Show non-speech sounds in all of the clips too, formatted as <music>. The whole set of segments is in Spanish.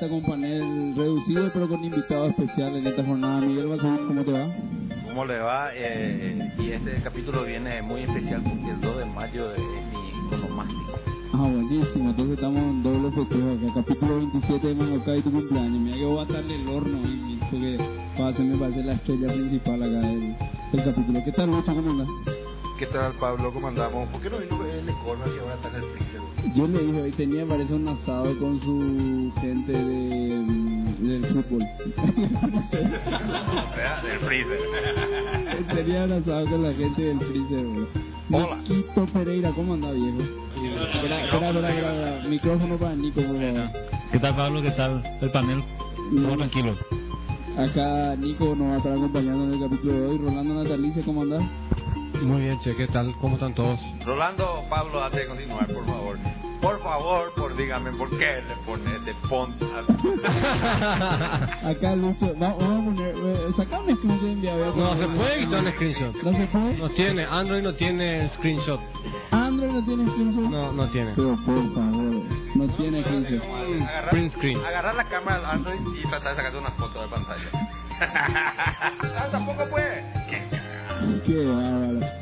Vuelta con panel reducido, pero con invitado especial en esta jornada. Miguel Balcón, ¿cómo te va? ¿Cómo le va? Eh, y este capítulo viene muy especial porque el 2 de mayo es mi onomástico. Ah, buenísimo. Entonces estamos en doble festejo acá. Capítulo 27 de Mango Cast y tu cumpleaños. Mira que voy a estarle el horno y porque va a ser, me parece la estrella principal acá del, del capítulo. ¿Qué tal, Lucho? ¿Cómo andas? ¿Qué tal, Pablo? ¿Cómo andamos? ¿Por qué no vino el Ecorna si ahora está en el freezer? Yo le dije, hoy tenía, parece un asado con su gente de, sea, del freezer. tenía un asado con la gente del freezer, bro. Hola. Niquito Pereira, ¿cómo anda, viejo? Espera, espera, espera. Micrófono para Nico, por favor. ¿Qué tal Pablo? ¿Qué tal el panel? Todo tranquilo. Acá Nico nos va a estar acompañando en el capítulo de hoy. Rolando Natalicia, ¿cómo andás? Muy bien, che, ¿qué tal? ¿Cómo están todos? Rolando, Pablo, antes de continuar, por favor. Por favor, por dígame, ¿por qué le pones de font a... Acá Lucho, va- vamos a poner, eh, saca un screenshot voy a No, se puede quitar un screenshot. ¿No se puede? No tiene, Android no tiene screenshot. Android no tiene screenshot. No, no tiene. Pero por favor, no tiene screenshot. Agarrar, Print screen. agarrar la cámara del Android y tratar de sacarte una foto de pantalla. <laughs> ah, tampoco puede. ¿Qué? Qué bárbaro.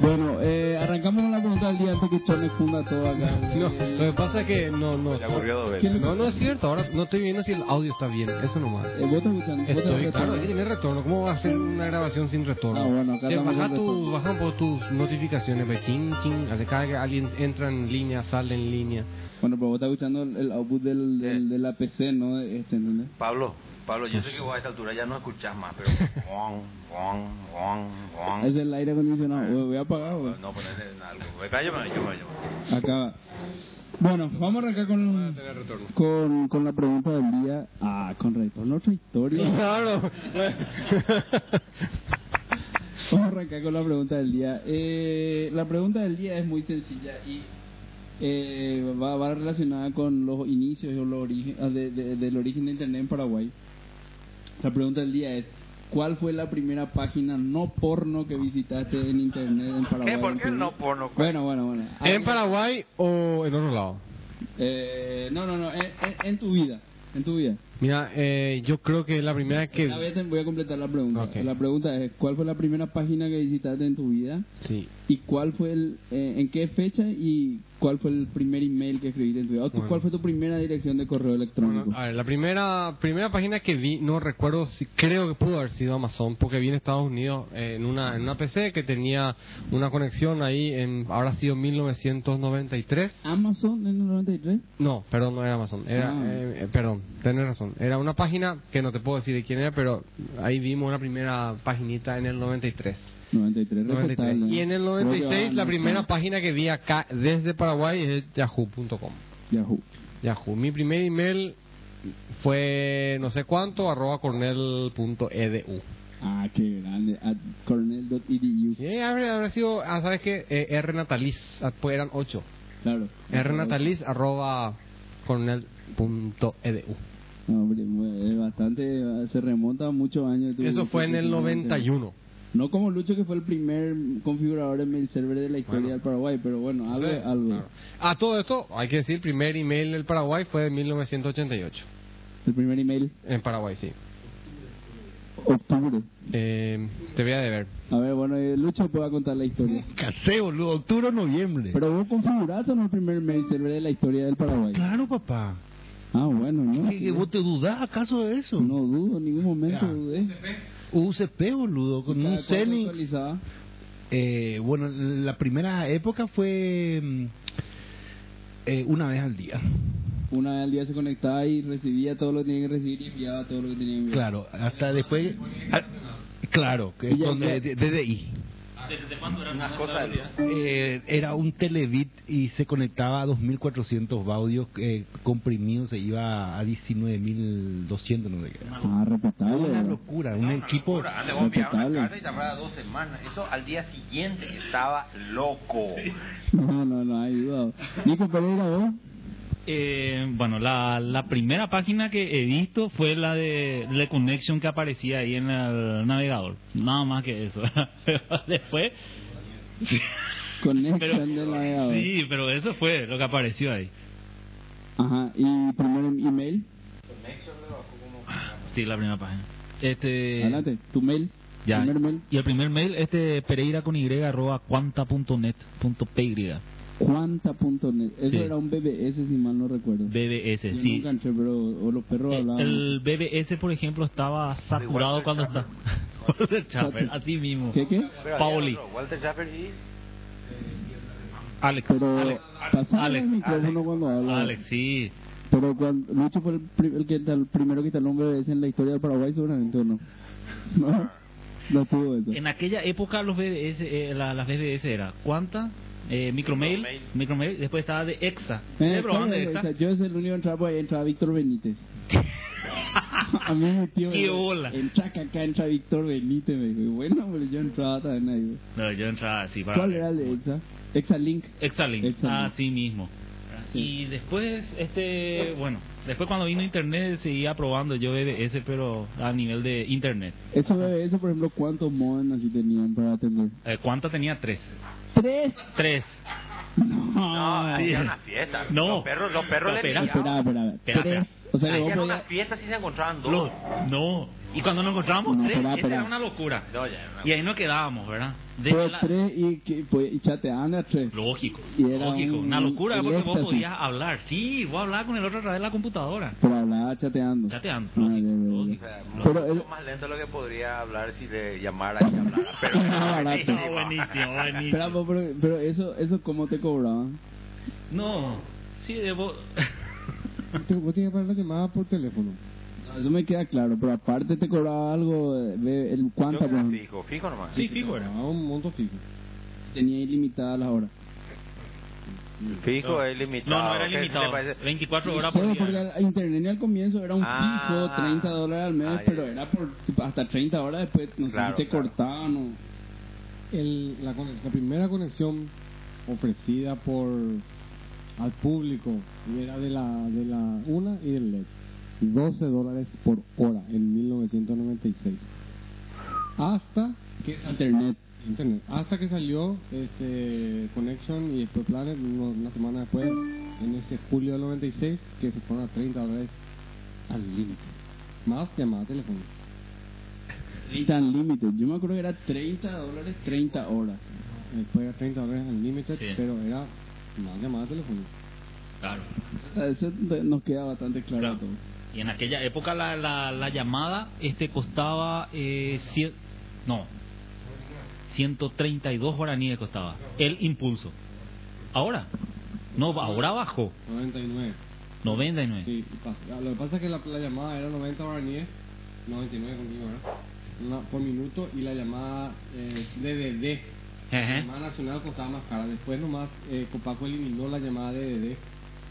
Bueno, eh, arrancamos con la pregunta del día antes que Chone funda todo acá. <laughs> No, lo que pasa es que no, no. Se aburrió dos ¿Quién veces. le- No, no es cierto. Ahora no estoy viendo si el audio está bien. Eso nomás. Eh, ¿Vos estás escuchando? ¿Vos estás Estoy, escuchando? claro, hay que tener retorno. ¿Cómo va a ser una grabación sin retorno? Ah, bueno, acá estamos baja, tu, baja un poco tus notificaciones, ve, ching, ching, cada que alguien entra en línea, sale en línea. Bueno, pero vos estás escuchando el, el output del, del, Eh. de la PC, ¿no? De Este, ¿entendés? Pablo, Pablo, yo sé que vos a esta altura ya no escuchás más, pero... Guan, guan, guan, guan. Es el aire acondicionado. Voy- a apagar. No, ponerle algo. Acá yo me yo me va. Bueno, vamos a arrancar con, con, con la pregunta del día. Ah, con retorno otra historia. Claro. Vamos a arrancar con la pregunta del día. Eh, la pregunta del día es muy sencilla y eh, va, va relacionada con los inicios o los origen, de- de- del origen de Internet en Paraguay. La pregunta del día es, ¿cuál fue la primera página no porno que visitaste en Internet en Paraguay? ¿Qué? ¿Por en qué no porno? Bueno, bueno, bueno. ¿En Paraguay o en otro lado? Eh, no, no, no, en, en- en tu vida, en tu vida. Mira, eh, yo creo que la primera que... A, voy a completar la pregunta. La pregunta es, ¿cuál fue la primera página que visitaste en tu vida? Sí. ¿Y cuál fue el, eh, en qué fecha y cuál fue el primer email que escribiste en tu vida? O tu- Bueno. ¿Cuál fue tu primera dirección de correo electrónico? Bueno, a ver, la primera primera página que vi, no recuerdo si creo que pudo haber sido Amazon, porque vi en Estados Unidos eh, en una en una PC que tenía una conexión ahí en habrá sido 1993. Amazon en el 93. No, perdón, no era Amazon. Era, Ah. eh, perdón, tenés razón. Era una página que no te puedo decir de quién era, pero ahí vimos una primera paginita en el 93. 93, 93. respetable. Y en el Creo que 96 va, la primera página que vi acá desde Paraguay es yahoo.com. Yahoo. Yahoo. Mi primer email fue no sé cuánto, arroba cornell.edu. Ah, qué grande. At cornell.edu. Sí, habrá, habrá sido, ah, ¿sabes qué? Eh, R Nataliz, ah, pues eran ocho. Claro. R Nataliz, arroba cornell.edu. No, hombre, es bastante, se remonta a muchos años. Eso fue en el tu- 91. No como Lucho, que fue el primer configurador de mail server de la historia Bueno. del Paraguay, pero bueno, algo, Sí, algo. claro. A todo esto, hay que decir, el primer email del Paraguay fue de 1988. El primer email, En Paraguay, sí. octubre. Eh, te voy a deber. A ver, bueno, eh, Lucho pueda contar la historia. Casé, boludo, octubre o noviembre. Pero vos configuraste o no el primer mail server de la historia del Paraguay. Claro, papá. Ah, bueno, ¿no? ¿Qué, qué, ¿Vos te dudás acaso de eso? No dudo, en ningún momento Ya. dudé. UCP, boludo, con un Zenix. Eh, bueno, la primera época fue mm, eh, una vez al día. Una vez al día se conectaba y recibía todo lo que tenía que recibir y enviaba todo lo que tenía que enviar. Claro, hasta después. ah, claro, que con ya- eh, DDI. Una cosa del día. Eh, era un telebit y se conectaba a 2400 baudios eh, comprimidos, se iba a 19200, no sé qué. Ah, respetable. Una locura, un equipo. Locura. Antes vos enviabas una carta y tardaba dos semanas. Eso al día siguiente estaba loco. No, no, no hay duda. Nico Pereira, vos. Eh, bueno, la, la primera página que he visto fue la de la Connection que aparecía ahí en el navegador. Nada más que eso. <laughs> Después. <laughs> Connection Pero- del navegador. sí, pero eso fue lo que apareció ahí. Ajá, y primero email. Sí, la primera página. Este. Adelante, tu mail. Ya. Primer mail. Y el primer mail, este Pereira con y arroba cuanta.net.py. Cuanta.net. Eso Sí. era un BBS, si mal no recuerdo. BBS, Yo sí. nunca entré, pero o los perros Eh. El BBS, por ejemplo, estaba saturado Walter cuando está. <laughs> Walter Chapman, así mismo. ¿Qué, qué? Paoli. Walter Schaffer y... Alex, Pero Alex, Alex, el micrófono cuando habla. Alex, sí. Pero cuando Lucho fue el, el que el primero que instaló un BBS en la historia del Paraguay, seguramente o no. <laughs> No, no tuvo eso. En aquella época los BBS, eh, la- las BBS era ¿cuánta? Eh, micromail, Micromail. micromail, después estaba de EXA. Eh, ¿Ustedes probaban de EXA? yo es el único que entraba, pues, entraba Víctor Benítez. <laughs> A mí mi tío ¡Qué me- bola! Entra acá, entra Víctor Benítez. Me dijo, bueno, yo entraba también ahí. No, yo entraba así para ¿Cuál ver. era el de Exa? Exalink. Exalink, así mismo. Sí. Y después, este, bueno, después cuando vino internet seguía probando yo BBS, pero a nivel de internet. Esos BBS, por ejemplo, ¿cuántos modem así tenían para atender? Eh, ¿Cuánta tenía? Tres. ¿Tres? Tres. No, No. hacía una fiesta. No. Los perros, los perros No, le espera. Espera, espera, Espera, ¿Tres? O sea, que vos Hacían podías... una fiesta si se encontraban dos. Lo- no. Y cuando nos encontrábamos No, tres, espera, esa era espera. una locura. No, ya era una- Y ahí nos quedábamos, ¿verdad? De Pero la- tres y, que, pues, y chateaban a tres. Lógico, Y era lógico. un- una locura porque vos éxtasis. podías hablar. Sí, vos hablabas con el otro a través de la computadora. Pero hablaba chateando. Chateando, Ah, lógico, ya, ya, ya. O lógico. sea, Pero el- más lento de lo que podría hablar si le llamara y <laughs> hablara. Pero <laughs> Ah, barato. Ah, buenísimo, buenísimo. Espera, pues, pero, pero eso, eso ¿cómo te cobraban? No, sí, vos... Vos tienes que pagar la llamada por teléfono. No, Eso me queda claro, pero aparte te cobraba algo, ve el Yo ejemplo. fijo, fijo nomás. Sí, fijo era. Pagaba un monto fijo. tenía ilimitada las horas. Fijo No. es limitado. No, no era ¿Qué- qué le limitado. parece? 24 horas Sí, por porque día. al internet al comienzo era un Ah. fijo, 30 dólares al mes, Ah, pero era por hasta 30 horas después, no Claro, sé si te claro. cortaban o... El, la, la primera conexión ofrecida por al público era de la de la una y del LED 12 dólares por hora en 1996 hasta que Internet. internet hasta que salió este Connection y después Planet una semana después en ese julio del 96 que se fueron a 30 dólares al límite más llamada telefónica Tan límite. Yo me acuerdo que era 30 dólares, 30 horas. después era 30 dólares al límite Sí. pero era más llamada telefónica Claro. Sea, Eso nos queda bastante claro, todos. Y en aquella época la, la, la llamada este costaba eh, cien- no 132 guaraníes costaba el impulso. Ahora no ahora bajó 99 99. Sí, lo que pasa es que la, la llamada era 90 guaraníes, 99 conmigo, ¿verdad? Por minuto y la llamada eh, DDD, la Ajá. llamada nacional costaba más cara. Después nomás eh, Copaco eliminó la llamada DDD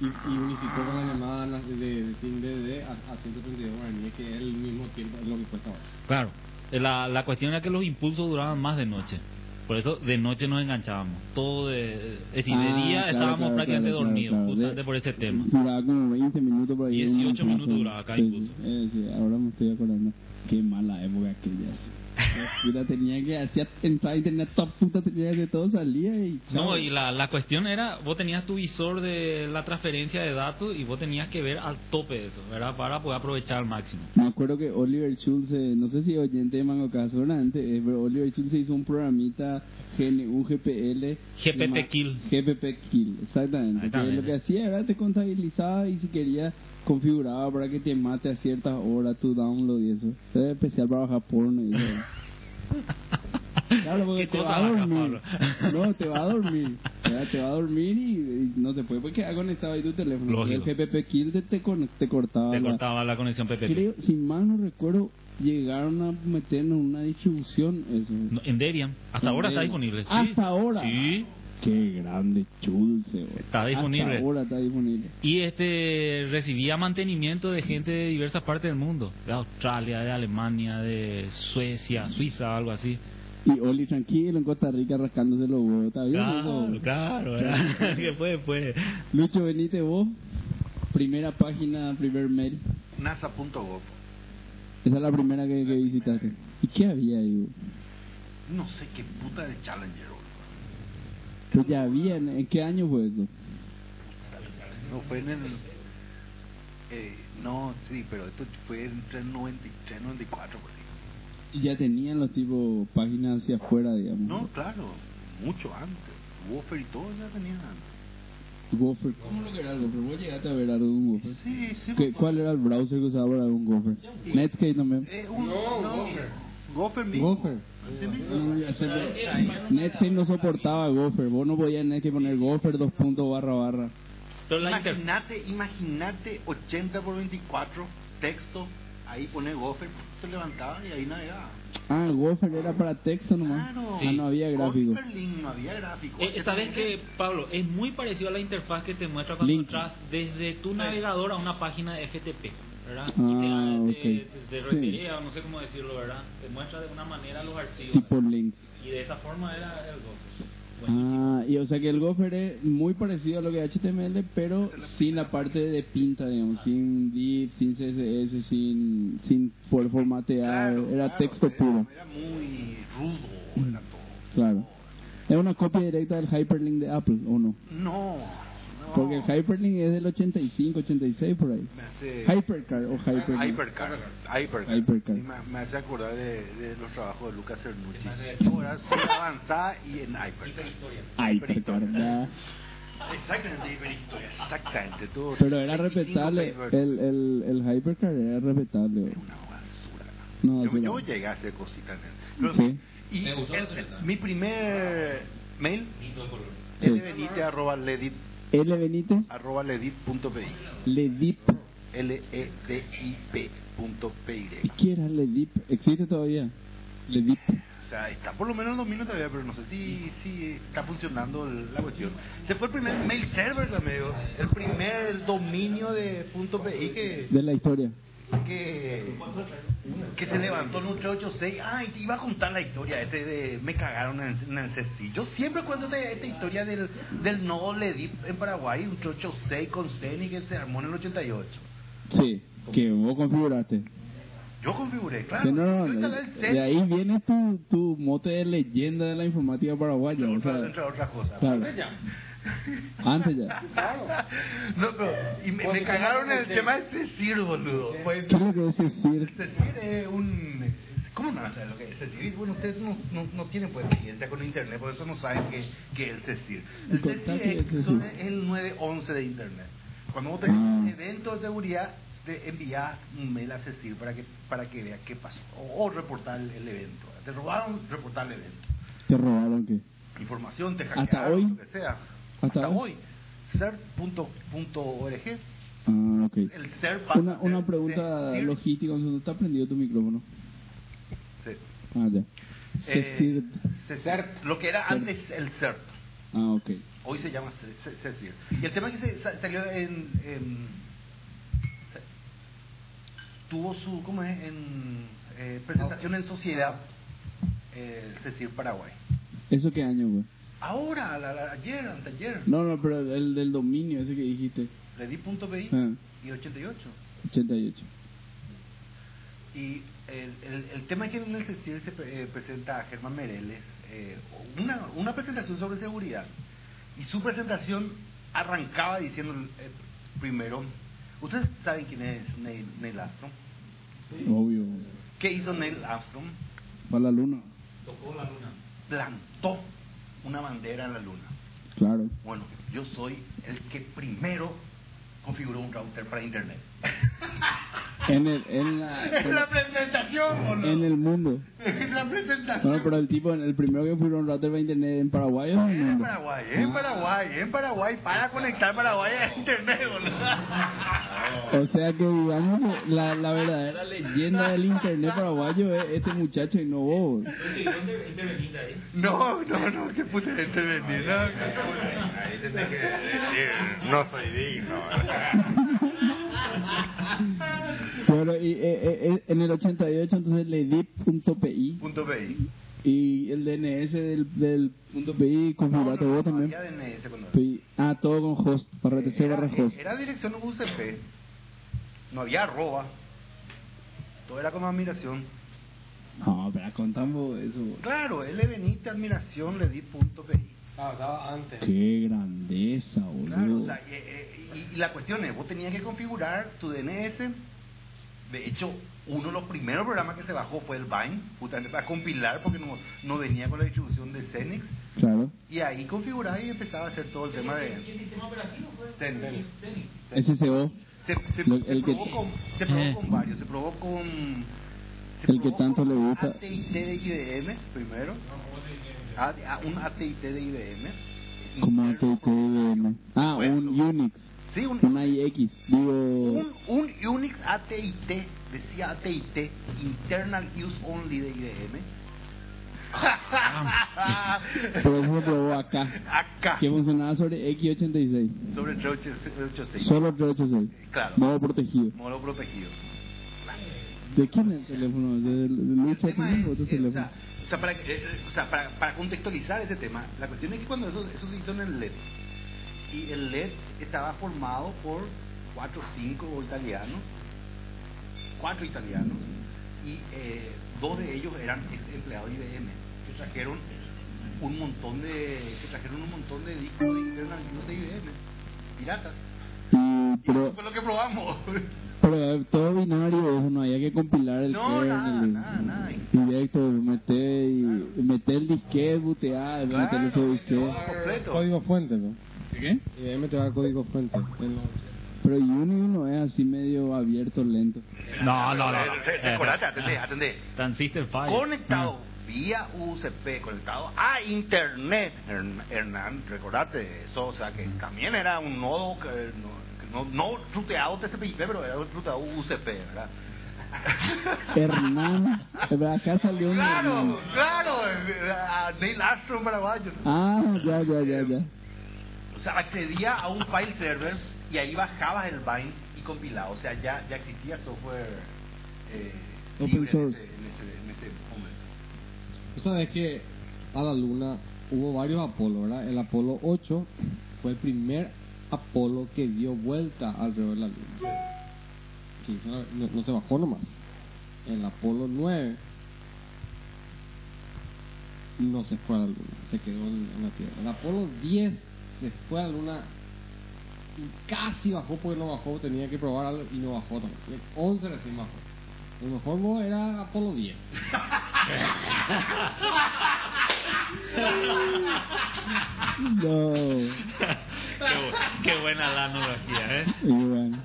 y, y unificó con la llamada de, de- DDD a, a 132 guaraníes, que es el mismo tiempo, es lo que cuesta ahora. Claro. La, la cuestión era que los impulsos duraban más de noche. Por eso de noche nos enganchábamos. Todo de, es decir, de Ah, día claro, estábamos claro, prácticamente claro, dormidos, claro, claro. justamente De- por ese tema. Duraba como 20 minutos por ahí. 18 una minutos duraba cada Sí, impulso. sí, eh, sí, ahora me estoy acordando. Qué mala época aquella. <laughs> Puta, tenía que hacía entrar tenía top puta, tenía que todo salía y chao. No, y la, la cuestión era, vos tenías tu visor de la transferencia de datos y vos tenías que ver al tope eso, ¿verdad? Para poder aprovechar al máximo. Me acuerdo que Oliver Schultz, eh, no sé si oyente de Mango Caso seguramente, eh, pero Oliver Schultz hizo un programita GNU GPL. GPP Kill. GPP Kill, exactamente. Exactamente. Que lo que hacía era te contabilizaba y si quería configuraba para que te mate a ciertas horas tu download y eso. Es especial para bajar porno y eso. Claro, porque ¿Qué te va a dormir. No, te va a dormir. Te va a dormir y, y no se puede porque ha conectado ahí tu teléfono. Lógico. El GPP Kill te, te, te cortaba. Te la- cortaba la conexión PPP. Creo, si mal no recuerdo, llegaron a meternos en una distribución eso. No, en Debian. Hasta En ahora está disponible. sí. Hasta ahora. Sí. Qué grande chulce. Está disponible. Hasta ahora está disponible. Y este recibía mantenimiento de gente de diversas partes del mundo. De Australia, de Alemania, de Suecia, Suiza, algo así. Y Oli tranquilo en Costa Rica rascándose los huevos. ¿Está bien Claro, claro, ¿verdad? <laughs> que fue, fue. Lucho Benítez, vos. primera página, primer mail. NASA.gov. Esa es la primera que, que visitaste. ¿Y qué había ahí? güey? No sé qué puta de Challenger, Pues ya había, ¿en, qué año fue eso? No, fue en el... Eh, no, sí, pero esto fue entre el 93 y 94, por ahí. Y ya tenían los tipos páginas hacia afuera, digamos. No, claro, mucho antes. Woofer y todo ya tenían antes. Gopher. ¿Cómo lo que era el Gopher? ¿Vos llegaste a ver algo de un Gopher? Sí, sí. ¿Qué- ¿Cuál era el browser que usaba para un Gopher? Netscape también. Eh, un, No, no, Gopher. Gopher mismo. Gopher. Netscape no soportaba Gopher. Vos no podías en Netscape poner Gopher dos puntos barra barra. Imagínate, imagínate 80 por 24 texto, ahí pone Gopher, te levantaba y ahí navegaba. Ah, el Gopher era para texto nomás. Claro. Ah, no había gráfico. Link, no había gráfico. Eh, ¿Sabes que Pablo? Es muy parecido a la interfaz que te muestra cuando entras desde tu navegador a una página de FTP, ¿verdad? Ah, y te, te, ok. te reiterea, o no sé cómo decirlo, ¿verdad? Te muestra de una manera los archivos. Tipo links. Y de esa forma era el Gopher. Buenísimo. Ah, y o sea que el Gopher es muy parecido a lo que es HTML, pero sin la parte de pinta, digamos, sin div, sin CSS, sin, sin poder formatear, Claro, era claro, texto era- puro, Era muy rudo, era todo. claro. ¿Es una copia directa del hyperlink de Apple o? No, no. Porque el hyperlink es del 85, 86 por ahí. Me hace... Hypercar o hyperlink. Hypercar. Hypercar. Hypercar. Sí, me, me hace acordar de, de los trabajos de Lucas Cernucci. Ahora sí avanzada y en Hypercar. Hypercar, ya. Exactamente, hiperhistoria. Exactamente. Todo, Pero era 25 respetable, el, el, el hypercar era respetable. Era una basura. No, yo, sí, yo llegué a hacer cositas. Pero- Sí. Y ¿Te gustó el- receta? mi primer mail, Sí. lbenite arroba ledit L Benítez, arroba pi. Ledip. l e d i p punto. ¿Y qué era Ledip? ¿Existe todavía? Ledip. O sea, está por lo menos en dominio todavía, pero no sé si, si está funcionando la cuestión. Se fue el primer mail server, amigo. El primer dominio de punto .pi que, De la historia. Que, que se levantó en un 386. Ay, te iba a contar la historia este de me cagaron en, en el. Yo siempre cuento esta, esta historia del, del nodo LEDIP en Paraguay, un 386 con CENI que se armó en el 88. Sí, que vos configuraste. Yo configuré, claro. Sí, no, de, de ahí viene tu, tu mote de leyenda de la informática paraguaya. entre, O sea, entre otras cosas. claro. <laughs> Antes ya. No, pero y me, me cagaron el tema del CECIR, boludo. Fue- ¿Qué es lo que es? CECIR un... ¿Cómo no van a saber lo que es el CECIR? Bueno, ustedes no, no, no tienen pues experiencia con Internet, por eso no saben qué, qué es CECIR. El CECIR es son- el 911 de Internet. Cuando vos tenés un Ah. evento de seguridad, te envías un mail a CECIR para que, para que vea qué pasó. O, o reportar el, el evento. Te robaron, reportar el evento. ¿Te robaron qué? Información, te ¿Hasta hackearon, hoy? lo que sea. ¿Hasta Hasta, hoy? CERT.org. Ah, ok. El CERT Una, una pregunta logística, ¿dónde está prendido tu micrófono? Sí. Ah, ya. Eh, lo que era antes el CERT. Ah, ok. Hoy se llama Ce- Ce- CECIR. Y el tema es que se, sa- salió en, en- tuvo su, ¿cómo es? En eh, presentación en sociedad eh, CECIR Paraguay. ¿Eso qué año, güey? Ahora, la, la- ayer, anteayer, No, no, pero el del dominio, ese que dijiste. le di punto PI Ah, y 88. 88. Y el, el, el tema es que en el CECIR se eh, presenta a Germán Mereles eh, una, una presentación sobre seguridad. Y su presentación arrancaba diciendo eh, primero, ¿ustedes saben quién es Neil, Neil Armstrong? Obvio. ¿Qué hizo Neil Armstrong? Para la luna. Tocó la luna. Plantó una bandera en la luna. Claro. Bueno, yo soy el que primero configuró un router para internet. <laughs> En, el, en, la, ¿Es la presentación o no? en el mundo. Es la presentación. No, pero el tipo, el primero que fueron router para internet en Paraguay o en el En. Paraguay, en Paraguay, en Paraguay, para conectar Paraguay a internet, boludo. O sea que digamos la, la verdadera leyenda del internet paraguayo es este muchacho y no vos. ¿Dónde interveniste ahí? No, no, no, qué puta gente vendida. Ahí tenés que decir, no soy digno. <laughs> Bueno, y eh, eh, eh, en el 88 entonces le di punto .pi Punto BI. y el DNS del, del punto .pi No, configuraste no, también. había DNS cuando- Pi- ah, todo con host para era, barra host. era dirección UCP. No había arroba. Todo era como admiración. No, pero contamos eso. Claro, L venite admiración le di punto PI. Ah, estaba antes. Qué grandeza, boludo. Claro, o sea, eh, eh, y, y la cuestión es, vos tenías que configurar tu DNS. De hecho, uno de los primeros programas que se bajó fue el Vine, justamente para compilar, porque no, no venía con la distribución de Xenix. Claro. Y ahí configuraba y empezaba a hacer todo el tema de sistema operativo fue? Xenix. SSO. Se, se, Lo- se el que- probó con, se probó Eh. con varios, se probó con... se El que probó tanto con le gusta. AT&T de IBM primero. A- a- un AT&T de IBM. Como interno AT&T IBM. Ah, Bueno. un Unix. Sí, un, Una IX. Digo... un, un Unix AT&T, decía AT&T, Internal Use Only de IBM. Pero eso se probó acá. Acá, Que funcionaba sobre X86. sobre el 386. Solo 386. Claro. Modo protegido. Modo protegido. ¿De quién es el teléfono? ¿De, es, otro eh, o teléfono? sea, o sea, para, que- eh, o sea, para, para contextualizar ese tema, la cuestión es que cuando eso, eso se hizo en el LED, y el LED estaba formado por cuatro o cinco italianos, cuatro italianos, y eh, dos de ellos eran ex empleados de IBM, que trajeron un montón de, que trajeron un montón de discos de IBM, piratas. Y, pero, eso fue lo que probamos. <laughs> pero eh, todo binario, eso no había que compilar el No, nada, kernel. nada, nada. Directo, meter, y, meter el disquete, butear, meter el Claro, disquete. completo. Código fuente, ¿no? ¿Qué? IBM te da el código fuente. Pero Unix no es así medio abierto, lento. No, no, no. Eh, re- Recordate, atendé, atendé. Transistor Fire. Conectado vía UCP, conectado a Internet. Hern- Hernán, recordate eso, o sea que también era un nodo que no, que no, no ruteado TCP/IP, pero era ruteado UCP, ¿verdad? Hernán, <laughs> eh, acá salió un Claro, claro, eh, Neil Armstrong paraguayo. Ah, ya, ya, ya, ya. O sea, accedía a un file server y ahí bajabas el bind y compilaba. O sea, ya, ya existía software eh, Open libre en ese, en, ese, en ese momento. Tú sabes que a la Luna hubo varios Apolo, ¿verdad? El Apolo 8 fue el primer Apolo que dio vuelta alrededor de la Luna. Que hizo la- no, no se bajó nomás. El Apolo 9 no se fue a la Luna, se quedó en, en la Tierra. El Apolo 10 se fue a la Luna y casi bajó porque no bajó, tenía que probar algo y no bajó también. El 11 recién bajó. El mejor modo era Apolo 10. <laughs> No. qué, qué buena la analogía, ¿eh? Bueno.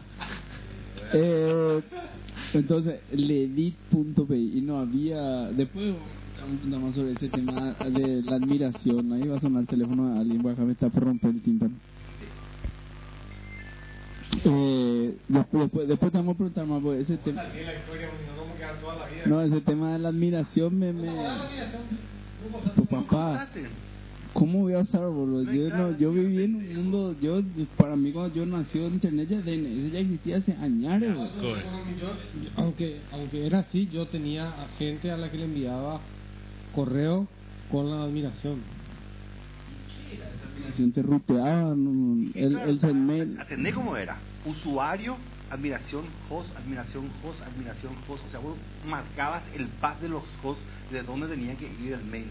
Eh, entonces, ledit.pi y no había. Después a contar más sobre ese tema de la admiración. Ahí va a sonar el teléfono de alguien, voy a está por romper el tímpano. Eh, después, después, te vamos a preguntar más por ese tema. No, ese tema de la admiración me. me... Tu papá. ¿Cómo voy a usar, boludo? Yo, no, yo viví en un mundo, yo, para mí cuando yo nací en internet ya, ya existía hace años, boludo. Aunque, aunque era así, yo tenía a gente a la que le enviaba correo con la admiración. La no, Y el, el Zenmail, Atendé cómo era. Usuario, admiración, host, admiración, host, admiración, host. O sea, vos marcabas el path de los hosts de dónde tenía que ir el mail.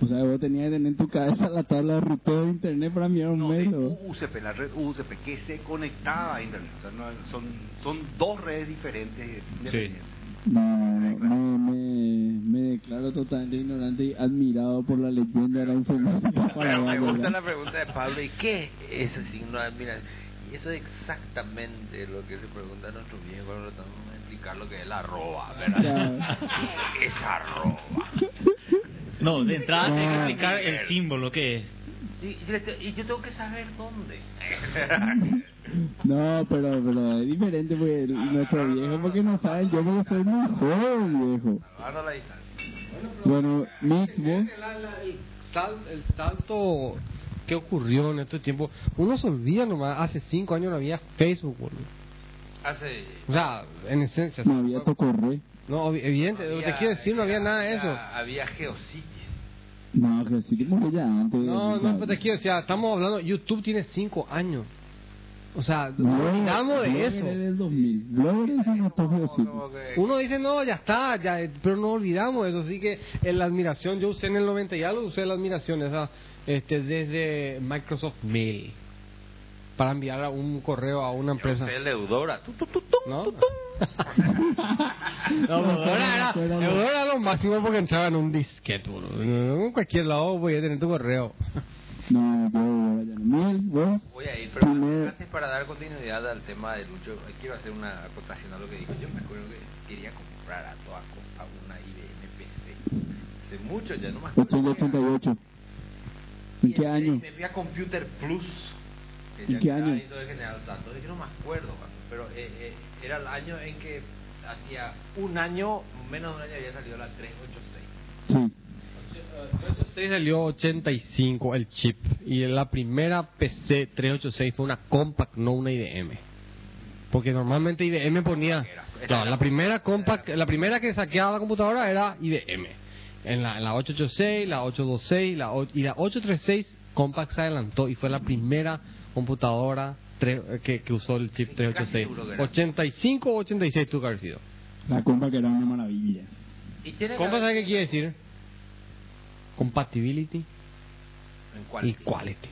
o sea, vos tenías que tener en tu cabeza la tabla de ruteo de internet para enviar un No, mail. UCP, la red UCP, que se conectaba a internet. O sea, no, son, son dos redes diferentes. independientes. No, me, me, me declaro totalmente ignorante y admirado por la leyenda de la informática <laughs> Pero me gusta ¿verdad? la pregunta de Pablo, ¿y qué es ese signo de admiración? Y eso es exactamente lo que se pregunta a nuestro viejo cuando tratamos de explicar lo que es la arroba, ¿verdad? ¿Qué es arroba? No, de entrada hay que explicar el símbolo que es. Y, y yo tengo que saber dónde. <laughs> No, pero, pero es diferente porque el- nuestro viejo porque no sabe yo porque soy muy joven, viejo. Guarda la distancia. Bueno, Mix, vos, La- la- el, sal- el salto que ocurrió en este tiempo, uno se olvida nomás, hace cinco años no había Facebook, boludo. Hace... O sea, en esencia. no había tocorre. No, evi- evidente, te quiero decir, no había nada de eso. Había, geocities. No, que sí, murió ya antes. No, no, pero te quiero decir, estamos hablando, YouTube tiene 5 años. O sea, nos olvidamos de eso. es del 2000. Blogger es un autógrafo, sí. Como que- Uno dice, no, ya está, ya, eh, pero no olvidamos eso. Así que en la admiración, yo usé en el 90 y algo, usé la admiración esa este, desde Microsoft Mail para enviar a un correo a una Yo empresa. usé el Eudora. Tu, tu, tu, ¿No? tu, tum. <laughs> No, pero Eudora era, Eudora era lo máximo porque entraba en un disquete, boludo. En cualquier lado voy a tener tu correo. No, yo no. Vos. Voy a ir, pero Primer- antes para dar continuidad al tema de Lucho, quiero hacer una acotación a lo que dijo. Yo me acuerdo que quería comprar a toda costa una IBM PC. Hace mucho ya, no me acuerdo. 888. ¿En qué año? Me fui a Computer Plus. que ¿En qué año? sobre General Santos, es que no me acuerdo, pero eh, eh, era el año en que hacía un año, menos de un año había salido la 386. Sí. 386 salió 85 el chip y la primera PC 386 fue una compact, no una IBM. Porque normalmente IBM ponía... No, la primera compact, la primera que saqueaba la computadora era IBM. En la, en la 886, la 826 la, y la 836 compact se adelantó y fue la primera computadora tre- que, que usó el chip Casi 386. seguro que era. 85 o 86 tuvo que haber sido. La compra que era una maravilla. ¿Y tiene que ¿Compact sabe qué quiere decir? Compatibility y quality.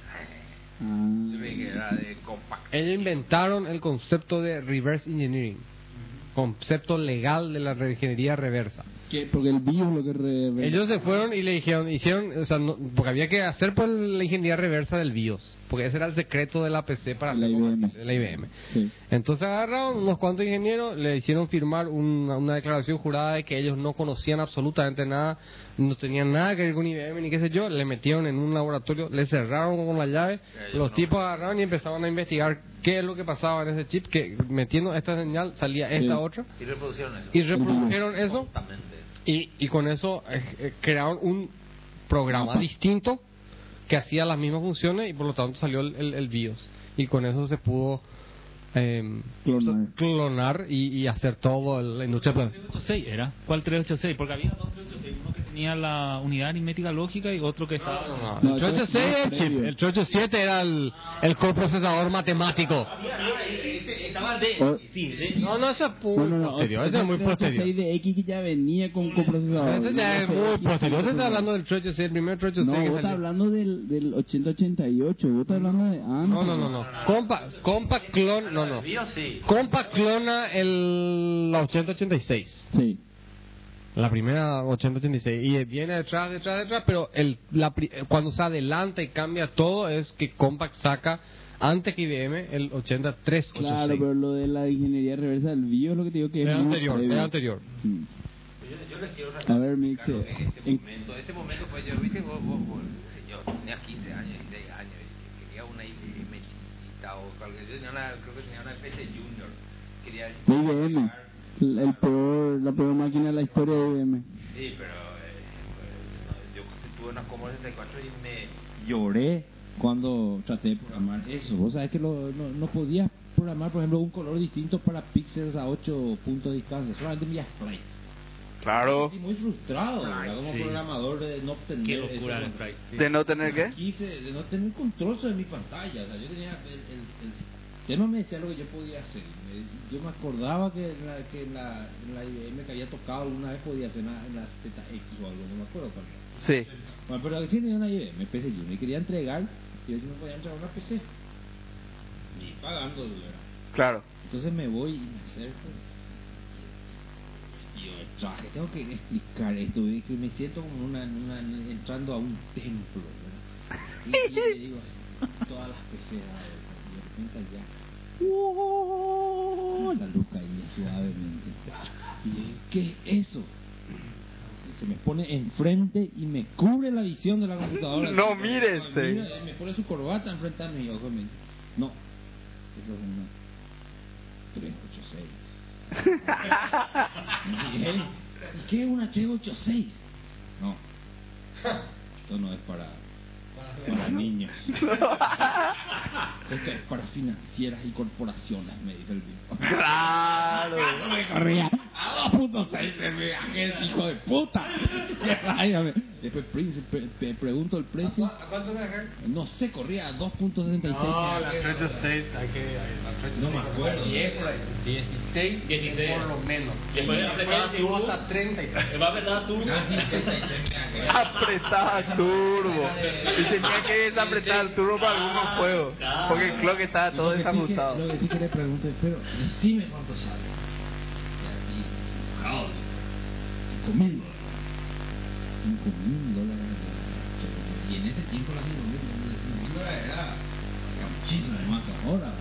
Compact. Ellos inventaron el concepto de reverse engineering, concepto legal de la ingeniería reversa. ¿Qué? Porque el BIOS lo que re, Ellos se fueron y le dijeron, hicieron, o sea, no- porque había que hacer pues, la ingeniería reversa del BIOS, porque ese era el secreto de la PC para La hacer IBM. de la IBM. Sí. Entonces agarraron unos cuantos ingenieros, le hicieron firmar una, una declaración jurada de que ellos no conocían absolutamente nada, no tenían nada que ver con IBM ni qué sé yo, le metieron en un laboratorio, le cerraron con la llave, los no. tipos agarraron y empezaron a investigar qué es lo que pasaba en ese chip, que metiendo esta señal salía esta Sí. otra, Y reproducieron eso. y reprodujeron eso, y, y con eso eh, eh, crearon un programa Mapa. distinto que hacía las mismas funciones y por lo tanto salió el, el- el BIOS. Y con eso se pudo em, Clonar. clonar y, y hacer todo el- la industria. pues. 386 era. ¿Cuál 386? Porque había dos 386. Uno que tenía la unidad aritmética lógica y otro que estaba. No, No, el 386 era el chip, el 387 era el, el coprocesador matemático. Estaba de. O- Sí, de. No, no, ese es muy No, no, no. posterior, ese es muy posterior. 6 de X que ya venía con coprocesador. Ese ya es muy posterior. Usted está hablando del 386, el primer 386 No, vos estás hablando del, del 8088. Vos estás hablando de. No, no, no, no. Compa, compa clon, no, no. Sí. Compa clona el la 8086. Sí. La primera 8086. Y viene detrás, detrás, detrás, pero el, la, cuando se adelanta y cambia todo es que Compaq saca antes que IBM el 80386. Claro, pero lo de la ingeniería reversa del BIOS es lo que te digo que es muy anterior, era anterior. Mm. Yo, yo les quiero A ver, claro, eh, en este en- momento, este momento pues yo viste vos, vos, vos, yo tenía 15 años, 16 30 o cualquier. Yo tenía una, creo que tenía una PC Junior. Quería IBM. El, el peor, la peor máquina de la historia de IBM. Sí, pero eh, pues, yo tuve una Commodore 64 y me lloré cuando traté de programar eso. Vos sabés que lo, no, no podías programar, por ejemplo, un color distinto para píxeles a 8 puntos de distancia, solamente millas sprites. Claro. Y muy frustrado, ¿verdad? Como sí. programador de no obtener Qué locura eso. el sprite. sí. ¿De no tener qué? Quise, de no tener control sobre mi pantalla. O sea, yo tenía el, el, el- ya no me decía lo que yo podía hacer. Me- yo me acordaba que en la, que en la, en la IBM que había tocado alguna vez podía hacer en la, en la ZX o algo, no me acuerdo cuál era. Sí. Bueno, pero sí tenía una IBM, PC yo me quería entregar y yo no podía entregar una PC. Ni pagando, ¿verdad? Claro. Entonces me voy y me acerco. Traje, tengo que explicar esto, es que me siento como una, en una- entrando a un templo, ¿verdad? Y, y le digo, todas las PCs, y de repente allá, ¡oh! la luz caía suavemente. Y yo, ¿qué es eso? Y se me pone enfrente y me cubre la visión de la computadora. No, este. mira, Me pone su corbata enfrente a mi ojo y me dice, no, eso es una 386. Y dije, ¿y qué es una 386? No, esto no es para, para niños. Esto <laughs> es para financieras y corporaciones, me dice el tipo. Claro. Me corría. ¡Ah, puto! No sé, aquel hijo de puta. Después Prince, pre- pre- pregunto el precio. ¿A cuánto me dejar? No sé, corría a 2.76. No, la 36, hay que. La 36, No me acuerdo. 10 por ahí. 16, 16. por lo menos. Después llegó turbo. hasta 30 y tal. Va a apretar turbo. Apretaba turbo. Tenía que desapretar el turbo para algunos juegos. Porque el clock estaba todo Lo que sí que- desajustado. Lo que sí que le pregunto es, pero decime cuánto sale. Y así, enojado, cinco mil dólares. Cinco mil dólares. Y en ese tiempo las cinco mil dólares era, era muchísimo más que ahora.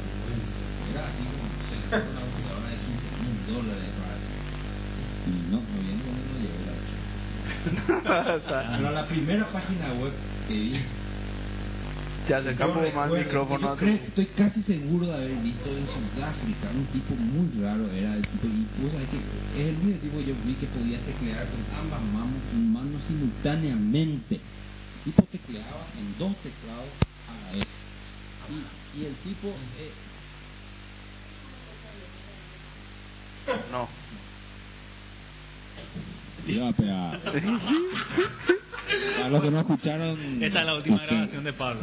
Era así como, no sé, una computadora de 15 mil dólares. para- Y no, no bien, no, llegó la Pero la primera página web vi Ya acercamos yo más micrófono creo- Estoy casi seguro de haber visto en Sudáfrica un tipo muy raro. Era el tipo, y vos sabés que es el único tipo que yo vi que podía teclear con ambas manos, manos simultáneamente. El tipo tecleaba en dos teclados a la vez. Y, y el tipo. Eh, No. iba a pegar. Para los que no escucharon. Esta es la última grabación de Pablo.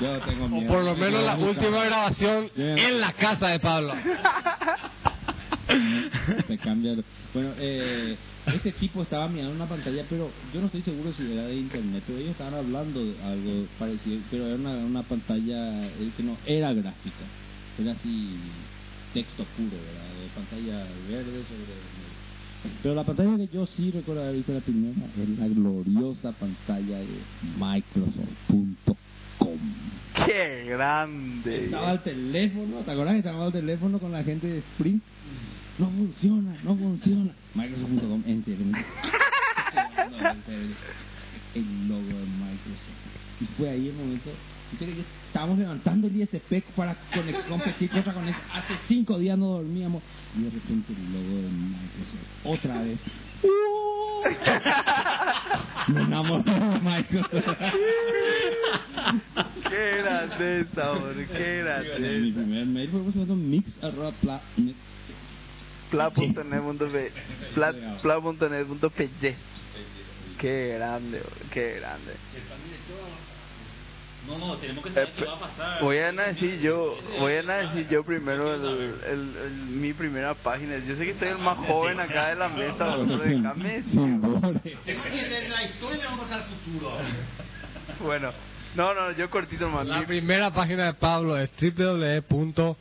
Yo tengo O por lo menos la última grabación en la casa de Pablo. <laughs> Se cambia. Bueno, eh, ese tipo estaba mirando una pantalla, pero yo no estoy seguro si era de internet, pero ellos estaban hablando de algo parecido, pero era una, una pantalla eh, que no era gráfica, era así texto puro, ¿verdad? De pantalla verde sobre... Pero la pantalla que yo sí recuerdo haber visto la primera es la gloriosa pantalla de Microsoft.com. ¡Qué grande! Estaba al teléfono, ¿te acuerdas que estaba al teléfono con la gente de Sprint? No funciona, no funciona. Microsoft.com, en serio. <laughs> El logo de Microsoft. Y fue ahí el momento. Estábamos levantando el ISP para conect- competir contra con eso. Hace cinco días no dormíamos. Y de repente el logo de Microsoft. Otra vez. <laughs> Me enamoré de Microsoft. ¡Qué grande, sabor! ¡Qué Mi grande! primer mail fue usando mix arroba pla- net. Pla.net.p Pla- Pla.net.py ¡Qué grande! ¡Qué grande! No, no, tenemos que Eh, saber qué pe- va a pasar. Voy a decir yo, voy a decir yo primero el, el- el- mi primera página. Yo sé que soy el más <laughs> joven acá de la mesa, pero déjame decir. la historia vamos al futuro. <laughs> Bueno, no, no, yo cortito nomás. La Mi- primera página de Pablo es www.apple.com.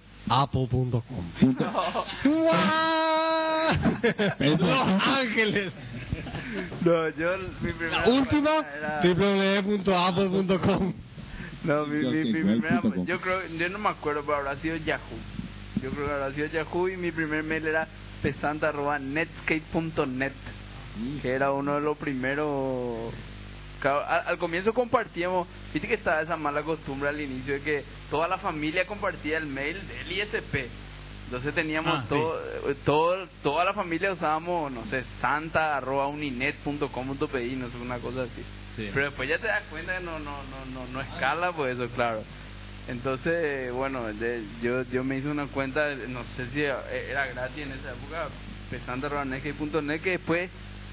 <laughs> Los Ángeles. <laughs> No, yo mi primera La última, era- www.apple.com. No, mi, Yo mi, mi primera, yo creo, yo no me acuerdo, pero habrá sido Yahoo. Yo creo que habrá sido Yahoo y mi primer mail era pesanta.netscape.net, que era uno de los primeros. Al comienzo compartíamos, viste que estaba esa mala costumbre al inicio de que toda la familia compartía el mail del ISP. Entonces teníamos Ah, todo, eh, todo, toda la familia usábamos, no sé, santa.uninet.com.pi, no sé, una cosa así. Sí. Pero después ya te das cuenta que no, no, no, no, no escala, pues eso, claro. Entonces, bueno, de- yo, yo me hice una cuenta, no sé si era gratis en esa época, pesante.net, que después,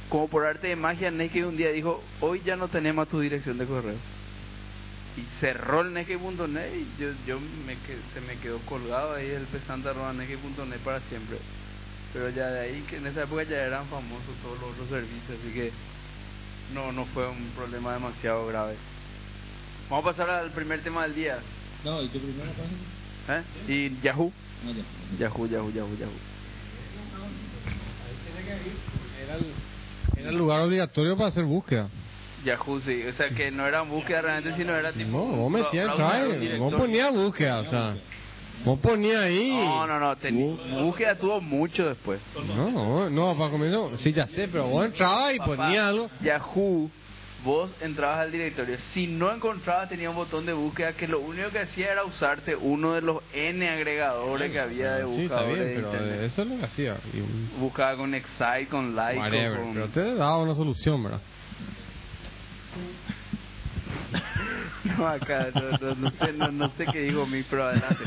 como por arte de magia, Netscape un día dijo, hoy ya no tenemos tu dirección de correo. Y cerró el Netscape.net y yo, yo me que- se me quedó colgado ahí el pesante.net para siempre. Pero ya de ahí, que en esa época ya eran famosos todos los otros servicios, así que no, no fue un problema demasiado grave. Vamos a pasar al primer tema del día. No, ¿y tu primera página? ¿eh? Y Yahoo. No, ya. Yahoo, Yahoo, Yahoo, Yahoo. Era el, era el lugar obligatorio para hacer búsqueda. Yahoo, sí. O sea, que no era búsqueda realmente, sino era tipo... No, vos metías try, vos ponías búsqueda, o sea, vos ponías ahí. No, no, no. teni- búsqueda tuvo mucho después. No, no, para comienzo, sí, ya sé, pero vos entrabas y ponías algo. Yahoo, vos entrabas al directorio. Si no encontrabas, tenía un botón de búsqueda que lo único que hacía era usarte uno de los N agregadores que había de Sí, está buscadores bien, de pero internet. eso es lo que hacía. Y Buscaba con Excite, con Like, whatever, con... pero te daba una solución, ¿verdad? <laughs> No, acá, no, no, no sé, no, no sé qué dijo mi, pero adelante.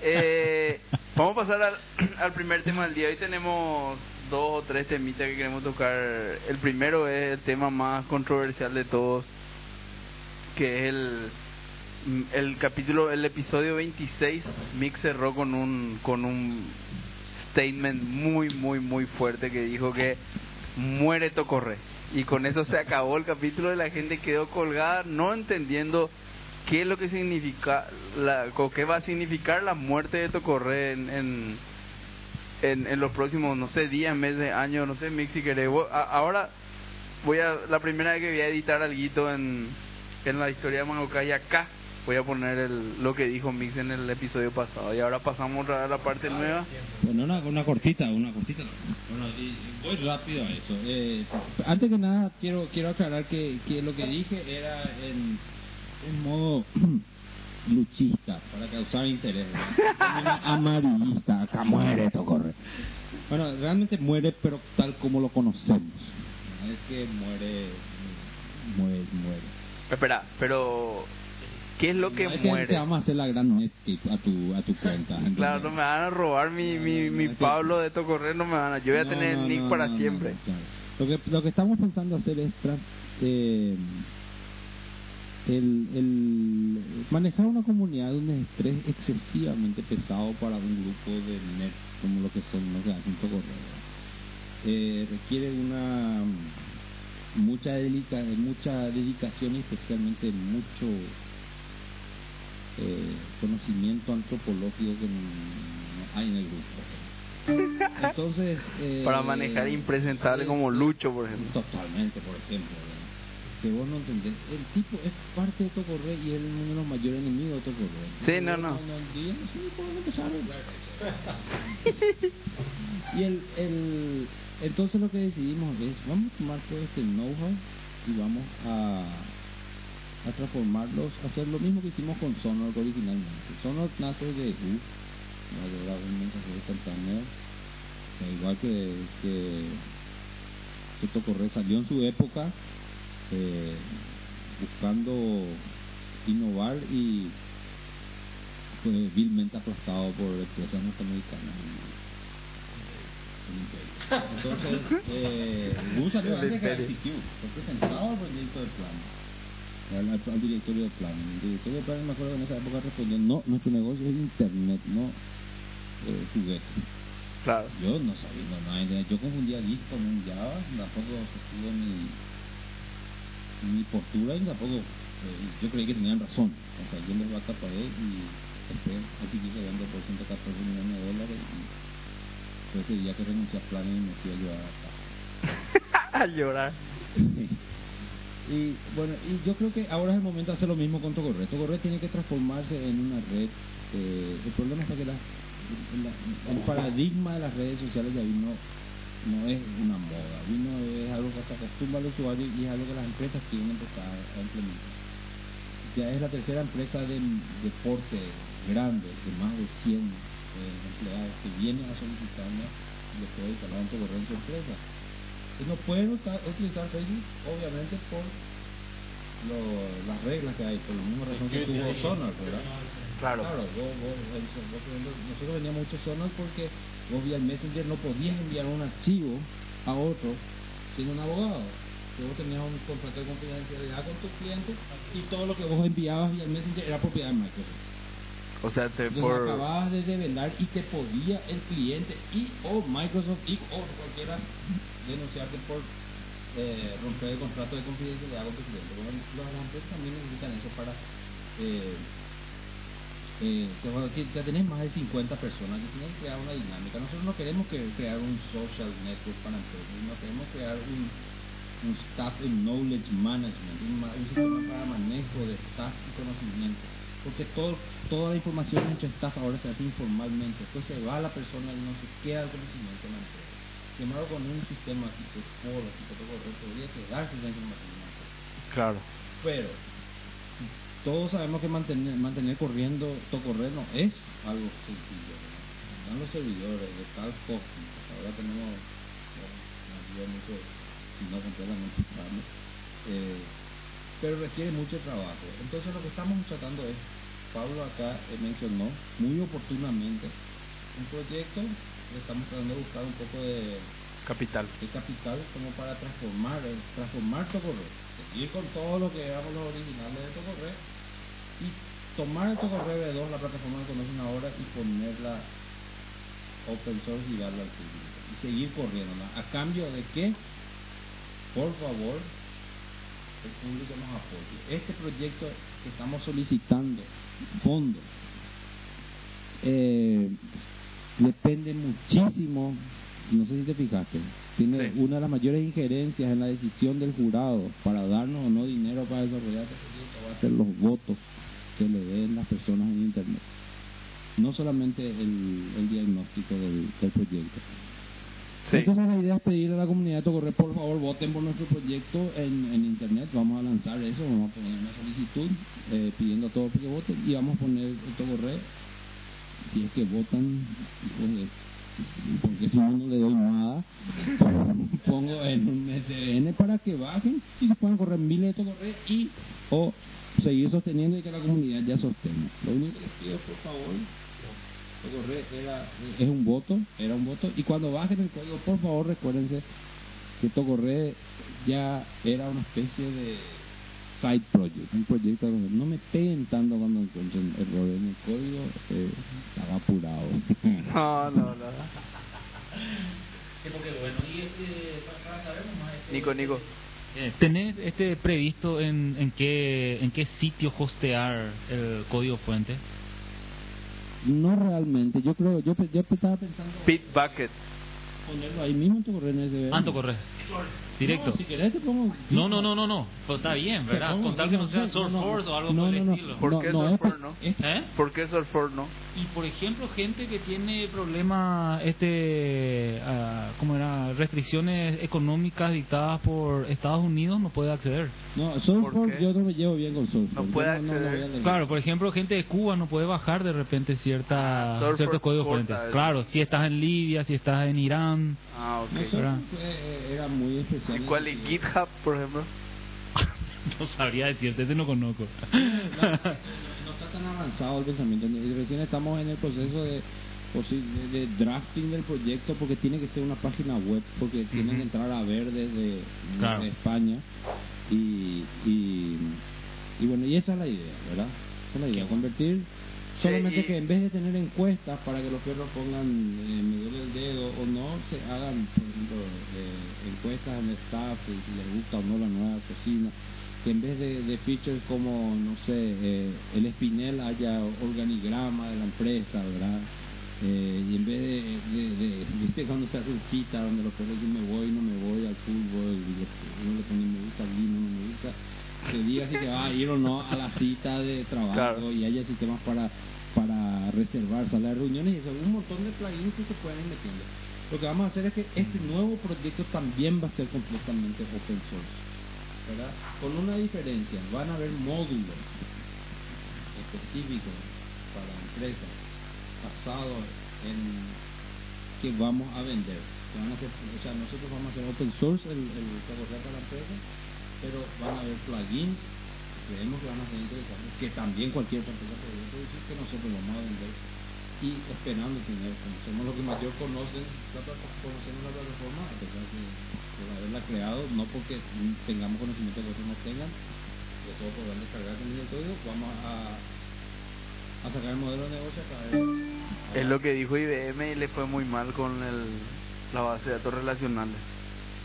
Eh, Vamos a pasar al, <clears throat> al primer tema del día. Hoy tenemos dos o tres temitas que queremos tocar. El primero es el tema más controversial de todos, que es el el capítulo, el episodio 26. Mick cerró con un con un statement muy muy muy fuerte que dijo que muere Tocorre y con eso se acabó el capítulo y la gente quedó colgada no entendiendo qué es lo que significa la, o qué va a significar la muerte de Tocorre en, en, en, en los próximos no sé días meses años no sé Mick si querés. Ahora voy a la primera vez que voy a editar algo en en la historia de Mangokai acá voy a poner el, lo que dijo Mix en el episodio pasado. Y ahora pasamos a la parte nueva Bueno, una, una cortita, una cortita. Bueno, y- voy rápido a eso. Eh, antes que nada, quiero quiero aclarar que, que lo que dije era en, en modo <clears throat> luchista, para causar interés. <laughs> amarillista, acá muere, corre. Bueno, realmente muere, pero tal como lo conocemos. No es que muere, muere, muere. espera pero ¿qué es lo que No que muere? te vamos a hacer la gran Netscape a tu, a tu cuenta. Claro, no me van a robar mi, mi, mi Pablo de Tocorre, no me van a... Yo voy a tener el nick para siempre. claro. Lo que lo que estamos pensando hacer es tras- eh, el, el manejar una comunidad de un estrés excesivamente pesado para un grupo de nerds como lo que son los de Asunto Correo. Eh, requiere una mucha dedica, mucha dedicación y especialmente mucho eh, conocimiento antropológico que no hay en el grupo. Entonces, eh, Para manejar impresentable como Lucho, por ejemplo. Totalmente, por ejemplo. ¿verdad? Que vos no entendés. El tipo es parte de Tocorre y es uno de los mayores enemigos de Tocorre. Sí, no, no. <laughs> y el, el, entonces lo que decidimos es, vamos a tomar todo este know-how y vamos a, a transformarlos, a hacer lo mismo que hicimos con Sonos originalmente. Sonos nace de U, eh, igual que, que, que Tocorre salió en su época eh, buscando innovar y fue vilmente aplastado por empresas norteamericanas. Entonces, <laughs> eh, Wu salió antes que ICQ, fue presentado al proyecto de plan, al, directorio de plan. El directorio de plan, me acuerdo que en esa época respondió: No, nuestro negocio es internet, no eh, juguetes. Claro. Yo no sabía, no, no, yo confundía Git con un Java, tampoco sostuve mi, mi postura y tampoco, eh, yo creí que tenían razón. O sea, yo les acaparé y después así que se vendo por 114 millones de dólares y fue ese día que renuncié a Plan y me fui a llevar acá. <laughs> a llorar. <laughs> Y bueno, y yo creo que ahora es el momento de hacer lo mismo con Tocorre. Tocorre tiene que transformarse en una red. eh, el problema está que la- el paradigma de las redes sociales ya vino, no es una moda, vino es algo que se acostumbra al usuario y es algo que las empresas quieren empezar a implementar. Ya es la tercera empresa de deporte grande, de más de 100 eh, empleados, que viene a solicitarme después de instalar un Tocorre en su empresa. No pueden utilizar Facebook, obviamente, por lo- las reglas que hay, por la misma razón que tuvo Sonar, ¿verdad? Claro. Claro, vos, nosotros veníamos mucho Sonar porque vos vía el Messenger no podías enviar un archivo a otro siendo un abogado. Que vos tenías un contrato de confidencialidad con tu cliente y todo lo que vos enviabas vía el Messenger era propiedad de Microsoft. O sea, te por... acababas de develar y te podía el cliente y o Microsoft y o cualquiera denunciarte por eh, romper el contrato de confidencialidad con tu cliente. Bueno, las empresas también necesitan eso para... Eh, eh, que, ya tenés más de 50 personas que tienen que crear una dinámica. Nosotros no queremos que, crear un social network para empresas, no queremos crear un, un staff and knowledge management, un, un sistema para manejo de staff y conocimiento. Porque todo, toda la información entre staff ahora se hace informalmente. Después se va la persona y no se queda el conocimiento en la empresa. Sin embargo, con un sistema tipo foro, tipo correo, podría quedarse esa información en la empresa. Claro. Pero todos sabemos que mantener, mantener corriendo Tocorre no es algo sencillo. Están los servidores de tal hosting, ahora tenemos bueno, mucho, si no completamente eh, pero requiere mucho trabajo. Entonces lo que estamos tratando es, Pablo acá eh, mencionó muy oportunamente un proyecto, estamos tratando de buscar un poco de, Capital. de capital como para transformar, eh, transformar Tocorre, seguir con todo lo que éramos los originales de Tocorre y tomar el Tocorre V2, la plataforma que conocen ahora, y ponerla open source y darla al público y seguir corriéndola. ¿A cambio de que, por favor, el público nos apoye? Este proyecto que estamos solicitando, fondos, eh, depende muchísimo, no sé si te fijaste, tiene Sí. una de las mayores injerencias en la decisión del jurado para darnos o no dinero para desarrollar este proyecto, va a ser los votos que le den las personas en Internet. No solamente el, el diagnóstico del, del proyecto. Entonces la idea es pedirle a la comunidad de Tocorre, por favor, voten por nuestro proyecto en, internet. Vamos a lanzar eso, vamos a poner una solicitud eh, pidiendo a todos que voten y vamos a poner el Tocorre. Si es que votan, pues, porque si no, no le doy nada. <laughs> Pongo en un SN para que bajen y se puedan correr miles de Tocorre y o seguir sosteniendo y que la comunidad ya sostenga. Lo único que les pido, por favor, era, es un voto, era un voto. Y cuando bajen el código, por favor, recuérdense que Tocorre ya era una especie de side project, un proyecto. No me peguen tanto cuando encuentren errores en el código, eh, estaba apurado. <laughs> No, no, no. Porque bueno, y este, para saber nomás, este- Nico, Nico. Eh, ¿Tenés este previsto en, en qué en qué sitio hostear el código fuente? No realmente, yo creo, yo, yo estaba pensando Pit Bucket. Ponerlo ahí mismo en Tocorre en SB. Anto corre. Directo. No, si querés te pongo... No, no, no, no, no. Pero está bien, ¿verdad? Contar que no sea sé, Sourceforce o algo no, por el no, no, estilo. ¿Por no, qué es- no? ¿Eh? ¿Por qué Surfer no? Y por ejemplo, gente que tiene problemas, este, ah, ¿cómo era? Restricciones económicas dictadas por Estados Unidos no puede acceder. No, qué? yo no me llevo bien con Soulforce. No puede no, acceder. Claro, por ejemplo, gente de Cuba no puede bajar de repente cierta, Ah, ciertos códigos fuentes. Claro, si estás en Libia, si estás en Irán. Ah, ok. Fue- era muy especial. ¿Y cuál es GitHub, por ejemplo? <laughs> No sabría decirte, este no conozco. <laughs> No, no está tan avanzado el pensamiento. Recién estamos en el proceso de, de drafting del proyecto porque tiene que ser una página web, porque tienen que entrar a ver desde, Claro. desde España. Y, y, y bueno, y esa es la idea, ¿verdad? Esa es la idea, convertir solamente que en vez de tener encuestas para que los perros pongan eh, me duele el dedo o no, se hagan, por ejemplo, eh, encuestas en el staff, si les gusta o no la nueva cocina, que en vez de, de features como, no sé, eh, el espinel haya organigrama de la empresa, ¿verdad? Eh, y en vez de, de, de- viste cuando se hacen citas donde los perros dicen me voy, no me voy al fútbol, y uno le pone me gusta al vino, no me gusta, que diga si te va a ir o no a la cita de trabajo Claro. y haya sistemas para para reservar salas de reuniones y eso, un montón de plugins que se pueden ir metiendo. Lo que vamos a hacer es que este nuevo proyecto también va a ser completamente open source, ¿verdad? Con una diferencia, van a haber módulos específicos para empresas basados en que vamos a vender. Que van a ser, o sea, nosotros vamos a hacer open source el, el para la empresa, pero van a haber plugins creemos que van a ser interesantes, que también cualquier otra empresa podría que nosotros vamos a vender y esperando tener, somos los que mayor conocen la conocemos la plataforma, a pesar de, de haberla creado, no porque tengamos conocimiento que otros no tengan, que todos podrán descargar también el código, vamos a, a sacar el modelo de negocio a través Es lo que dijo IBM y le fue muy mal con el, la base de datos relacionales.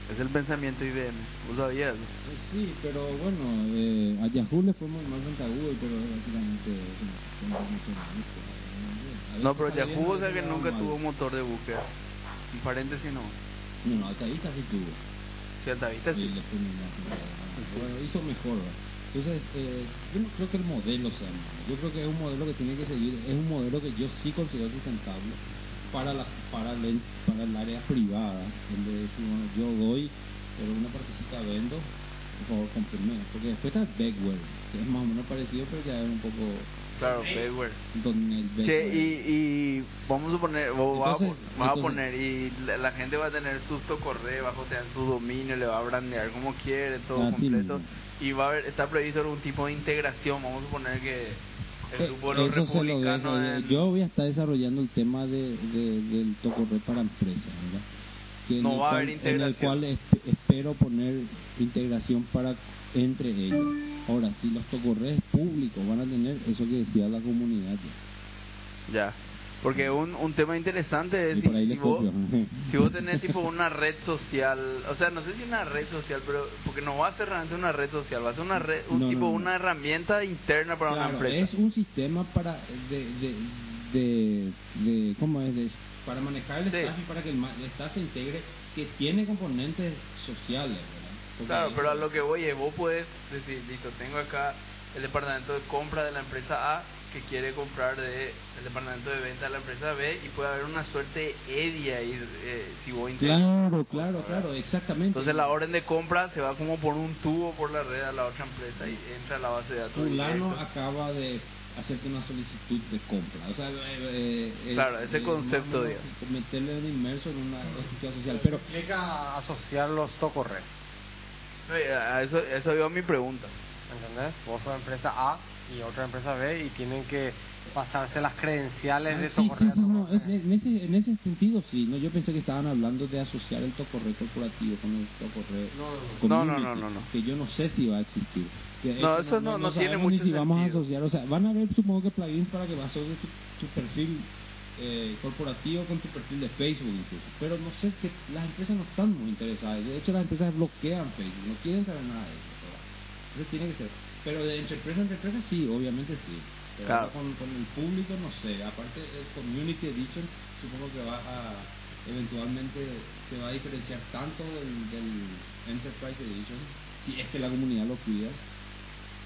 Es el pensamiento IBM. ¿Vos sabías? Eh, Sí, pero bueno, eh, a Yahoo le fue muy mal frente a Google, pero básicamente ¿no? No, pero Yahoo, o sea que nunca va tuvo mal. motor de búsqueda. En paréntesis no. No, no, Altavista sí tuvo. Si Altavista Sí, sí. mal. Bueno, hizo mejor, ¿verdad? Entonces, eh, yo no creo que el modelo sea malo. Yo creo que es un modelo que tiene que seguir, es un modelo que yo sí considero sustentable para la para el, para el área privada, donde bueno, yo doy, pero una partecita vendo, por favor cómprenme. Porque después está Beckware, que es más o menos parecido, pero ya es un poco Claro, Che, y, y vamos a suponer, vos vas a Entonces- poner, y la, la gente va a tener sus correo, va a jotear su dominio, le va a brandear como quiere, todo Así completo. mismo. Y va a haber, está previsto algún tipo de integración, vamos a suponer que los Eso se lo dejo. en- Yo voy a estar desarrollando el tema de, de- del Tocorre para empresas, ¿verdad? Que en No va a haber En el integración. cual esp- espero poner integración para entre ellos. Ahora, si los Tocorres públicos van a tener eso que decía la comunidad. Ya. Porque un, un tema interesante es si, si vos, si vos tenés tipo una red social, o sea, no sé si una red social, pero porque no va a ser realmente una red social, va a ser una red, un No, tipo, no, no. una herramienta interna para una empresa. es un sistema para de, de, de, de- ¿cómo es? De- para manejar el Sí. staff y para que el, el staff se integre que tiene componentes sociales ¿verdad? Porque Claro, pero a lo que voy es, vos puedes decir, listo, tengo acá el departamento de compra de la empresa A que quiere comprar de el departamento de venta de la empresa B y puede haber una suerte de EDI ahí eh, si vos claro claro claro exactamente Entonces la orden de compra se va como por un tubo por la red a la otra empresa y entra a la base de datos. fulano acaba de hacerte una solicitud de compra o sea eh, eh, Claro, ese eh, concepto, menos meterle un inmerso en una estructura social pero Implica asociar los tocorres. Eh, A eso, eso iba mi pregunta. ¿Entendés? Vos sos empresa A y otra empresa B y tienen que pasarse las credenciales Ah, de sí, tocorre. sí, sí, no, en, ese, en ese sentido sí, no yo pensé que estaban hablando de asociar el tocorre corporativo con el tocorre No, no, no, no, no. que yo no sé si va a existir. Que No, eso no- no tiene mucho si vamos a asociar, o sea, van a haber supongo que plugins para que asocies tu, tu perfil eh, corporativo con tu perfil de Facebook incluso, pero no sé que las empresas no están muy interesadas, de hecho las empresas bloquean Facebook, no quieren saber nada de eso. ¿verdad? Entonces tiene que ser, pero de entre empresa entre empresa sí, obviamente sí. Pero Claro. con, con el público no sé, aparte el Community Edition supongo que va a eventualmente se va a diferenciar tanto del, del Enterprise Edition si es que la comunidad lo cuida.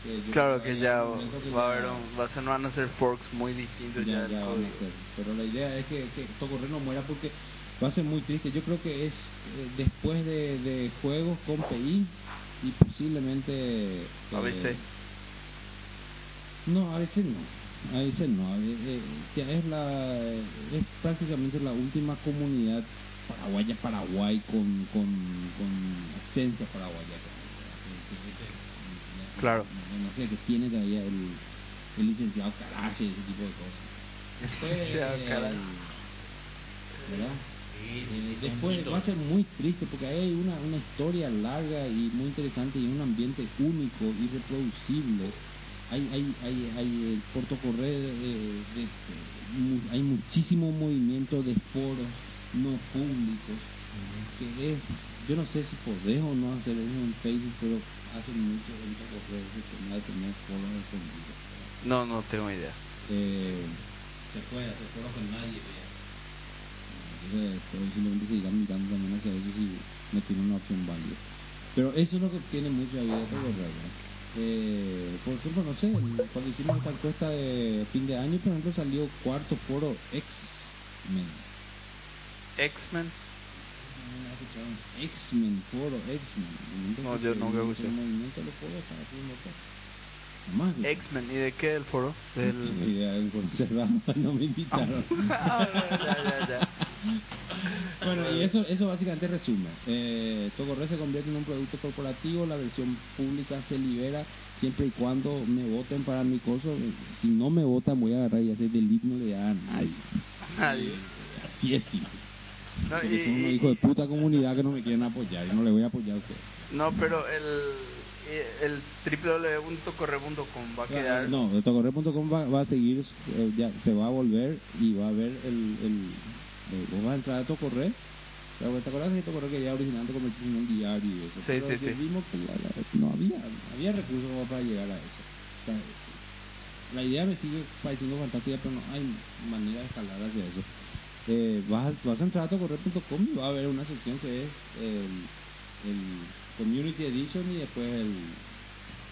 que Claro que ya que va a haber un, va a ser, no van a ser forks muy distintos ya, código. Pero la idea es que, que Tocorre no muera porque va a ser muy triste. Yo creo que es eh, después de, de juegos con PI y posiblemente... eh, ABC. no, a veces no. A veces no. a veces, eh, es, la, es prácticamente la última comunidad paraguaya Paraguay con, con, con esencia paraguaya. Claro. No, sé, que tiene todavía el, el licenciado Carache, ese tipo de cosas. <laughs> Después, eh. ¿verdad? Eh, después va a ser muy triste porque hay una, una historia larga y muy interesante y un ambiente único, irreproducible. Hay, hay, hay, hay el Porto Correo, eh, de- mu- hay muchísimo movimiento de foros no públicos que es, yo no sé si podés o no hacer eso en Facebook, pero hacen mucho en Porto ese tema de tener foros escondidos. No, no tengo idea. Eh, se puede hacer foros que nadie Entonces, pero simplemente se irán mirando también hacia eso si no tiene una opción válida. Pero eso es lo que tiene mucha vida. Eh, por ejemplo, no sé, cuando hicimos esta encuesta de fin de año, por ejemplo, salió cuarto foro X-Men. X-Men. X-Men, foro X-Men. No, yo nunca escuché. El movimiento de los foros X-Men. ¿Y de qué el foro? Ni Del... idea, en conserva, no me invitaron. <laughs> Ah, ya, ya, ya. Bueno, y eso, eso básicamente resume. Eh, Tocorre se convierte en un producto corporativo, la versión pública se libera siempre y cuando me voten para mi coso. Si no me votan, voy a agarrar y hacer delito, no le da a nadie. Nadie. Así es simple. No, y- son unos y- hijos de puta comunidad que no me quieren apoyar y no le voy a apoyar a ustedes. No, pero el el www.corre.com va a quedar. No, tocorre.com va, va a seguir, eh, ya se va a volver y va a ver el. el eh, vos vas a entrar a Tocorre. ¿Te acuerdas que Tocorre quería originalmente convertirse en un diario y eso? Sí, Pero sí, ya sí. vimos que la- la- no había, había recursos para llegar a eso. O sea, la idea me sigue pareciendo fantástica, pero no hay manera de escalar hacia eso. Eh, vas, a, vas a entrar a tocorre.com y va a haber una sección que es el, el Community Edition y después el.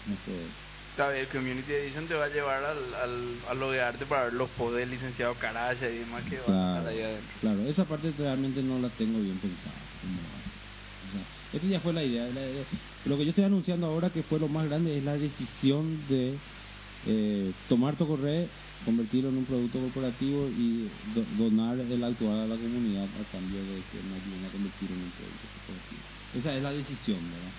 No sé, el Community Edition te va a llevar al, al, a loguearte para ver los pods del licenciado Caracha y demás que van a Claro, estar ahí adentro. claro, esa parte realmente no la tengo bien pensada. O sea, esta ya fue la idea. la- lo que yo estoy anunciando ahora, que fue lo más grande, es la decisión de eh, tomar Tocorre convertirlo en un producto corporativo y do- donar el actual a la comunidad a cambio de que nos ayuden a convertirlo en un producto corporativo. Esa es la decisión, ¿verdad?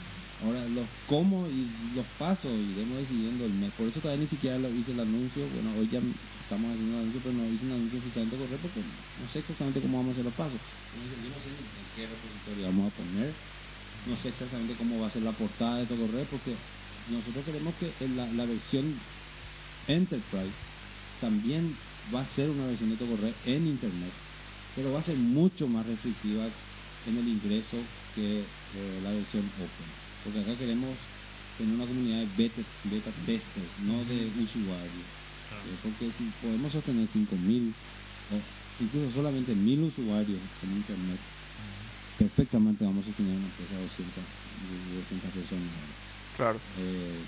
Ahora, los cómo y los pasos iremos decidiendo el mes. Por eso todavía ni siquiera lo hice el anuncio. Bueno, hoy ya estamos haciendo el anuncio, pero no hice un anuncio oficialmente correr porque no sé exactamente cómo vamos a hacer los pasos. No sé en qué repositorio vamos a poner. No sé exactamente cómo va a ser la portada de Tocorrer porque nosotros queremos que la, versión Enterprise también va a ser una versión de Tocorrer en Internet, pero va a ser mucho más restrictiva en el ingreso que eh, la versión Open. Porque acá queremos tener una comunidad de beta, beta testers, no de usuarios. Eh, Porque si podemos sostener 5.000 o incluso solamente 1.000 usuarios en Internet, perfectamente vamos a sostener una empresa de 200, de 200 personas. Claro. Eh,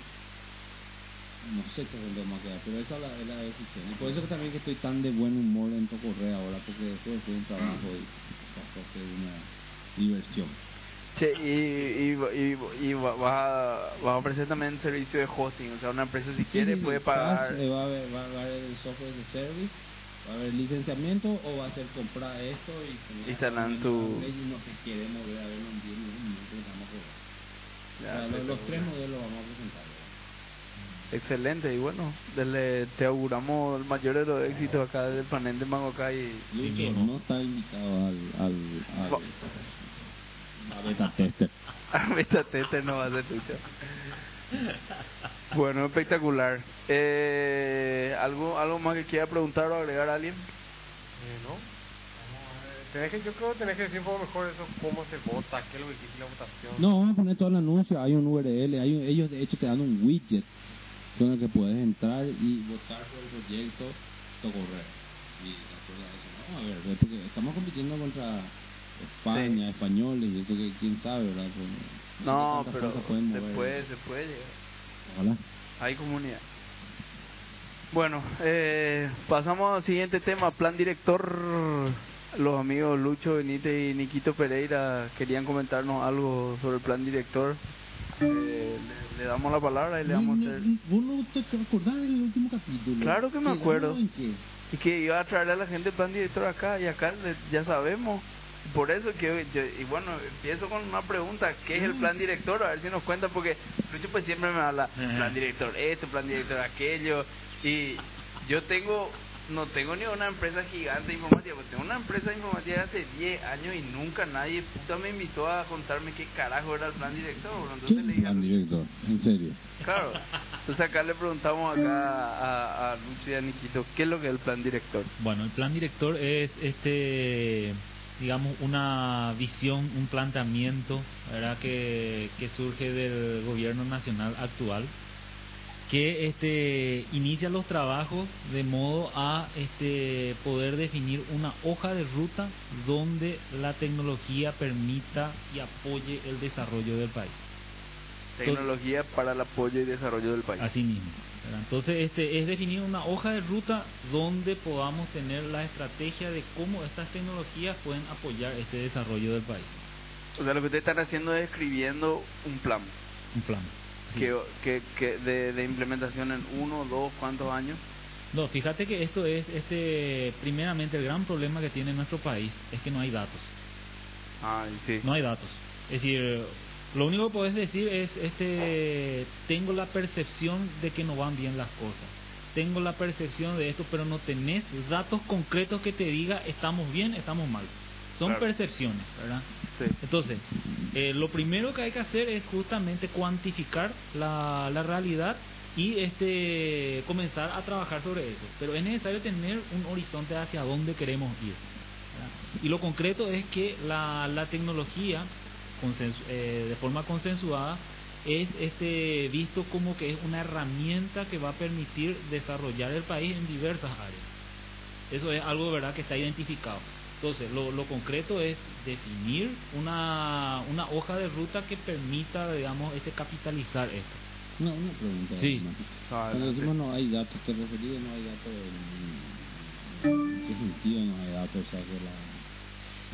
no sé exactamente cómo va a quedar, pero esa es la, es la decisión. Y por eso que también que estoy tan de buen humor en Tocorre ahora, porque después de un trabajo y pasó a ser una diversión. Che, y, y, y, y va, va, va a ofrecer también servicio de hosting, o sea, una empresa si quiere Sí, puede SaaS, pagar. eh, va, a haber, va a haber el software de service, va a haber licenciamiento o va a ser comprar esto y Instalan tu- y no se quiere mover a ver en 10 minutos que vamos a cobrar. O Ya, sea, los, los tres modelos vamos a presentar. ¿verdad? Excelente, y bueno, desde, te auguramos el mayor de los éxitos acá desde el panel de Mango acá y mismo. no está invitado al, al, al, a beta tester. <laughs> Esta tete no va a ser tuya. Bueno, espectacular. Eh, ¿algo, ¿Algo más que quiera preguntar o agregar a alguien? Eh, ¿No? A. Tenés que, yo creo que tenés que decir un poco mejor eso, cómo se vota, qué es lo que hiciste en la votación. No, vamos a poner todo el anuncio, hay un URL, hay un- ellos de hecho te dan un widget con el que puedes entrar y votar por el proyecto Tocorrer. Y hacer eso. Vamos a ver, porque estamos compitiendo contra España, españoles y eso que quién sabe, ¿verdad? Pues, No, pero se puede, se puede llegar. Ojalá. Hay comunidad. Bueno, eh, pasamos al siguiente tema, plan director. Los amigos Lucho Benítez y Niquito Pereira querían comentarnos algo sobre el plan director. Eh, le, le damos la palabra y le vamos a hacer... ¿Vos no te acordás del último capítulo? Claro que me acuerdo. ¿En qué? Y que iba a traerle a la gente el plan director acá y acá le- ya sabemos. Por eso que yo, y bueno, empiezo con una pregunta, ¿qué es el plan director? A ver si nos cuenta, porque Lucho pues siempre me habla, plan director esto, plan director aquello, y yo tengo, no tengo ni una empresa gigante informativa, pues tengo una empresa informativa hace 10 años y nunca nadie puta me invitó a contarme qué carajo era el plan director, bro. ¿Qué entonces es le el dije, a plan director? En serio. claro, entonces acá le preguntamos acá a, a Lucho y a Niquito, ¿qué es lo que es el plan director? Bueno, el plan director es este, digamos, una visión, un planteamiento. Que, que surge del gobierno nacional actual, que este inicia los trabajos de modo a este poder definir una hoja de ruta donde la tecnología permita y apoye el desarrollo del país. Tecnología para el apoyo y desarrollo del país. Así mismo. ¿verdad? Entonces, este es definir una hoja de ruta donde podamos tener la estrategia de cómo estas tecnologías pueden apoyar este desarrollo del país. O sea, lo que ustedes están haciendo es escribiendo un plan Un plan. Que, que, que de, de implementación en uno, dos, cuántos años. No, fíjate que esto es, este, primeramente, el gran problema que tiene nuestro país es que no hay datos. Ay, sí. No hay datos. Es decir, lo único que puedes decir es, este, tengo la percepción de que no van bien las cosas. Tengo la percepción de esto, pero no tenés datos concretos que te diga estamos bien, estamos mal. Son Claro. percepciones, ¿verdad? Sí. Entonces, eh, lo primero que hay que hacer es justamente cuantificar la, la realidad y este comenzar a trabajar sobre eso. Pero es necesario tener un horizonte hacia dónde queremos ir. ¿verdad? Y lo concreto es que la, la tecnología, consensu- eh, de forma consensuada, es este visto como que es una herramienta que va a permitir desarrollar el país en diversas áreas. Eso es algo verdad que está identificado. Entonces, lo, lo concreto es definir una, una hoja de ruta que permita, digamos, este capitalizar esto. No, una pregunta. Sí. No, Cuando adelante. decimos no hay datos, ¿te referís no hay datos en, en qué sentido no hay datos? O sea, que la...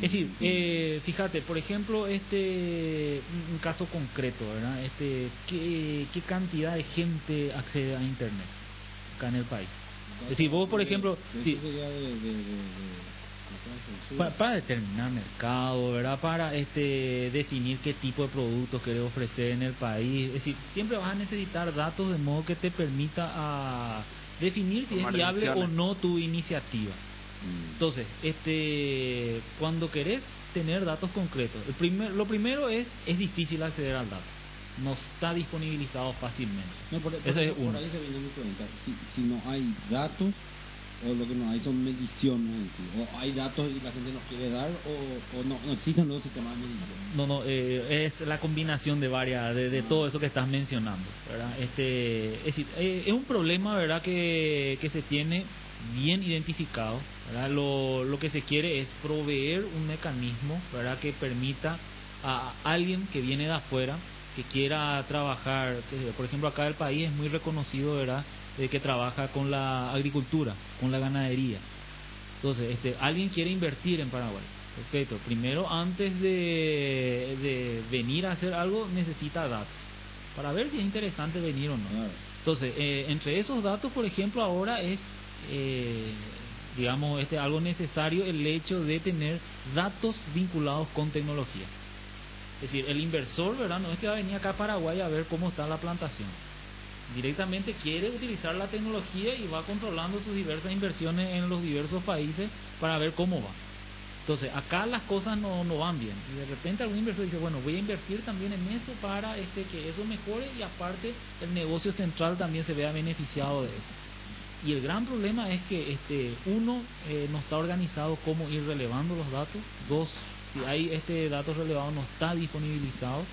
Es decir, eh, fíjate, por ejemplo, este un- caso concreto, ¿verdad? Este, ¿qué, ¿Qué cantidad de gente accede a Internet acá en el país? Es decir, vos, por ejemplo, censura. para, para determinar mercado, ¿verdad? Para este definir qué tipo de productos querés ofrecer en el país. Es decir, siempre vas a necesitar datos de modo que te permita a definir si es viable o no tu iniciativa. Mm. Entonces, este, cuando querés tener datos concretos, el primer, lo primero es es difícil acceder al dato. No está disponibilizado fácilmente. No, por, por Eso es por uno. ahí se viene mi pregunta. Si, si no hay datos, o lo que no hay son mediciones o hay datos y la gente nos quiere dar, o, o no, no existen los sistemas de medición. No, no, eh, es la combinación de varias, de, de todo eso que estás mencionando, ¿verdad? Este, es decir, eh, es un problema, ¿verdad? Que, que se tiene bien identificado. Lo, lo que se quiere es proveer un mecanismo, ¿verdad? Que permita a alguien que viene de afuera, que quiera trabajar, que, por ejemplo, acá el país es muy reconocido, ¿verdad? De que trabaja con la agricultura, con la ganadería. Entonces, este, alguien quiere invertir en Paraguay. Perfecto. Primero, antes de, de venir a hacer algo, necesita datos para ver si es interesante venir o no. Entonces, eh, entre esos datos, por ejemplo, ahora es, eh, digamos, este algo necesario el hecho de tener datos vinculados con tecnología. Es decir, el inversor, ¿verdad? No es que va a venir acá a Paraguay a ver cómo está la plantación. Directamente quiere utilizar la tecnología y va controlando sus diversas inversiones en los diversos países para ver cómo va. Entonces, acá las cosas no, no van bien. Y de repente algún inversor dice, bueno, voy a invertir también en eso para este que eso mejore y aparte el negocio central también se vea beneficiado de eso. Y el gran problema es que este uno eh, no está organizado cómo ir relevando los datos. Dos, si hay este datos relevados no está disponibilizado.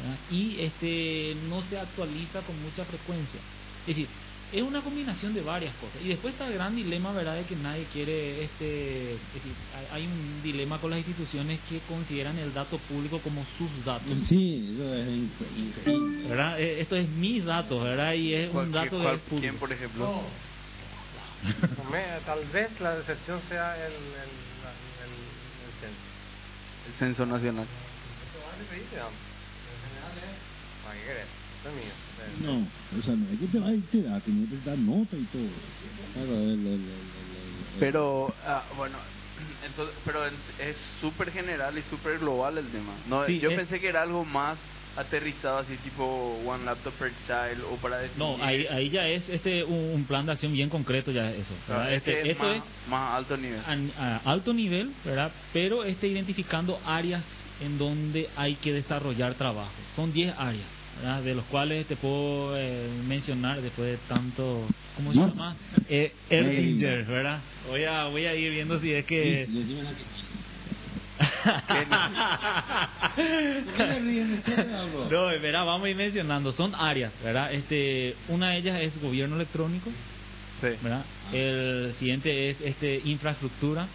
¿verdad? Y este no se actualiza con mucha frecuencia. Es decir, es una combinación de varias cosas. Y después está el gran dilema, ¿verdad?, de que nadie quiere, este, es decir, hay- hay un dilema con las instituciones que consideran el dato público como sus datos. Sí, eso es incre- increíble. ¿Verdad? Eh, Esto es mis datos, ¿verdad? Y es ¿Cuál- un dato del público. ¿Quién, por ejemplo? Tal vez la decepción sea el, el, el, el censo. El censo nacional. Mío. No, o sea, no es que te va a tiene que dar nota y todo. Claro, el, Pero, ah, bueno, <clears throat> entonces, pero es súper general y súper global el tema. No, Sí, yo es- pensé que era algo más aterrizado, así tipo one laptop per child o para definir. No, ahí, ahí ya es este un, un plan de acción bien concreto ya es eso. Claro, ¿verdad? es que Este, es esto más, es más alto nivel. a, a alto nivel, ¿verdad? Pero este identificando áreas en donde hay que desarrollar trabajo. Son 10 áreas, ¿verdad? De los cuales te puedo eh, mencionar después de tanto, ¿cómo se llama? Eh, Erdinger, ¿verdad? Voy a voy a ir viendo si es que Sí, no, verá, vamos a ir mencionando. Son áreas, ¿verdad? Este, una de ellas es gobierno electrónico, Sí. ¿verdad? El siguiente es este infraestructura,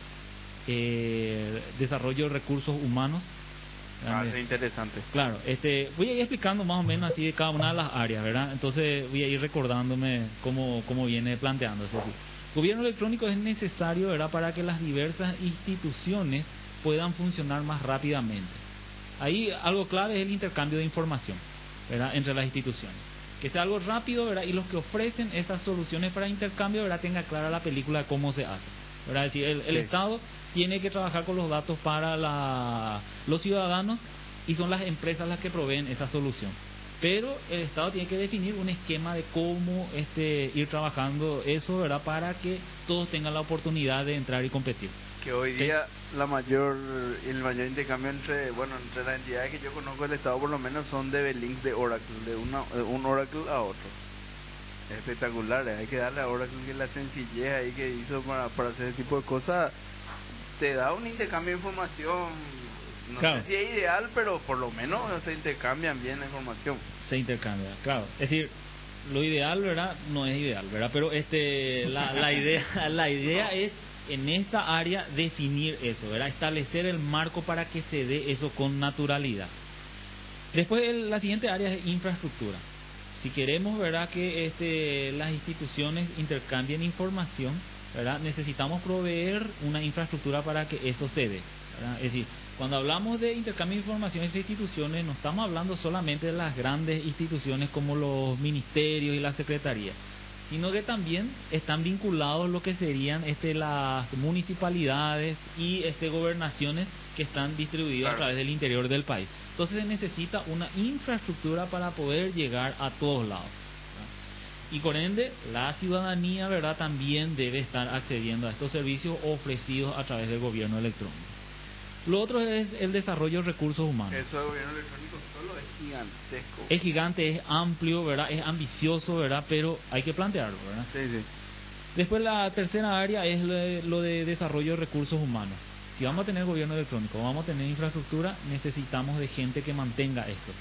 eh, desarrollo de recursos humanos. Ah, es interesante. Claro, este, voy a ir explicando más o menos así de cada una de las áreas, ¿verdad? Entonces voy a ir recordándome cómo, cómo viene planteándose. así. Gobierno electrónico es necesario, ¿verdad?, para que las diversas instituciones puedan funcionar más rápidamente. Ahí algo clave es el intercambio de información, ¿verdad?, entre las instituciones. Que sea algo rápido, ¿verdad? Y los que ofrecen estas soluciones para intercambio, ¿verdad?, tenga clara la película de cómo se hace. ¿verdad? Es decir, el, el Sí. Estado tiene que trabajar con los datos para la, los ciudadanos y son las empresas las que proveen esa solución. Pero el Estado tiene que definir un esquema de cómo este, ir trabajando eso, ¿verdad? Para que todos tengan la oportunidad de entrar y competir. Que hoy día la mayor, el mayor intercambio entre, bueno, entre las entidades que yo conozco del Estado por lo menos son de links de Oracle, de una, de un Oracle a otro. Espectacular, hay que darle a Oracle que la sencillez ahí que hizo para, para hacer ese tipo de cosas te da un intercambio de información, no Claro. sé si es ideal, pero por lo menos se intercambian bien la información. se intercambia, claro. Es decir, lo ideal, ¿verdad? No es ideal, ¿verdad? Pero este, la, la idea, <laughs> la idea es en esta área definir eso, ¿verdad? Establecer el marco para que se dé eso con naturalidad. Después el- la siguiente área es infraestructura. Si queremos, ¿verdad? Que este, las instituciones intercambien información, ¿verdad? Necesitamos proveer una infraestructura para que eso se dé. Es decir, cuando hablamos de intercambio de información entre instituciones, no estamos hablando solamente de las grandes instituciones como los ministerios y las secretarías. Sino que también están vinculados lo que serían este las municipalidades y este gobernaciones que están distribuidas a través del interior del país. Entonces se necesita una infraestructura para poder llegar a todos lados. ¿verdad? Y por ende, la ciudadanía, ¿verdad?, también debe estar accediendo a estos servicios ofrecidos a través del gobierno electrónico. Lo otro es el desarrollo de recursos humanos. Eso gobierno electrónico gigantesco. Es gigante, es amplio, ¿verdad? Es ambicioso, ¿verdad? Pero hay que plantearlo, ¿verdad? Sí, sí. Después la tercera área es lo de, lo de desarrollo de recursos humanos. Si vamos a tener gobierno electrónico, vamos a tener infraestructura, necesitamos de gente que mantenga esto.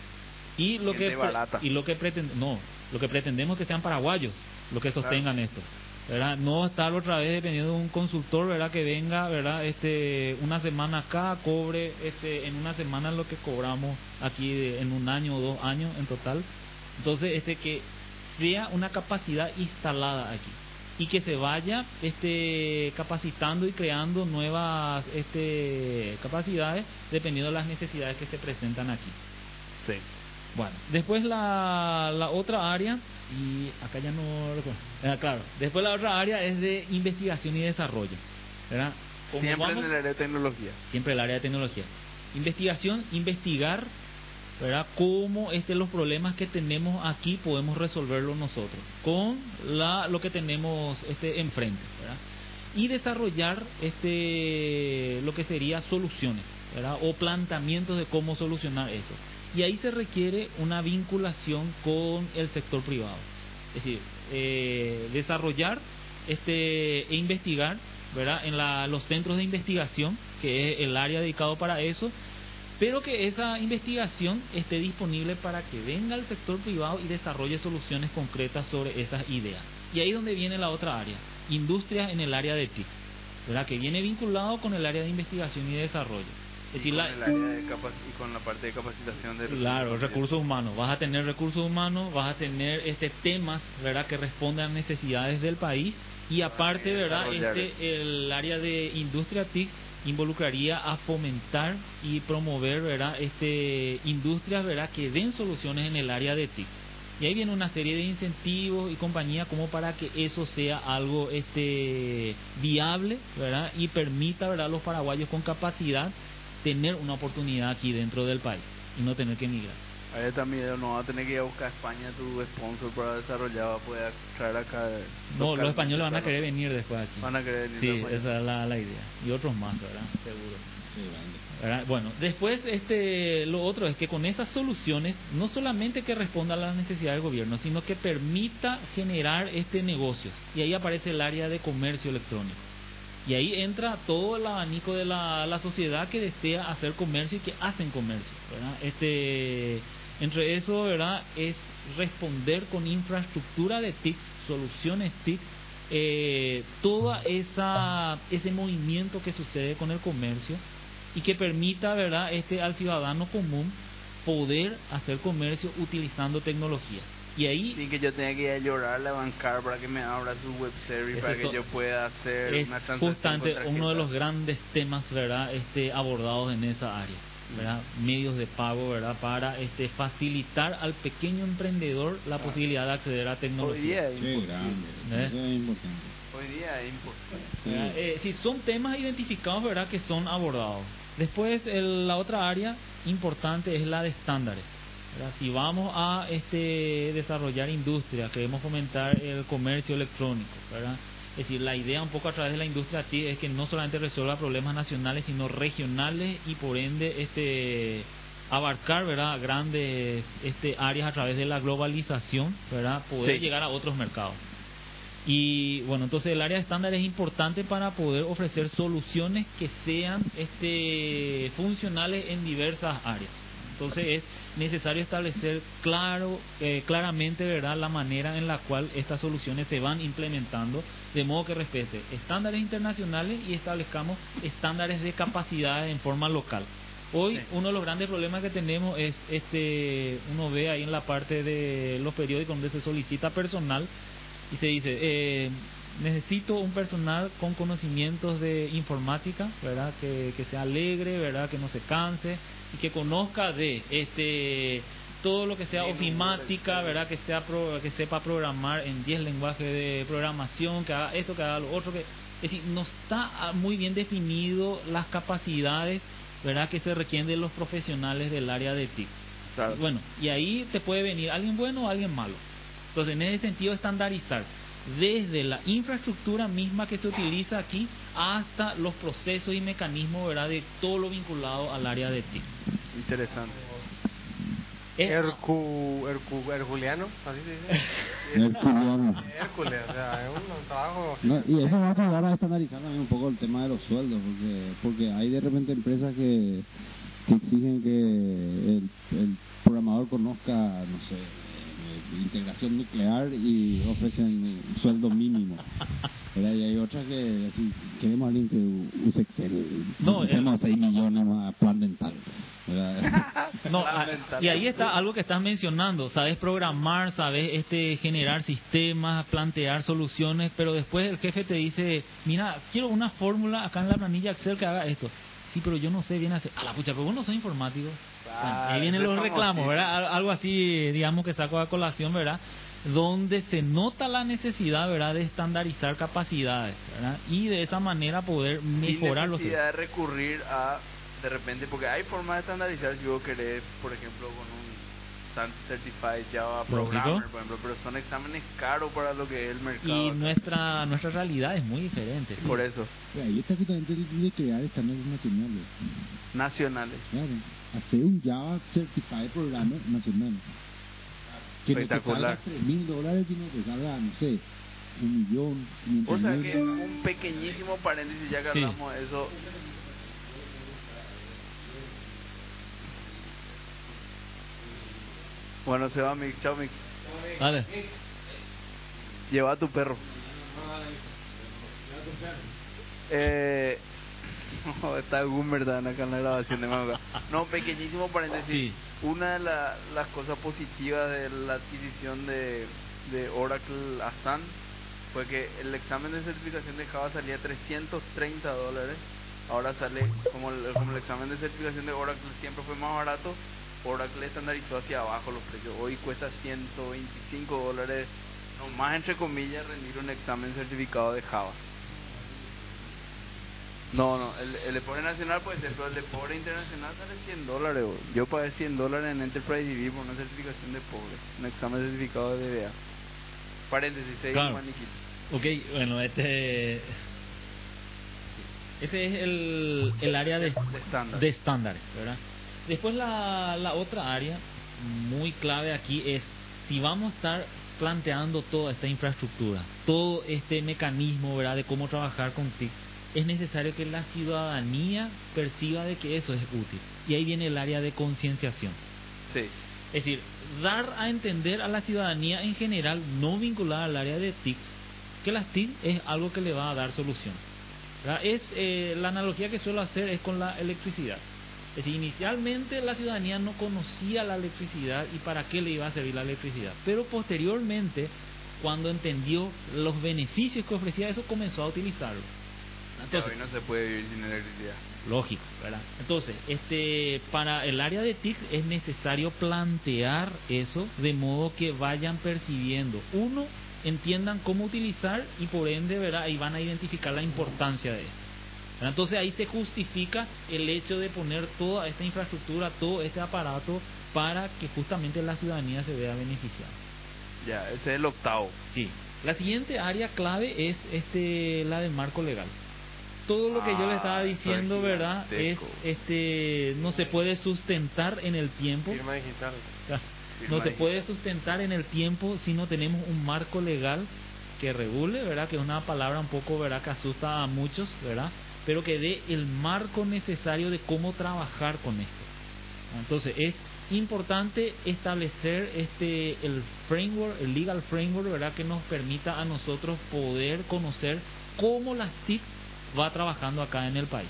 Y lo Gente que barata. y lo que pretend- no, lo que pretendemos es que sean paraguayos los que sostengan esto. ¿Verdad? No estar otra vez dependiendo de un consultor, ¿verdad? Que venga, ¿verdad? Este, una semana acá, cobre, este, en una semana lo que cobramos aquí de- en un año o dos años en total. Entonces, este, que sea una capacidad instalada aquí y que se vaya este capacitando y creando nuevas este capacidades dependiendo de las necesidades que se presentan aquí. Sí. Bueno, después la, la otra área, y acá ya no recuerdo. Ah, claro, después la otra área es de investigación y desarrollo. ¿verdad? Como Siempre vamos- en el área de tecnología. siempre el área de tecnología. Investigación, investigar, ¿verdad? Cómo este, los problemas que tenemos aquí podemos resolverlos nosotros, con la, lo que tenemos este, enfrente, ¿verdad? Y desarrollar este, lo que sería soluciones, ¿verdad? O planteamientos de cómo solucionar eso. Y ahí se requiere una vinculación con el sector privado. Es decir, eh, desarrollar este, e investigar ¿verdad? en la- los centros de investigación, que es el área dedicado para eso, pero que esa investigación esté disponible para que venga el sector privado y desarrolle soluciones concretas sobre esas ideas. Y ahí es donde viene la otra área, industrias en el área de TICS, ¿verdad? que viene vinculado con el área de investigación y desarrollo. Es Y decir, con, la, el área de capac- y con la parte de capacitación de Claro, recursos humanos. Vas a tener recursos humanos, vas a tener este temas, ¿verdad? Que respondan a necesidades del país y aparte, ¿verdad? Este el área de industria TIC involucraría a fomentar y promover, ¿verdad? Este industrias, ¿verdad? Que den soluciones en el área de TIC. Y ahí viene una serie de incentivos y compañía como para que eso sea algo este viable, ¿verdad? Y permita, ¿verdad? a los paraguayos con capacidad tener una oportunidad aquí dentro del país y no tener que emigrar. Ahí también no va a tener que ir a buscar a España tu sponsor para desarrollar, va a poder traer acá. No, los españoles van a querer venir después aquí. Van a querer venir Sí, después. esa es la, la idea. Y otros más, ¿verdad? Seguro. Bueno, después este, lo otro es que con esas soluciones no solamente que responda a las necesidades del gobierno, sino que permita generar este negocios. Y ahí aparece el área de comercio electrónico. Y ahí entra todo el abanico de la, la sociedad que desea hacer comercio y que hacen comercio. Este, entre eso, ¿verdad? Es responder con infraestructura de TIC, soluciones TIC, eh, esa ese movimiento que sucede con el comercio y que permita, ¿verdad? Este al ciudadano común poder hacer comercio utilizando tecnología. Y ahí Sin que yo tenga que ir a llorarle a bancar para que me abra su web para que so- yo pueda hacer es una justamente uno de los grandes temas verdad este abordados en esa área verdad medios de pago verdad para este facilitar al pequeño emprendedor la posibilidad de acceder a Hoy tecnología. día es. ¿Eh? Es importante. Hoy día es imposible. ¿verdad? Eh, sí, son temas identificados verdad que son abordados. Después el- la otra área importante es la de estándares ¿verdad? si vamos a este desarrollar industria queremos fomentar el comercio electrónico verdad es decir, la idea un poco a través de la industria TIC es que no solamente resuelva problemas nacionales, sino regionales y por ende este abarcar, ¿verdad? grandes este áreas a través de la globalización, ¿verdad? Poder Sí. llegar a otros mercados. Y bueno, entonces el área estándar es importante para poder ofrecer soluciones que sean este funcionales en diversas áreas. Entonces es necesario establecer claro, eh, claramente, verdad, la manera en la cual estas soluciones se van implementando, de modo que respete estándares internacionales y establezcamos estándares de capacidades en forma local. Hoy Sí. uno de los grandes problemas que tenemos es, este, uno ve ahí en la parte de los periódicos donde se solicita personal y se dice, eh, necesito un personal con conocimientos de informática, ¿verdad? Que, que sea alegre, ¿verdad? Que no se canse que conozca de este todo lo que sea ofimática, ¿verdad? Que sea pro- que sepa programar en 10 lenguajes de programación, que haga esto, que haga lo otro, que es decir, no está ah, muy bien definido las capacidades, ¿verdad? Que se requieren de los profesionales del área de TIC. Claro. Bueno, y ahí te puede venir alguien bueno o alguien malo. Entonces, en ese sentido, estandarizar desde la infraestructura misma que se utiliza aquí hasta los procesos y mecanismos, ¿verdad? De todo lo vinculado al área de TIC. Interesante. Es- Hercu, Hercu, Herculeano, así se dice. <laughs> Herculeano. Hércules, o sea, es un, un trabajo. No, y eso va a ayudar a estandarizar también un poco el tema de los sueldos, porque, porque hay de repente empresas que, que exigen que el, el programador conozca, no sé, eh, integración nuclear y ofrecen sueldo mínimo. ¿verdad? Y hay otras que así, queremos a alguien que use Excel, No, hacemos 6 millones más plan dental. <laughs> No, Plan a- mental. y ahí está algo que estás mencionando, sabes programar, sabes este generar sistemas, plantear soluciones, pero después el jefe te dice, mira, quiero una fórmula acá en la planilla Excel que haga esto. Sí, pero yo no sé bien hacer. A la pucha, pero vos no sos informático. Bueno, ahí vienen ese los reclamos. ¿verdad? Al- Algo así, digamos que saco a colación, ¿verdad? Donde se nota la necesidad, ¿verdad?, de estandarizar capacidades, ¿verdad? Y de esa manera poder mejorar los necesidad de recurrir a, de repente, porque hay formas de estandarizar si vos querés, por ejemplo, con un Certified Java Lógico. Programmer, por ejemplo, pero son exámenes caros para lo que es el mercado. Y nuestra nuestra realidad es muy diferente. sí. Por eso, Ahí está justamente el de crear estándares nacionales. nacionales. Claro, hacer un Java Certified Programmer nacional. Que no te Espectacular. salga 3 mil dólares, sino que salga, no sé, un millón, O sea 500 que un pequeñísimo paréntesis, ya que Sí. hablamos de eso. Bueno, se va Mick, chao Mick. Dale. Lleva a tu perro. Eh, no, <laughs> está Gumber Dan acá en la grabación de Manga. No, pequeñísimo paréntesis. Sí. Una de la- las cosas positivas de la adquisición de, de Oracle Asan fue que el examen de certificación de Java salía 330 dólares. Ahora sale, como el, como el examen de certificación de Oracle siempre fue más barato, Oracle estandarizó hacia abajo los precios. Hoy cuesta 125 dólares, nomás entre comillas, rendir un examen certificado de Java. No, no, el, el de pobre nacional puede ser, pero el de pobre internacional sale 100 dólares. bro. Yo pagué 100 dólares en Enterprise DB por una certificación de pobre, un examen certificado de DBA. Paréntesis, Claro. Ok, bueno, este. Ese es el, el área de, De estándar. de estándares, ¿verdad? Después la, la otra área muy clave aquí es si vamos a estar planteando toda esta infraestructura, todo este mecanismo, ¿verdad? De cómo trabajar con TIC, es necesario que la ciudadanía perciba de que eso es útil. Y ahí viene el área de concienciación. Sí, Es decir, dar a entender a la ciudadanía en general, no vinculada al área de TICs, que las TIC es algo que le va a dar solución. ¿verdad? Es eh, la analogía que suelo hacer es con la electricidad. Es decir, inicialmente la ciudadanía no conocía la electricidad y para qué le iba a servir la electricidad, pero posteriormente, cuando entendió los beneficios que ofrecía eso, comenzó a utilizarlo. Entonces, hoy no se puede vivir sin electricidad. Lógico, ¿verdad? Entonces, este, para el área de TIC es necesario plantear eso de modo que vayan percibiendo. Uno, entiendan cómo utilizar y por ende, ¿verdad? Y van a identificar la importancia de esto. Entonces ahí se justifica el hecho de poner toda esta infraestructura, todo este aparato para que justamente la ciudadanía se vea beneficiada. Ya, ese es el octavo. Sí. La siguiente área clave es este la del marco legal. Todo lo que yo le Ah, estaba es diciendo, ¿verdad? Es este no se puede sustentar en el tiempo. Firma digital. No se digital. puede sustentar en el tiempo si no tenemos un marco legal que regule, ¿verdad? Que es una palabra un poco, ¿verdad? Que asusta a muchos, ¿verdad? Pero que dé el marco necesario de cómo trabajar con esto. Entonces es importante establecer este el framework, el legal framework, ¿verdad? Que nos permita a nosotros poder conocer cómo las TIC va trabajando acá en el país.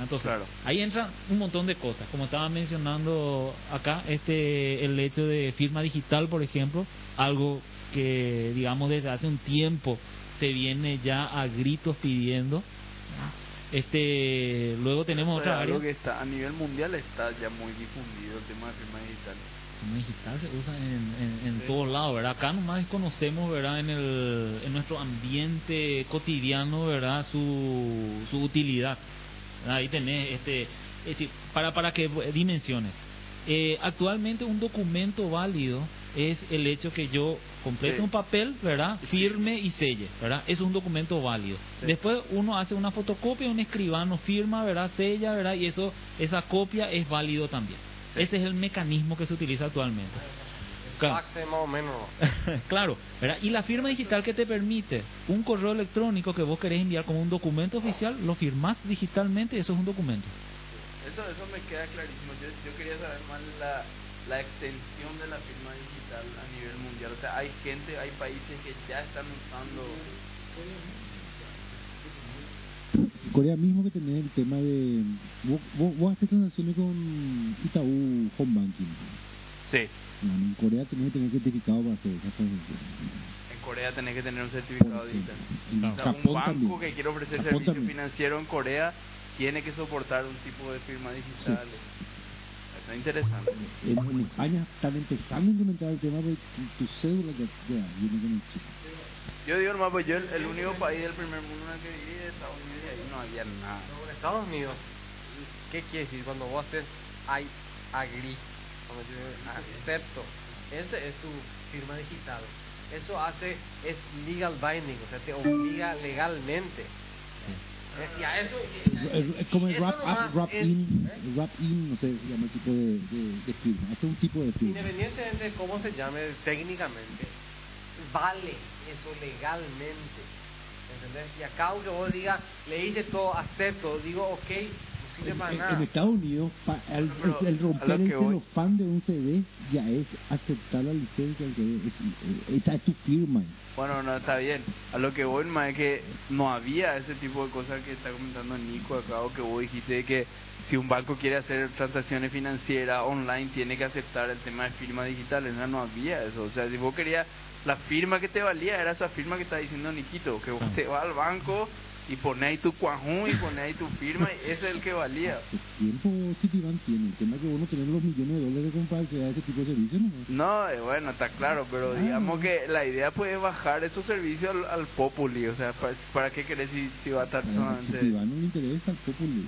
Entonces, Claro. ahí entran un montón de cosas, como estaba mencionando acá, este el hecho de firma digital, por ejemplo, algo que digamos desde hace un tiempo se viene ya a gritos pidiendo. Este, luego tenemos Eso otra área. que está a nivel mundial está ya muy difundido el tema de firma digital. firma digital se usa en, en, en todos lados, ¿verdad? Acá nomás conocemos, ¿verdad? En, el, en nuestro ambiente cotidiano, ¿verdad? Su, su utilidad. Ahí tenés, este, es decir, para, para que dimensiones. Eh, actualmente un documento válido es el hecho que yo complete Sí. un papel, ¿verdad? Firme y selle, ¿verdad? Eso es un documento válido. Sí. Después uno hace una fotocopia, un escribano firma, ¿verdad? Sella, ¿verdad? Y eso, esa copia es válido también. Sí. Ese es el mecanismo que se utiliza actualmente. Claro. Fax más o menos. <laughs> claro, ¿verdad? Y la firma digital que te permite un correo electrónico que vos querés enviar como un documento oficial, lo firmás digitalmente y eso es un documento. Eso, eso me queda clarísimo. Yo, yo quería saber más la, la extensión de la firma digital a nivel mundial. O sea, hay gente, hay países que ya están usando. Corea mismo que tenés el tema de... Vos, vos, vos haces transacciones con Itaú Home Banking. Sí. Bueno, en Corea tenés que tener certificado para hacer esas transacciones. En Corea tenés que tener un certificado digital. En O sea, un banco también. que quiere ofrecer Japón servicio también. financiero en Corea tiene que soportar un tipo de firma digital. Es interesante. En, en España están empezando a implementar el tema de tu, cédula ya, ya viene con el chip. Yo digo nomás, pues yo el, el único país del primer mundo en el que viví es Estados Unidos y ahí no había nada. Estados Unidos, ¿qué quiere decir? Cuando vos haces I agree, cuando yo acepto, ese es tu firma digital. Eso hace, es legal binding, o sea, te obliga legalmente. Eh, Y a eso... Es- es como el nomás up, wrap es- in, ¿eh? el wrap in, no sé, se llama el tipo de, de, de firma. Hace un tipo de firma. Independientemente de cómo se llame técnicamente, vale eso legalmente. ¿Entendés? Y acá aunque vos digas, le hice todo, acepto, digo, ok, no En, en Estados Unidos, pa- el, Pero, el- romper el celofán de un CD ya es aceptar la licencia del CD. Es, esta es tu firma. Bueno, no, está bien. A lo que voy, más es que no había ese tipo de cosas que está comentando Nico acá, o que vos dijiste de que si un banco quiere hacer transacciones financieras online, tiene que aceptar el tema de firma digital. En realidad no había eso. O sea, si vos querías, la firma que te valía era esa firma que está diciendo Niquito, que vos te vas al banco y pones ahí tu cuajón y pones ahí tu firma, y ese es el que valía. Hace tiempo Citibank tiene. El tema es que vos no tenés los millones de dólares de comprar que da ese tipo de servicios. ¿no? No, eh, bueno, está claro, pero Ah. digamos que la idea puede bajar esos servicios al, al populi, o sea, ¿para, para qué querés si, si va a estar A solamente... Citibank no le interesa al popular.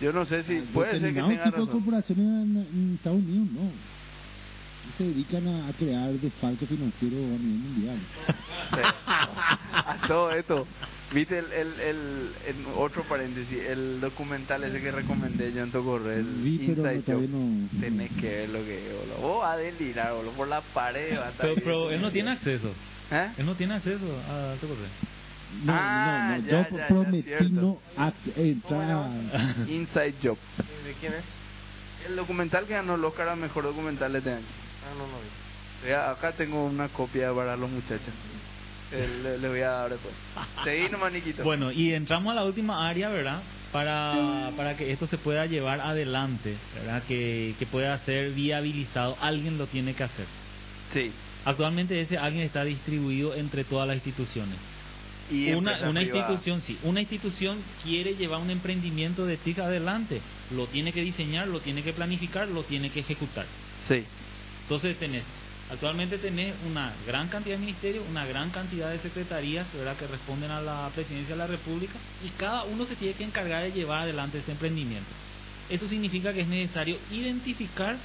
Yo no sé si puede ser que tenga de razón. corporaciones en, en Estados Unidos no. Se dedican a, a crear desfalco financiero a nivel mundial. <laughs> Sí. A todo esto. Viste el, el, el, en otro paréntesis, el documental ese que recomendé yo en tu correo, el Vi, pero Inside Job. no- Tenés que ver lo que es, boludo. Vos vas a delirar, boludo, por la pared. va a estar Pero, pero él no tiene acceso. ¿Eh? Él no tiene acceso a tu correo. No, Ah, no, no. ya, yo ya, ya, prometí cierto. no entrar a... Inside Job. ¿De quién es? El documental que ganó el Oscar a mejor documental de este año. Ah, no, no acá tengo una copia para los muchachos. Eh, Le, le voy a dar después. <laughs> Seguí nomás, Niquito. Bueno, y entramos a la última área, ¿verdad? Para, para que esto se pueda llevar adelante, ¿verdad? Que, que pueda ser viabilizado. Alguien lo tiene que hacer. Sí. Actualmente ese alguien está distribuido entre todas las instituciones. Y una una institución, sí. Una institución quiere llevar un emprendimiento de TIC adelante. Lo tiene que diseñar, lo tiene que planificar, lo tiene que ejecutar. Sí. Entonces tenés, actualmente tenés una gran cantidad de ministerios, una gran cantidad de secretarías ¿verdad? que responden a la presidencia de la República y cada uno se tiene que encargar de llevar adelante ese emprendimiento. Esto significa que es necesario identificar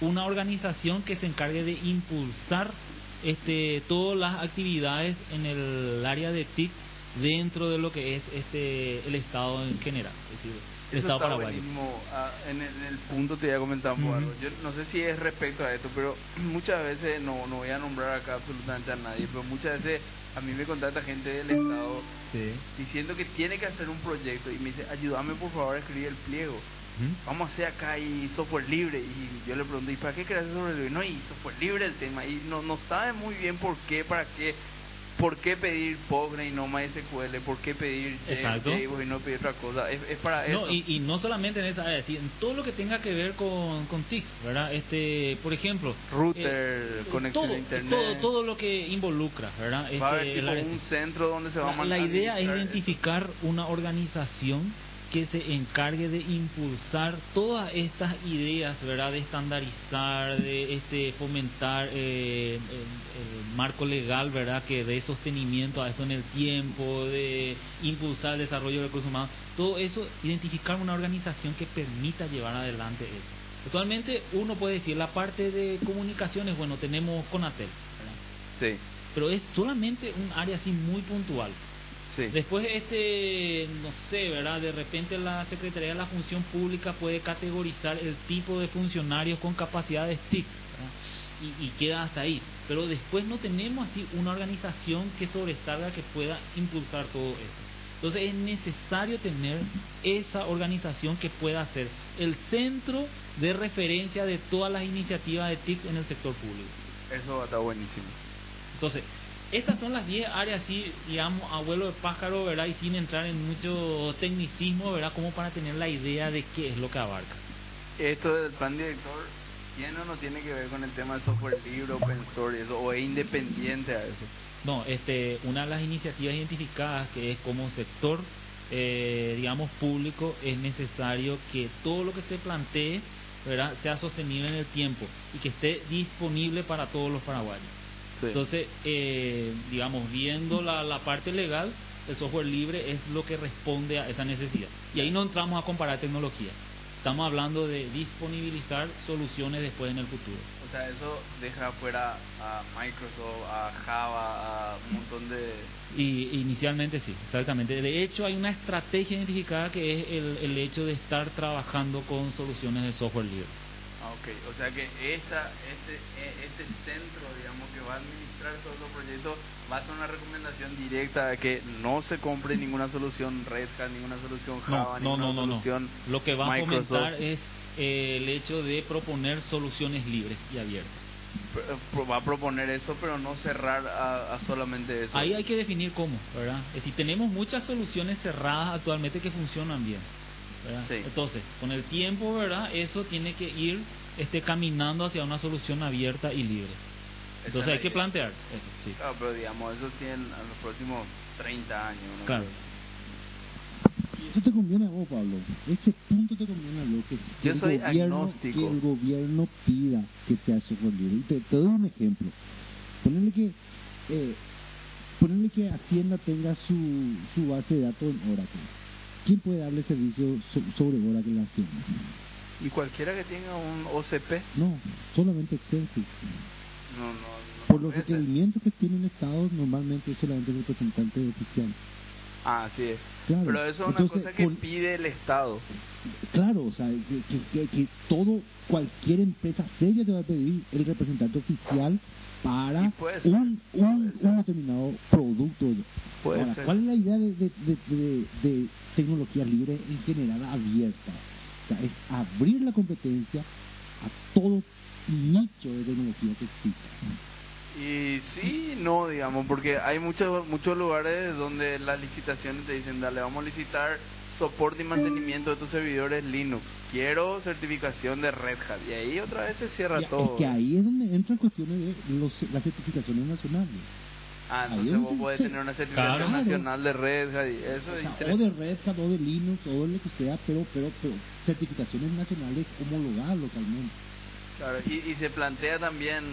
una organización que se encargue de impulsar este, todas las actividades en el área de TIC dentro de lo que es este el Estado en general, Eso Estado está paraguayo. buenísimo. Ah, en, el, en el punto te voy a comentar un poco Ujú. algo. Yo no sé si es respecto a esto, pero <clears throat> muchas veces, no, no voy a nombrar acá absolutamente a nadie, pero muchas veces a mí me contacta gente del Estado Sí. diciendo que tiene que hacer un proyecto y me dice, ayúdame por favor a escribir el pliego. Vamos a hacer acá y software libre. Y yo le pregunto, ¿y para qué hacer software libre? No, y software libre el tema. Y no, no sabe muy bien por qué, para qué, por qué pedir Postgre y no MySQL, por qué pedir. JBoss y no pedir otra cosa. Es, es para eso. Y, y no solamente en esa área, en todo lo que tenga que ver con, con TICs, ¿verdad? Este, por ejemplo, Router, eh, conexión todo, a internet. todo, todo lo que involucra, ¿verdad? Va a haber Este, tipo un centro donde se va a la, la idea es identificar una organización que se encargue de impulsar todas estas ideas, ¿verdad? De estandarizar, de este fomentar eh, el, el marco legal, ¿verdad? Que dé sostenimiento a esto en el tiempo, de impulsar el desarrollo de recursos humanos. Todo eso, identificar una organización que permita llevar adelante eso. Actualmente uno puede decir, la parte de comunicaciones, bueno, tenemos Conatel, ¿verdad? Sí, pero es solamente un área así muy puntual. Sí. Después, este, no sé, ¿verdad? De repente la Secretaría de la Función Pública puede categorizar el tipo de funcionarios con capacidades TIC. Y, y queda hasta ahí. Pero después no tenemos así una organización que sobresalga que pueda impulsar todo esto. Entonces es necesario tener esa organización que pueda ser el centro de referencia de todas las iniciativas de TIC en el sector público. Eso estar buenísimo. Entonces, estas son las 10 áreas, así, digamos, abuelo de pájaro, ¿verdad? Y sin entrar en mucho tecnicismo, ¿verdad? Como para tener la idea de qué es lo que abarca. Esto del plan director tiene o no tiene que ver con el tema de software libre, open source eso, o es independiente a eso. No, este, una de las iniciativas identificadas que es como sector, eh, digamos, público, es necesario que todo lo que se plantee, ¿verdad? Sea sostenible en el tiempo y que esté disponible para todos los paraguayos. Sí. Entonces, eh, digamos, viendo la, la parte legal, el software libre es lo que responde a esa necesidad. Y ahí no entramos a comparar tecnología. Estamos hablando de disponibilizar soluciones después en el futuro. O sea, eso deja afuera a Microsoft, a Java, a un montón de... Y inicialmente sí, exactamente. De hecho, hay una estrategia identificada que es el, el hecho de estar trabajando con soluciones de software libre. Ah, ok. O sea que esta, este, e- este centro, digamos, que va a administrar todos los proyectos, va a ser una recomendación directa de que no se compre ninguna solución Red Hat, ninguna solución Java, No, no, ninguna no, no, no. solución Lo que va a Microsoft. fomentar es eh, el hecho de proponer soluciones libres y abiertas. Pro- Va a proponer eso, pero no cerrar a, a solamente eso. Ahí hay que definir cómo, ¿verdad? Es decir, tenemos muchas soluciones cerradas actualmente que funcionan bien. Sí. Entonces, con el tiempo, ¿verdad? Eso tiene que ir este, caminando hacia una solución abierta y libre. Entonces hay que plantear eso, sí. Claro, pero digamos, eso sí en, en los próximos 30 años. ¿no? Claro. Y eso te conviene a vos, Pablo. Este punto te conviene a vos. Que, que Yo el soy gobierno, agnóstico. Que el gobierno pida que sea software libre. Y te, te doy un ejemplo. Ponerle que, eh, ponerle que Hacienda tenga su, su base de datos en Oracle. ¿Quién puede darle servicio so- sobre Oracle a Hacienda? Y cualquiera que tenga un OCP, No, solamente Excel. sí. no, no. no Por los requerimientos que tiene el Estado, normalmente es solamente el representante oficial. Ah, sí es. Claro. Pero eso es una Entonces, cosa que con- pide el Estado. Claro, o sea, que, que- que- que todo, cualquier empresa seria te va a pedir el representante oficial para ser, un, un, un determinado producto. Ahora, ser. ¿cuál es la idea de, de, de, de- de tecnología libre en general abierta? O sea, es abrir la competencia a todo nicho de tecnología que exista. Y sí, no, digamos, porque hay muchos muchos lugares donde las licitaciones te dicen, dale, vamos a licitar soporte y mantenimiento de tus servidores Linux. Quiero certificación de Red Hat. Y ahí otra vez se cierra Ya, todo. Es que ahí es donde entran cuestiones de los, las certificaciones nacionales. Ah, entonces es vos podés se- tener una certificación Claro. nacional de Red Hat y eso O es de Red Hat, o de Linux, o de lo que sea, pero, pero, pero certificaciones nacionales homologadas localmente. Claro, y, y se plantea también,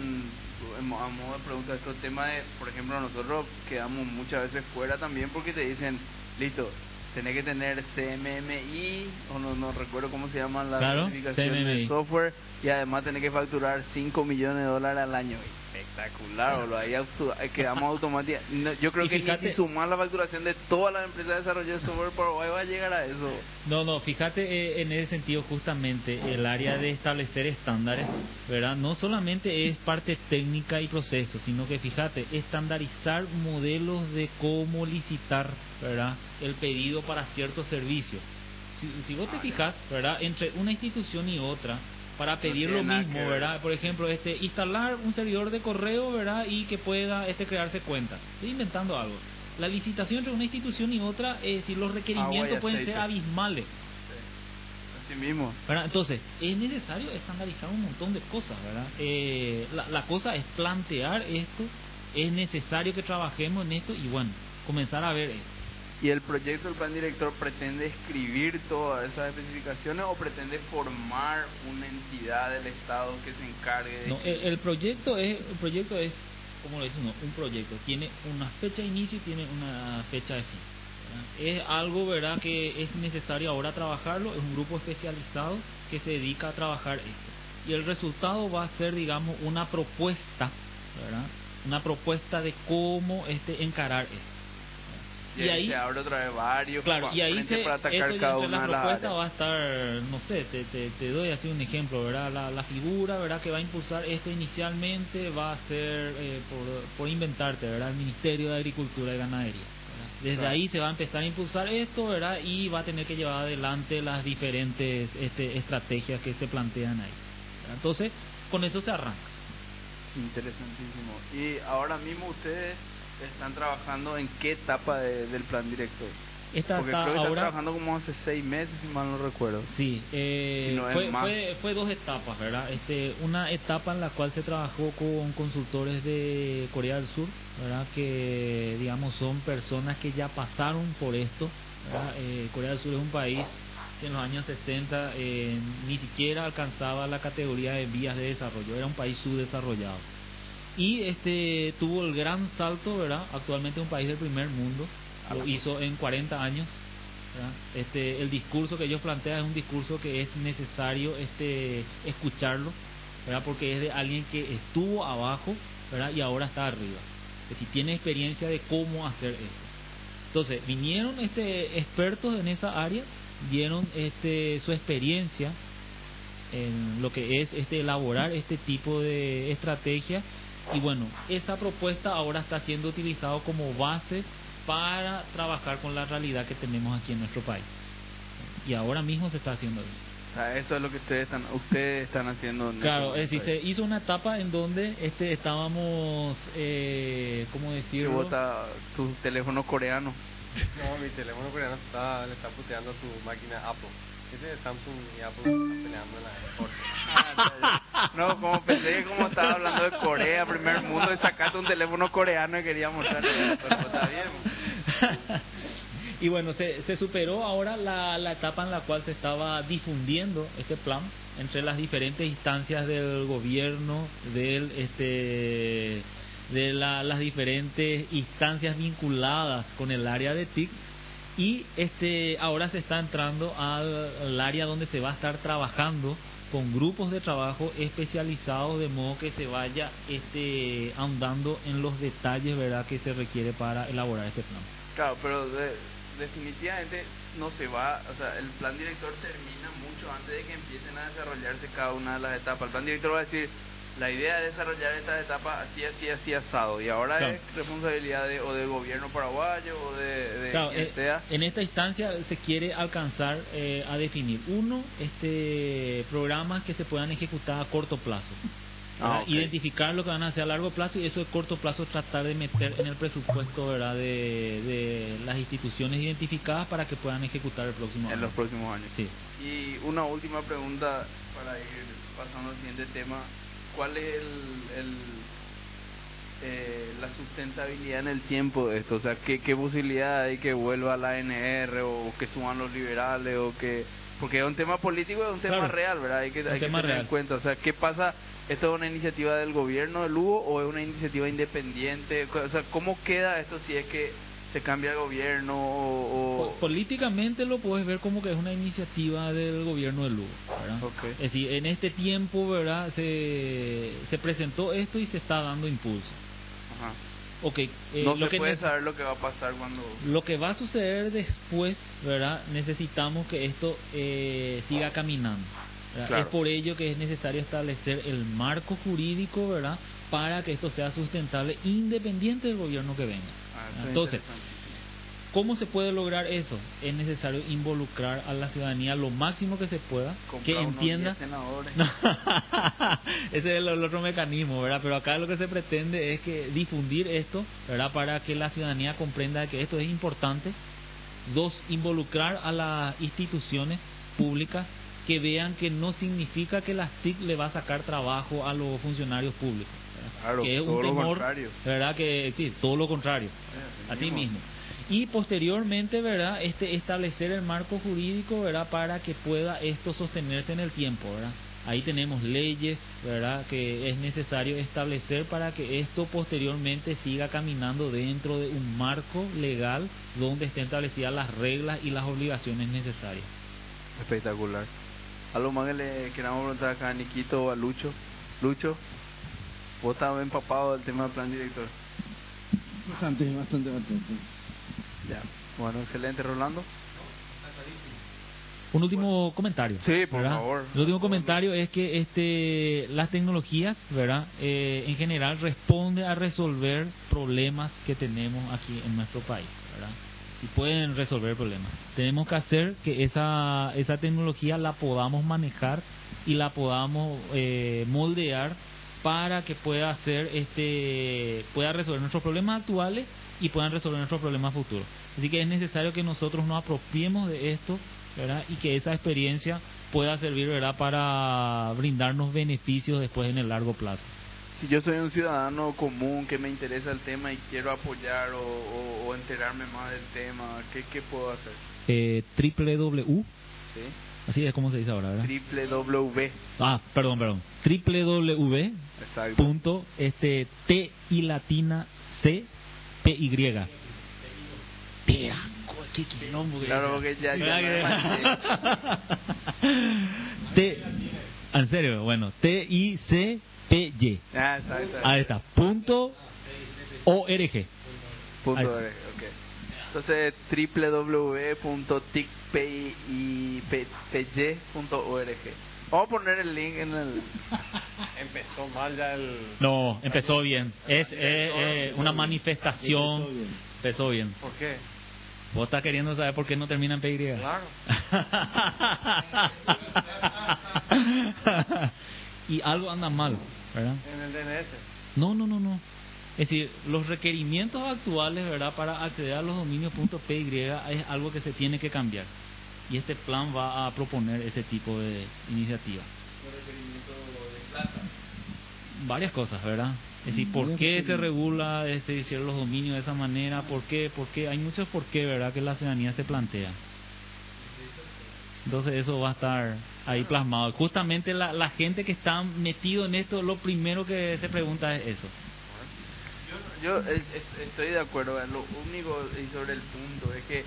a modo de pregunta, estos temas de, por ejemplo, nosotros quedamos muchas veces fuera también porque te dicen, listo, tenés que tener CMMI, o no, no recuerdo cómo se llama la Claro, certificación de CMMI. software, y además tenés que facturar 5 millones de dólares al año. Espectacular, boludo, ahí quedamos <laughs> automáticamente. No, yo creo Y que fíjate- ni si sumar la facturación de todas las empresas de desarrollo de software Paraguay va a llegar a eso. No, no, fíjate eh, en ese sentido justamente el área de establecer estándares, ¿verdad? No solamente es parte técnica y proceso, sino que fíjate, estandarizar modelos de cómo licitar, ¿verdad? El pedido para ciertos servicios. Si, si vos te fijas, ¿verdad? Entre una institución y otra, para pedir lo mismo. ¿verdad? Por ejemplo, este, instalar un servidor de correo, ¿verdad? Y que pueda este, crearse cuenta. Estoy inventando algo. La licitación entre una institución y otra, es decir, los requerimientos pueden ser abismales. Así mismo. ¿verdad? Entonces, es necesario estandarizar un montón de cosas, ¿verdad? Eh, la, la cosa es plantear esto, es necesario que trabajemos en esto y bueno, comenzar a ver esto. ¿Y el proyecto del plan director pretende escribir todas esas especificaciones o pretende formar una entidad del Estado que se encargue de... No, el, el proyecto es, el proyecto es, como lo dice uno, un proyecto. Tiene una fecha de inicio y tiene una fecha de fin. ¿verdad? Es algo, ¿verdad?, que es necesario ahora trabajarlo. Es un grupo especializado que se dedica a trabajar esto. Y el resultado va a ser, digamos, una propuesta, ¿verdad? Una propuesta de cómo este encarar esto. Y, ahí se abre otra vez varios Claro, y ahí se, para atacar eso ya cada una de las va a estar, no sé, te, te, te doy así un ejemplo, ¿verdad? La, la figura, ¿verdad? Que va a impulsar esto inicialmente va a ser, eh, por, por inventarte, ¿verdad? El Ministerio de Agricultura y Ganadería. ¿verdad? Desde Claro. ahí se va a empezar a impulsar esto, ¿verdad? Y va a tener que llevar adelante las diferentes este, estrategias que se plantean ahí. ¿verdad? Entonces, con eso se arranca. Interesantísimo. Y ahora mismo ustedes están trabajando en qué etapa de- del plan director. Esta Porque está creo que están ahora... trabajando como hace seis meses, si mal no recuerdo. Sí, eh, Si no es fue, fue, fue dos etapas, ¿verdad? Este, una etapa en la cual se trabajó con consultores de Corea del Sur, ¿verdad? Que, digamos, son personas que ya pasaron por esto, ¿verdad? Eh, Corea del Sur es un país que en los años 60 eh, ni siquiera alcanzaba la categoría de vías de desarrollo, era un país subdesarrollado. Y este tuvo el gran salto, ¿verdad? Actualmente es un país del primer mundo, lo hizo en 40 años, ¿verdad? Este, el discurso que ellos plantean es un discurso que es necesario este, escucharlo, ¿verdad? porque es de alguien que estuvo abajo ¿verdad? y ahora está arriba. Que si tiene experiencia de cómo hacer esto. Entonces, vinieron este, expertos en esa área, dieron este, su experiencia en lo que es este, elaborar este tipo de estrategia y bueno, esa propuesta ahora está siendo utilizado como base para trabajar con la realidad que tenemos aquí en nuestro país. Y ahora mismo se está haciendo eso. Eso es lo que ustedes están, ustedes están haciendo. en Claro, este es decir, se hizo una etapa en donde este estábamos, eh, ¿cómo decirlo? bota tu teléfono coreano. No, mi teléfono coreano está, le está puteando a su máquina Apple. Ese es Samsung y Apple están peleando la. No, como pensé que como estaba hablando de Corea, primer mundo, y sacaste un teléfono coreano y quería mostrarle. Pero está bien. y bueno, se, se superó ahora la, la etapa en la cual se estaba difundiendo este plan entre las diferentes instancias del gobierno, del este de la- las diferentes instancias vinculadas con el área de TIC y este ahora se está entrando al, área donde se va a estar trabajando con grupos de trabajo especializados de modo que se vaya este ahondando en los detalles verdad que se requiere para elaborar este plan Claro, pero de- definitivamente no se va, o sea, el plan director termina mucho antes de que empiecen a desarrollarse cada una de las etapas. El plan director va a decir, la idea es desarrollar estas etapas así, así, así, asado, y ahora Claro. es responsabilidad de, o del gobierno paraguayo o de, de Claro, quien eh, sea. en esta instancia se quiere alcanzar eh, a definir uno este programas que se puedan ejecutar a corto plazo Ah, identificar lo que van a hacer a largo plazo y eso de corto plazo tratar de meter en el presupuesto verdad de, de las instituciones identificadas para que puedan ejecutar el próximo en año los próximos años. sí Y una última pregunta para ir pasando al siguiente tema. ¿Cuál es el, el, eh, la sustentabilidad en el tiempo de esto? O sea, ¿qué, qué posibilidad hay que vuelva la ANR o que suban los liberales o que... Porque es un tema político, es un tema Claro. real, ¿verdad? Hay que, hay que tener en cuenta. O sea, ¿qué pasa? ¿Esto es una iniciativa del gobierno de Lugo o es una iniciativa independiente? O sea, ¿cómo queda esto si es que se cambia el gobierno o...? Po- Políticamente lo puedes ver como que es una iniciativa del gobierno de Lugo, ¿verdad? Es decir, en este tiempo, ¿verdad? Se, se presentó esto y se está dando impulso. Ajá. Ok, eh, no lo se que puede saber lo que va a pasar cuando... Lo que va a suceder después, ¿verdad? Necesitamos que esto eh, siga caminando. Es por ello que es necesario establecer el marco jurídico, ¿verdad? Para que esto sea sustentable independiente del gobierno que venga. Entonces. ¿Cómo se puede lograr eso? Es necesario involucrar a la ciudadanía lo máximo que se pueda, Comprar que entienda. 10 senadores. <laughs> Ese es el, el otro mecanismo, ¿verdad? Pero acá lo que se pretende es que difundir esto, ¿verdad? Para que la ciudadanía comprenda que esto es importante. Dos, involucrar a las instituciones públicas que vean que no significa que las TIC le va a sacar trabajo a los funcionarios públicos. Claro, que es todo un lo temor, contrario. ¿verdad? Que sí, todo lo contrario a ti mismo. y posteriormente, ¿verdad? Este establecer el marco jurídico, ¿verdad? Para que pueda esto sostenerse en el tiempo, ¿verdad? Ahí tenemos leyes, ¿verdad? Que es necesario establecer para que esto posteriormente siga caminando dentro de un marco legal donde estén establecidas las reglas y las obligaciones necesarias. Espectacular. ¿Algo más que le queramos preguntar acá a Niquito o a Lucho? Lucho, vos estabas empapado del tema del plan director. Bastante, bastante, bastante. Ya. Bueno, excelente, Rolando. Un último comentario. Sí, por ¿verdad? favor. El último comentario es que este, las tecnologías, ¿verdad? Eh, en general responde a resolver problemas que tenemos aquí en nuestro país, ¿verdad? Si pueden resolver problemas. Tenemos que hacer que esa, esa tecnología la podamos manejar y la podamos eh, moldear para que pueda hacer este pueda resolver nuestros problemas actuales y puedan resolver nuestros problemas futuros. Así que es necesario que nosotros nos apropiemos de esto ¿verdad? y que esa experiencia pueda servir ¿verdad? para brindarnos beneficios después en el largo plazo. Si yo soy un ciudadano común que me interesa el tema y quiero apoyar o, o- o enterarme más del tema, ¿qué, qué puedo hacer? Eh, www, ¿Sí? Así es como se dice ahora, ¿verdad? www. Ah, perdón, perdón. www. Exacto. Punto, este, T y latina C, P Y. Te asco, qué quilombo Claro, porque ya- ya ¿Verdad me que- T, en serio, bueno, T I C P Y. Ah, exacto. Ahí está. Punto org. Punto org, ok. Entonces, www.ticpy.org. Vamos a poner el link en el... <laughs> Empezó mal ya el... No, empezó bien. Es eh, eh, una manifestación. Empezó bien. Empezó bien. ¿Por qué? Vos estás queriendo saber por qué no termina en PY. Claro. <laughs> y algo anda mal, ¿verdad? En el DNS. No, no, no, no. Es decir, los requerimientos actuales, ¿verdad? Para acceder a los dominios .py es algo que se tiene que cambiar. Y este plan va a proponer ese tipo de iniciativa. Varias cosas, ¿verdad? Es decir, ¿por Varios qué se requerimientos. regula este, decir, los dominios de esa manera? ¿Por qué? ¿Por qué? Hay muchos por qué, ¿verdad? Que la ciudadanía se plantea. Entonces eso va a estar ahí plasmado. Justamente la, la gente que está metido en esto, lo primero que se pregunta es eso. Yo es- estoy de acuerdo, lo único y sobre el punto es que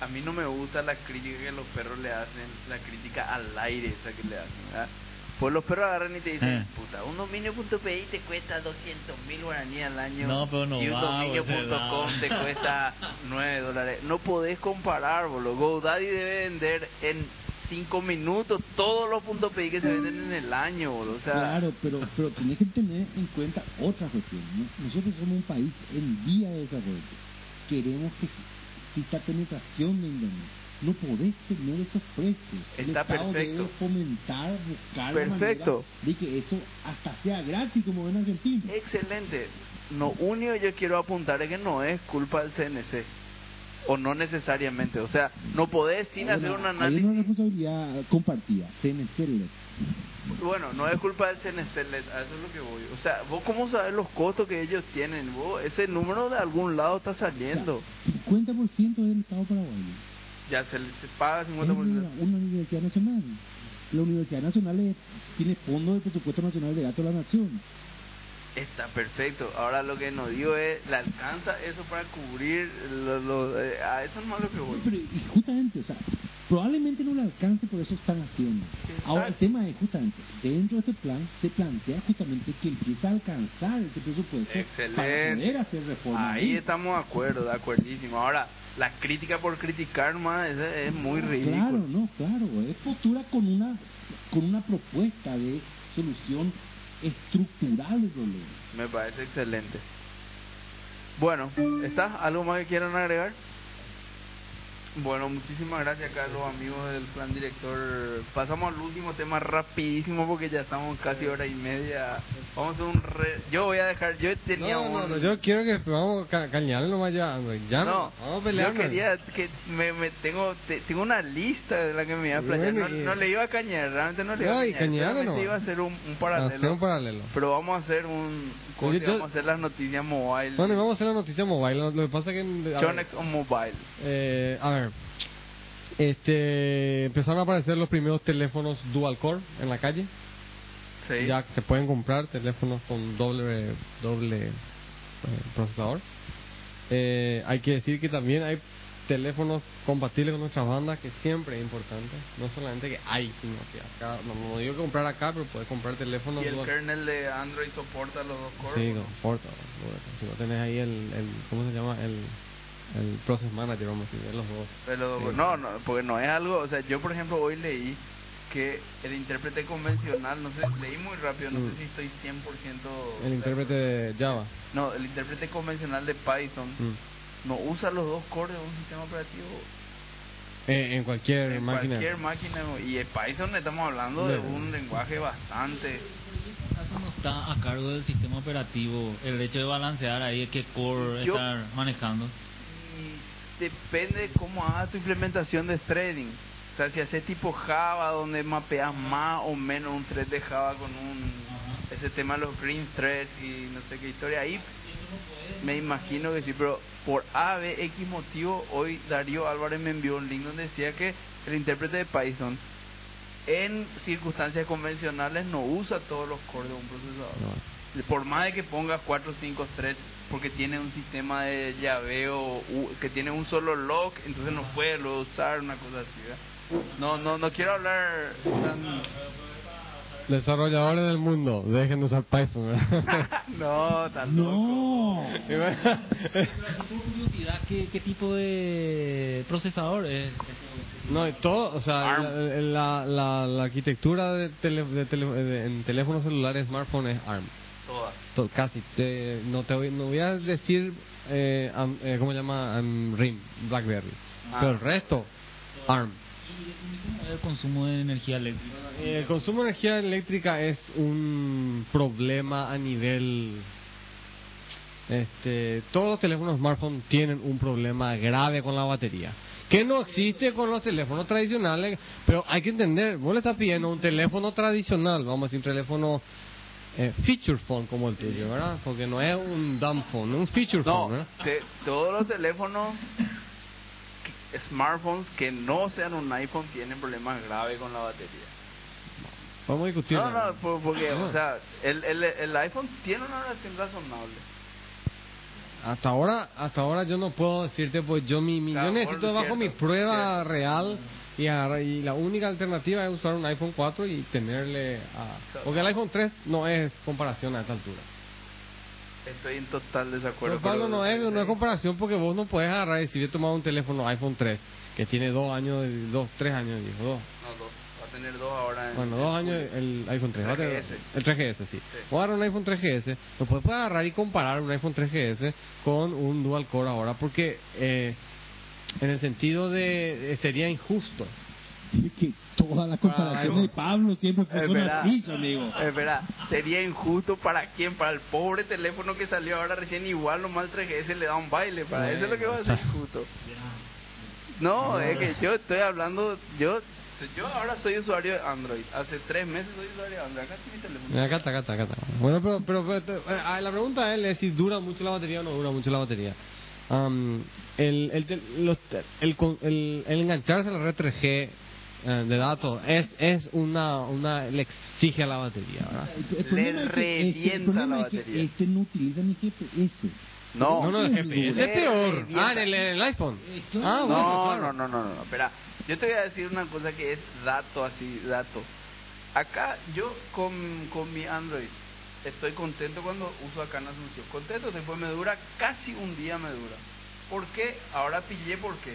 a mí no me gusta la crítica que los perros le hacen, la crítica al aire esa que le hacen, ¿verdad? Pues los perros agarran y te dicen, Eh. puta, un dominio.pi te cuesta 200 mil guaraníes al año No, pero no y un dominio.com te cuesta 9 dólares. No podés comparar, boludo. GoDaddy debe vender en 5 minutos todos los puntos .pi que se venden en el año, boludo. O sea, Claro, pero, pero tenés que tener en cuenta otra cuestión. ¿no? Nosotros somos un país en vía de desarrollo. Queremos que exista penetración de Internet. No podés tener esos precios. El Está Estado perfecto. debe fomentar, buscar Perfecto. de que eso hasta sea gratis como en Argentina. Excelente. Lo único que yo quiero apuntar es que no es culpa del CNC. O no necesariamente. O sea, no podés sin hacer un una- Hay análisis. una responsabilidad compartida. CNC LED. Bueno, no es culpa del CNC, le- a eso es lo que voy. O sea, vos cómo sabes los costos que ellos tienen. Vos, ese número de algún lado está saliendo. 50% del Estado paraguayo. Ya se, se paga Es 50%. una, una universidad nacional. La Universidad Nacional es- tiene fondos del presupuesto nacional de datos de la nación. Está perfecto. Ahora lo que nos digo es, ¿le alcanza eso para cubrir lo, lo- eh, a eso no es lo que voy? Pero y justamente, o sea, probablemente no le alcance, por eso están haciendo. Ahora, el tema es justamente, dentro de este plan se plantea justamente que empieza a alcanzar este presupuesto para Excelente. poder hacer reformas. Ahí estamos de acuerdo, de acuerdísimo. Ahora, la crítica por criticar más es, es muy ridículo. Claro, no, claro, es postura con una con una propuesta de solución Me parece excelente. Bueno, ¿está? ¿Algo más que quieran agregar? Bueno, muchísimas gracias acá a los amigos del plan director. Pasamos al último tema rapidísimo porque ya estamos casi hora y media. Vamos a un re... Yo voy a dejar, yo tenía No, no, un... no, yo quiero que vamos a ca- cañarle nomás ya. Ya no, vamos a pelear. yo quería que me, me tengo te- tengo una lista de la que me iba a playar. No, le iba a cañar, realmente no le iba a cañar. nomás. iba a hacer un, paralelo. un paralelo. Pero vamos a hacer un Yo- yo- vamos a hacer las noticias mobile. Bueno, y vamos a hacer la noticia mobile. Lo, que pasa es que... Chonex on mobile. eh, a ver, este, empezaron a aparecer los primeros teléfonos dual core en la calle. Sí. Ya se pueden comprar teléfonos con doble doble eh, procesador. Eh, hay que decir que también hay teléfonos compatibles con nuestras bandas, que siempre es importante. No solamente que hay, sino que acá, no, no digo que comprar acá, pero puedes comprar teléfonos Y el dual- kernel de Android soporta los dos cores. Sí, no Si no tenés ahí el, el ¿cómo se llama? El, el Process Manager, vamos a decir, los dos. Pero Sí. no, no, porque no es algo, o sea, yo por ejemplo hoy leí que el intérprete convencional, no sé, leí muy rápido, no Mm. sé si estoy 100%... El intérprete de Java. No, el intérprete convencional de Python Mm. no usa los dos cores de un sistema operativo Eh, en cualquier en máquina. cualquier máquina. Y en Python estamos hablando de De- un lenguaje bastante... No está a cargo del sistema operativo, el hecho de balancear ahí qué core Yo- estar manejando. Y depende cómo hagas tu implementación de threading. O sea, si haces tipo Java, donde mapeas más o menos un thread de Java con un ese tema de los green threads y no sé qué historia, ahí me imagino que sí, pero por A, B, X motivo, hoy Darío Álvarez me envió un link donde decía que el intérprete de Python en circunstancias convencionales no usa todos los cores de un procesador No. Por más de que pongas 4 o 5 threads porque tiene un sistema de llaveo que tiene un solo lock entonces no puede lo usar una cosa así ¿verdad? no no no quiero hablar tan- Desarrolladores del mundo, dejen de usar Python. <laughs> no tan loco. No. Curiosidad, ¿qué, qué tipo de procesador es? no, y todo, o sea, la, la, la- la arquitectura de, tele- de tele- de- en teléfonos celulares, smartphone es ARM. Todas. To- casi. Te- no te voy, no voy a decir, eh, am- eh, ¿cómo se llama? Am, RIM, BlackBerry. Ah. Pero el resto, ARM. ¿Cómo es el consumo de energía eléctrica? Eh, El consumo de energía eléctrica es un problema a nivel... Este, todos los teléfonos smartphone tienen un problema grave con la batería. Que no existe con los teléfonos tradicionales, pero hay que entender, vos le estás pidiendo un teléfono tradicional, vamos a decir un teléfono eh, feature phone como el tuyo, ¿verdad? Porque no es un dumb phone, es un feature no phone, ¿verdad? te- todos los teléfonos smartphones que no sean un iPhone tienen problemas graves con la batería Vamos a discutir. no no por- porque o sea el, el, el iPhone tiene una relación razonable Hasta ahora, hasta ahora yo no puedo decirte, pues yo mi, mi- yo necesito bajo mi prueba real y, agarrar- y la única alternativa es usar un iPhone 4 y tenerle a... Porque el iPhone 3 no es comparación a esta altura. Estoy en total desacuerdo. Pues, Pablo, no es, no es comparación porque vos no puedes agarrar y decir, yo he tomado un teléfono iPhone 3 que tiene dos años, dos, tres años, dijo, dos. No, dos. Va a tener dos ahora. en- Bueno, dos años el iPhone 3. va a tener- 3GS. El 3GS, sí. Voy a agarrar un iPhone 3GS. Lo puedes agarrar y comparar un iPhone 3GS con un dual core ahora porque eh, en el sentido de eh, sería injusto. que toda la comparación Ay, de Pablo siempre así, amigo. Es verdad. Sería injusto para quién, para el pobre teléfono que salió ahora recién igual, nomás el 3GS le da un baile. Para eso es lo que va a ser injusto. No, es que yo estoy hablando, yo yo ahora soy usuario de Android. Hace tres meses soy usuario de Android. Acá está mi teléfono. Acá está, acá está, acá está. Bueno, pero, pero, pero, eh, ah, la pregunta es si dura mucho la batería o no dura mucho la batería. Am, el, el, los el, con- el, el engancharse a la red 3G eh, de datos es, es una, una, le exige a la batería, ¿verdad? Este, el revienta la es que batería. Este no utiliza ni GPS. No, No, no, el no, GPS es le peor. Ah, en el, en el iPhone. claro. Ah, bueno, No, claro. no, no, no, no, no, espera. Yo te voy a decir una cosa que es dato así, dato. Acá yo con, con mi Android estoy contento cuando uso acá en Asunción. Contento, después me dura casi un día me dura. ¿Por qué? Ahora pillé por qué.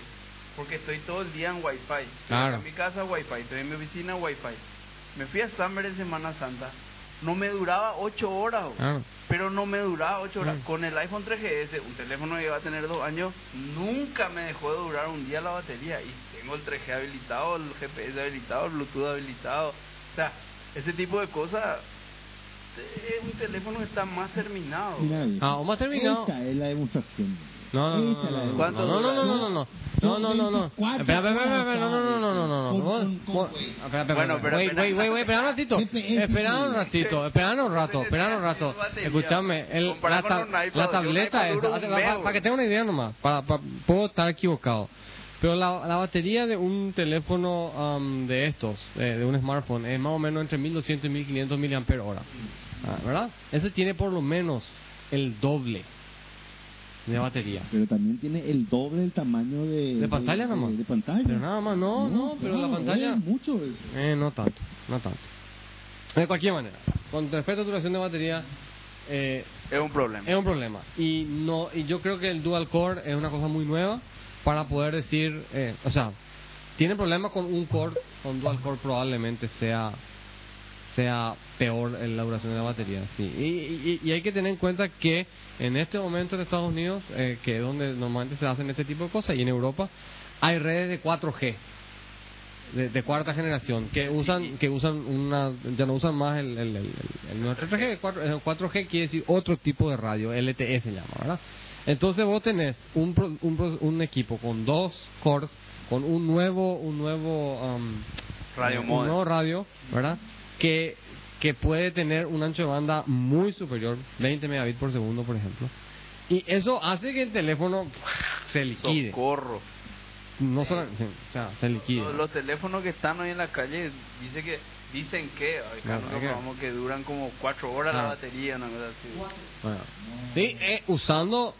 Porque estoy todo el día en Wi-Fi. Estoy Claro. En mi casa Wi-Fi, estoy en mi oficina Wi-Fi. Me fui a Summer en Semana Santa. no me duraba 8 horas. Claro. Pero no me duraba 8 horas. Mm. Con el iPhone 3GS, un teléfono que iba a tener 2 años, nunca me dejó de durar un día la batería. Y tengo el 3G habilitado, el GPS habilitado, el Bluetooth habilitado. O sea, ese tipo de cosas es un teléfono que está más terminado. Ah, vamos a terminar. Esta es la demostración. No, no, no, no, no, ¿Cuánto no, no, no, no, no, no, no, no, no, no, 24 espera, espera, espera, espera, no, no, no, no, no, no, Bueno, pero wait, espera. wait, wait, espera un ratito, GPS, espera un ratito, espera un rato, espera un rato, escúchame, el, la, tableta para, que tenga una idea nomás, para, para- puedo estar equivocado, pero la, la batería de un teléfono um, de estos, eh, de un smartphone, es más o menos entre 1200 y 1500 miliamperios hora, Ah, ¿verdad? Ese tiene por lo menos el doble de batería. Pero también tiene el doble del tamaño de... De pantalla de, nomás. De, de pantalla. Pero nada más, no, no, pero la pantalla... es mucho eso. Eh, no tanto, no tanto. De cualquier manera, con respecto a duración de batería, eh, Es un problema. es un problema. Y no y yo creo que el dual core es una cosa muy nueva para poder decir, eh, o sea, tiene problemas con un core, con dual core probablemente sea sea peor en la duración de la batería. Sí. Y, y- y hay que tener en cuenta que en este momento en Estados Unidos, eh, que es donde normalmente se hacen este tipo de cosas, y en Europa, hay redes de 4G. De, cuarta generación que usan que usan una ya no usan más el, el, el, el nuestro 3G 4, el 4G quiere decir otro tipo de radio LTE se llama verdad entonces vos tenés un, pro- un, pro- un equipo con dos cores con un nuevo un nuevo um, Radio un modem. nuevo radio verdad que que puede tener un ancho de banda muy superior 20 megabits por segundo por ejemplo y eso hace que el teléfono se liquide Socorro. no solo o sea se liquide Los, los teléfonos que están hoy en la calle dice que dicen que, ay, No, que- duran como 4 horas la Claro. batería, una cosa así. Bueno. Sí, eh, usando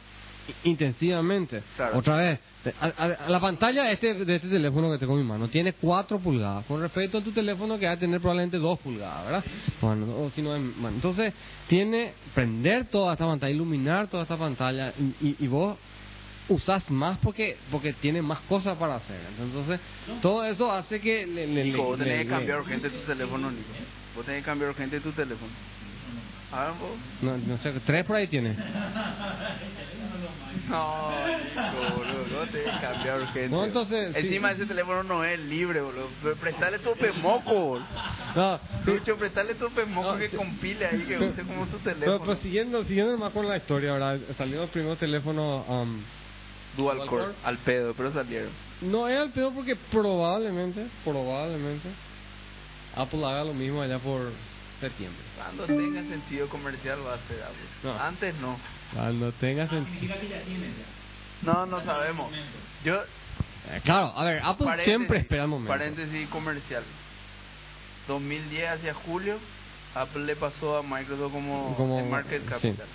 intensivamente. Claro. Otra vez, a- la pantalla este, de este teléfono que tengo en mi mano tiene 4 pulgadas. Con respecto a tu teléfono que va a tener probablemente 2 pulgadas, ¿verdad? Bueno, o si no es- bueno, entonces tiene prender toda esta pantalla, iluminar toda esta pantalla y, y- y vos usas más porque porque tiene más cosas para hacer. Entonces, todo eso hace que le, le- Nico, vos tenés le- que cambiar urgente tu teléfono, Nico. Vos tenés que cambiar urgente tu teléfono. No, no sé, tres por ahí tiene. <laughs> No, Nico, boludo, no tenés que cambiar urgente. No, entonces, sí. Encima ese teléfono no es libre, boludo. Pre- Prestale tu pemoco, boludo. No, sí. Lucho, prestale tu pemoco No, que sí. compile ahí, que Pero- use como tu Pero, teléfono. pues siguiendo, siguiendo más con la historia, ¿verdad? Salieron los primeros teléfonos. um, Dual Dual core, core. al pedo, pero salieron. no es al peor porque probablemente, probablemente, Apple haga lo mismo allá por septiembre. Cuando tenga sentido comercial va a ser Apple. No. Antes no. Cuando tenga sentido. Significa que ya tienen ya. No, no sabemos. Yo, Eh, claro, a ver, Apple paréntesis, siempre espera el momento. Paréntesis comercial. 2010 hacia julio, Apple le pasó a Microsoft como, Como- en Market sí. Capital.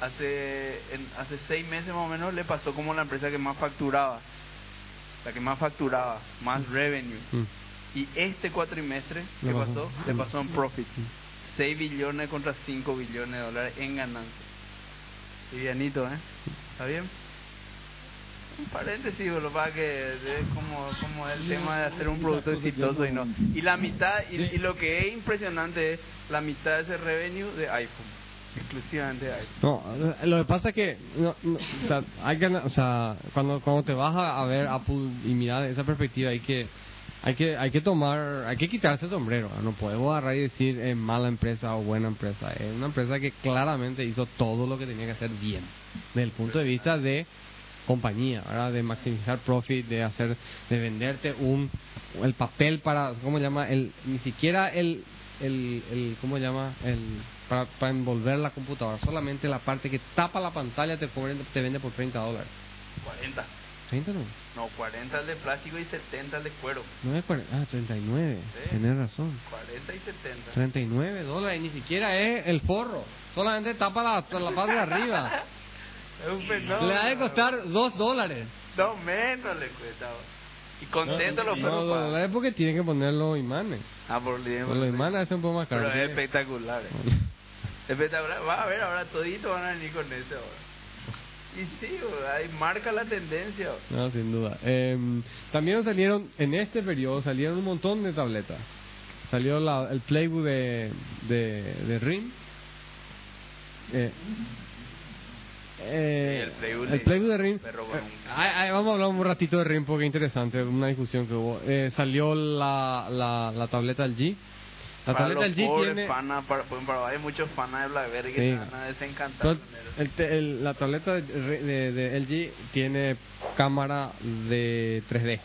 Hace, en- hace seis meses más o menos le pasó como la empresa que más facturaba. La que más facturaba, más revenue. Mm. Y este cuatrimestre, ¿qué Le pasó. Le pasó en profit. 6 billones contra 5 billones de dólares en ganancia. Livianito, ¿eh? ¿Está bien? Un paréntesis, boludo, para que es como, como el tema de hacer un producto exitoso y no. Y la mitad, y, y lo que es impresionante es la mitad de ese revenue de iPhone. Exclusivamente de iPhone. No, lo que pasa es que, no, no, o sea, hay que, o sea, cuando, cuando te vas a, ver Apple y mirar esa perspectiva, hay que, hay que, hay que tomar, hay que quitarse el sombrero. ¿no? Podemos agarrar y decir es mala empresa o buena empresa. Es una empresa que claramente hizo todo lo que tenía que hacer bien, desde el punto de vista de compañía, ¿verdad? de maximizar profit, de hacer, de venderte un, el papel para, ¿cómo llama? El, ni siquiera el, el, el ¿cómo llama? El, para, para envolver la computadora, solamente la parte que tapa la pantalla te, cobran- te vende por 30 dólares. 40. 30 no, No, 40 el de plástico y 70 el de cuero. no es 40, ah, 39, Sí. tienes razón. 40 y 70. 39 dólares, ni siquiera es el forro, solamente tapa la, la parte de arriba. <laughs> Es un fenómeno. Le ha de costar 2 dólares. No, menos le cuesta. Y contento los No, perros. dos pagan. dólares porque tienen que poner los imanes. Ah, por bien. Los imanes es un poco más caro. Pero es espectacular. eh. <laughs> Espectacular. Va a ver, ahora toditos van a venir con ese ahora. Y sí, ahí marca la tendencia. No, sin duda. Eh, también salieron, en este periodo, salieron un montón de tabletas. Salió la- el playbook de, de, de RIM. Eh, eh, Sí, el Playbook el de- playbook de RIM. Eh, ay, ay, vamos a hablar un ratito de RIM porque es interesante, una discusión que hubo. Eh, salió la, la, la tableta LG. La para tableta los LG pobres tiene... fanas, para, pues, Paraguay hay muchos fanas de BlackBerry que Sí. van a desencantar. El el- la tableta de, de- de LG tiene cámara de 3D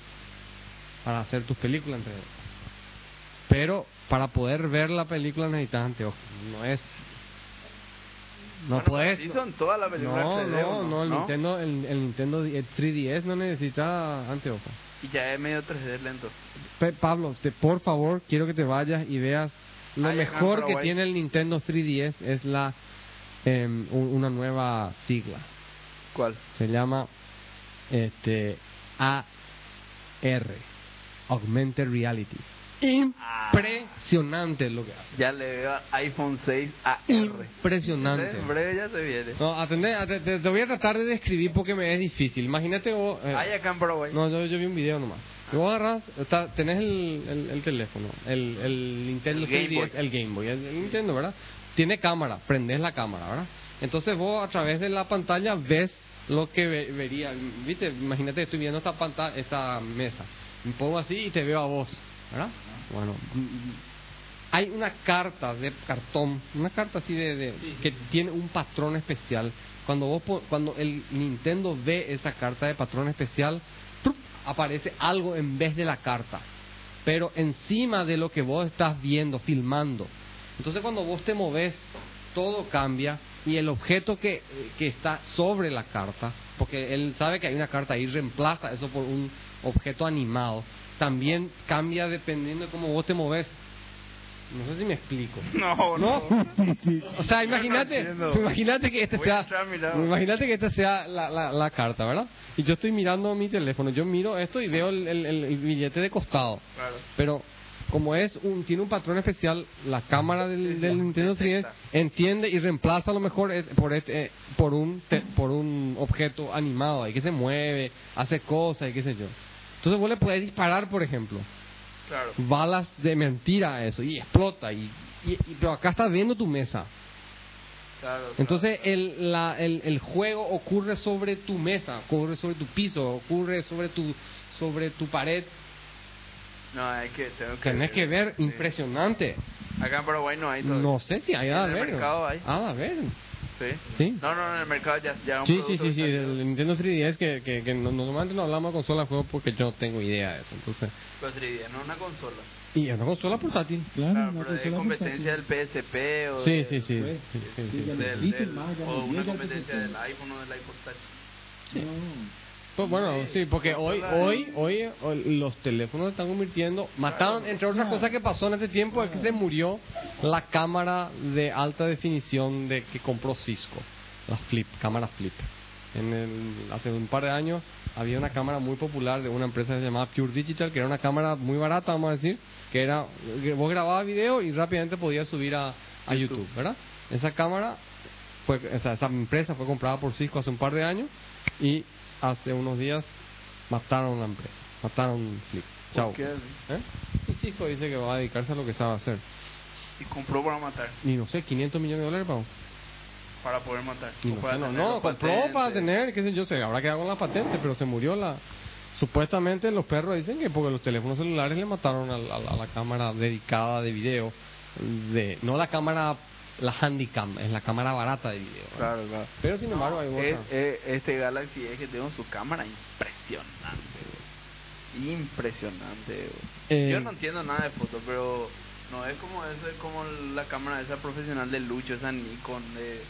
para hacer tus películas en 3D. Pero para poder ver la película necesitas anteojos. No es. No puedes. son todas las películas No, 3D, no, ¿o no, el. Nintendo, el, el Nintendo el 3DS no necesita anteojos. Y ya es medio 3D lento. Pe- Pablo, te, por favor, quiero que te vayas y veas lo ya, mejor que tiene el Nintendo 3DS es la un- una nueva sigla. ¿Cuál? Se llama este AR, Augmented Reality. Impresionante lo que hace. Ya le veo a iPhone 6 AR. Impresionante. En breve ya se viene. No, atendé, ate- te, te voy a tratar de describir porque me es difícil. Imagínate vos... eh, Hay acá en Paraguay. no, yo, yo vi un video nomás. Y vos agarras, está, tenés el, el, el teléfono, el, el Nintendo El Game 3DS, Boy. el Game Boy, el, el Nintendo, ¿verdad? Tiene cámara, prendes la cámara, ¿verdad? Entonces vos a través de la pantalla ves lo que ve- vería, ¿viste? Imagínate, estoy viendo esta pantalla, esta mesa. Me pongo así y te veo a vos, ¿verdad? Bueno, hay una carta de cartón, una carta así de, de- que tiene un patrón especial. Cuando vos cuando el Nintendo ve esa carta de patrón especial, ¡trup! aparece algo en vez de la carta, pero encima de lo que vos estás viendo, filmando. Entonces cuando vos te moves, todo cambia y el objeto que, que está sobre la carta, porque él sabe que hay una carta ahí, reemplaza eso por un objeto animado, también cambia dependiendo de cómo vos te moves. No sé si me explico. <laughs> No, ¿No? O sea, imagínate, imagínate que este Voy a sea, imagínate que esta sea la, la, la carta, ¿verdad? Y yo estoy mirando mi teléfono, yo miro esto y veo el, el- el- el billete de costado. Claro. Pero como es un tiene un patrón especial, la cámara del, del Nintendo 3DS detecta. entiende y reemplaza a lo mejor eh, por este, eh, por un te- por un objeto animado ahí que se mueve, hace cosas y qué sé yo. Entonces vos le podés disparar, por ejemplo, Claro. balas de mentira a eso y explota y, y- y- pero acá estás viendo tu mesa. claro, claro. Entonces el, la- el, el juego ocurre sobre tu mesa, ocurre sobre tu piso, ocurre sobre tu sobre tu pared. No, hay que. Tengo que Tenés que ver, Sí. impresionante. Acá en Paraguay no hay todavía. No sé si hay a ver. mercado hay. A ver. Sí. Sí. No, no, en el mercado ya, ya un Sí, sí, sí, sí, del Nintendo 3DS que, que, que no- normalmente no hablamos de consola de juego porque yo no tengo idea de eso. Entonces, Pero 3D, no una consola. y es una consola portátil. Claro, Claro, una pero es consola competencia portátil. del PSP o Sí, de- sí, sí. pues, sí, sí, sí, sí, sí. del- del- o una el competencia del iPhone o del iPod Touch. No. Pues bueno, sí, porque hoy, hoy, hoy, hoy los teléfonos se están convirtiendo, mataron, entre otras cosas que pasó en ese tiempo, es que se murió la cámara de alta definición de que compró Cisco, las flip, cámaras flip. En el, hace un par de años había una cámara muy popular de una empresa que se llamaba Pure Digital, que era una cámara muy barata, vamos a decir, que era, que vos grababas video y rápidamente podías subir a, a YouTube, ¿verdad? Esa cámara, fue, o sea, esa empresa fue comprada por Cisco hace un par de años y hace unos días mataron la empresa, mataron Flip. Chao. ¿Eh? Y Cisco dice que va a dedicarse a lo que sabe hacer. Y compró para matar. Y no sé, 500 millones de dólares, Pau. Para poder matar. No, para no, no, compró patentes. para tener, qué sé yo, se habrá quedado con la patente, pero se murió la... Supuestamente los perros dicen que porque los teléfonos celulares le mataron a la, a la cámara dedicada de video, de no la cámara, la handicam, es la cámara barata de video. ¿verdad? Claro, claro. Pero sin embargo hay Es- otra. es- este Galaxy es que tengo su cámara impresionante. Impresionante. Eh, Yo no entiendo nada de fotos, pero no es como eso, es como la cámara esa profesional de Lucho, esa Nikon de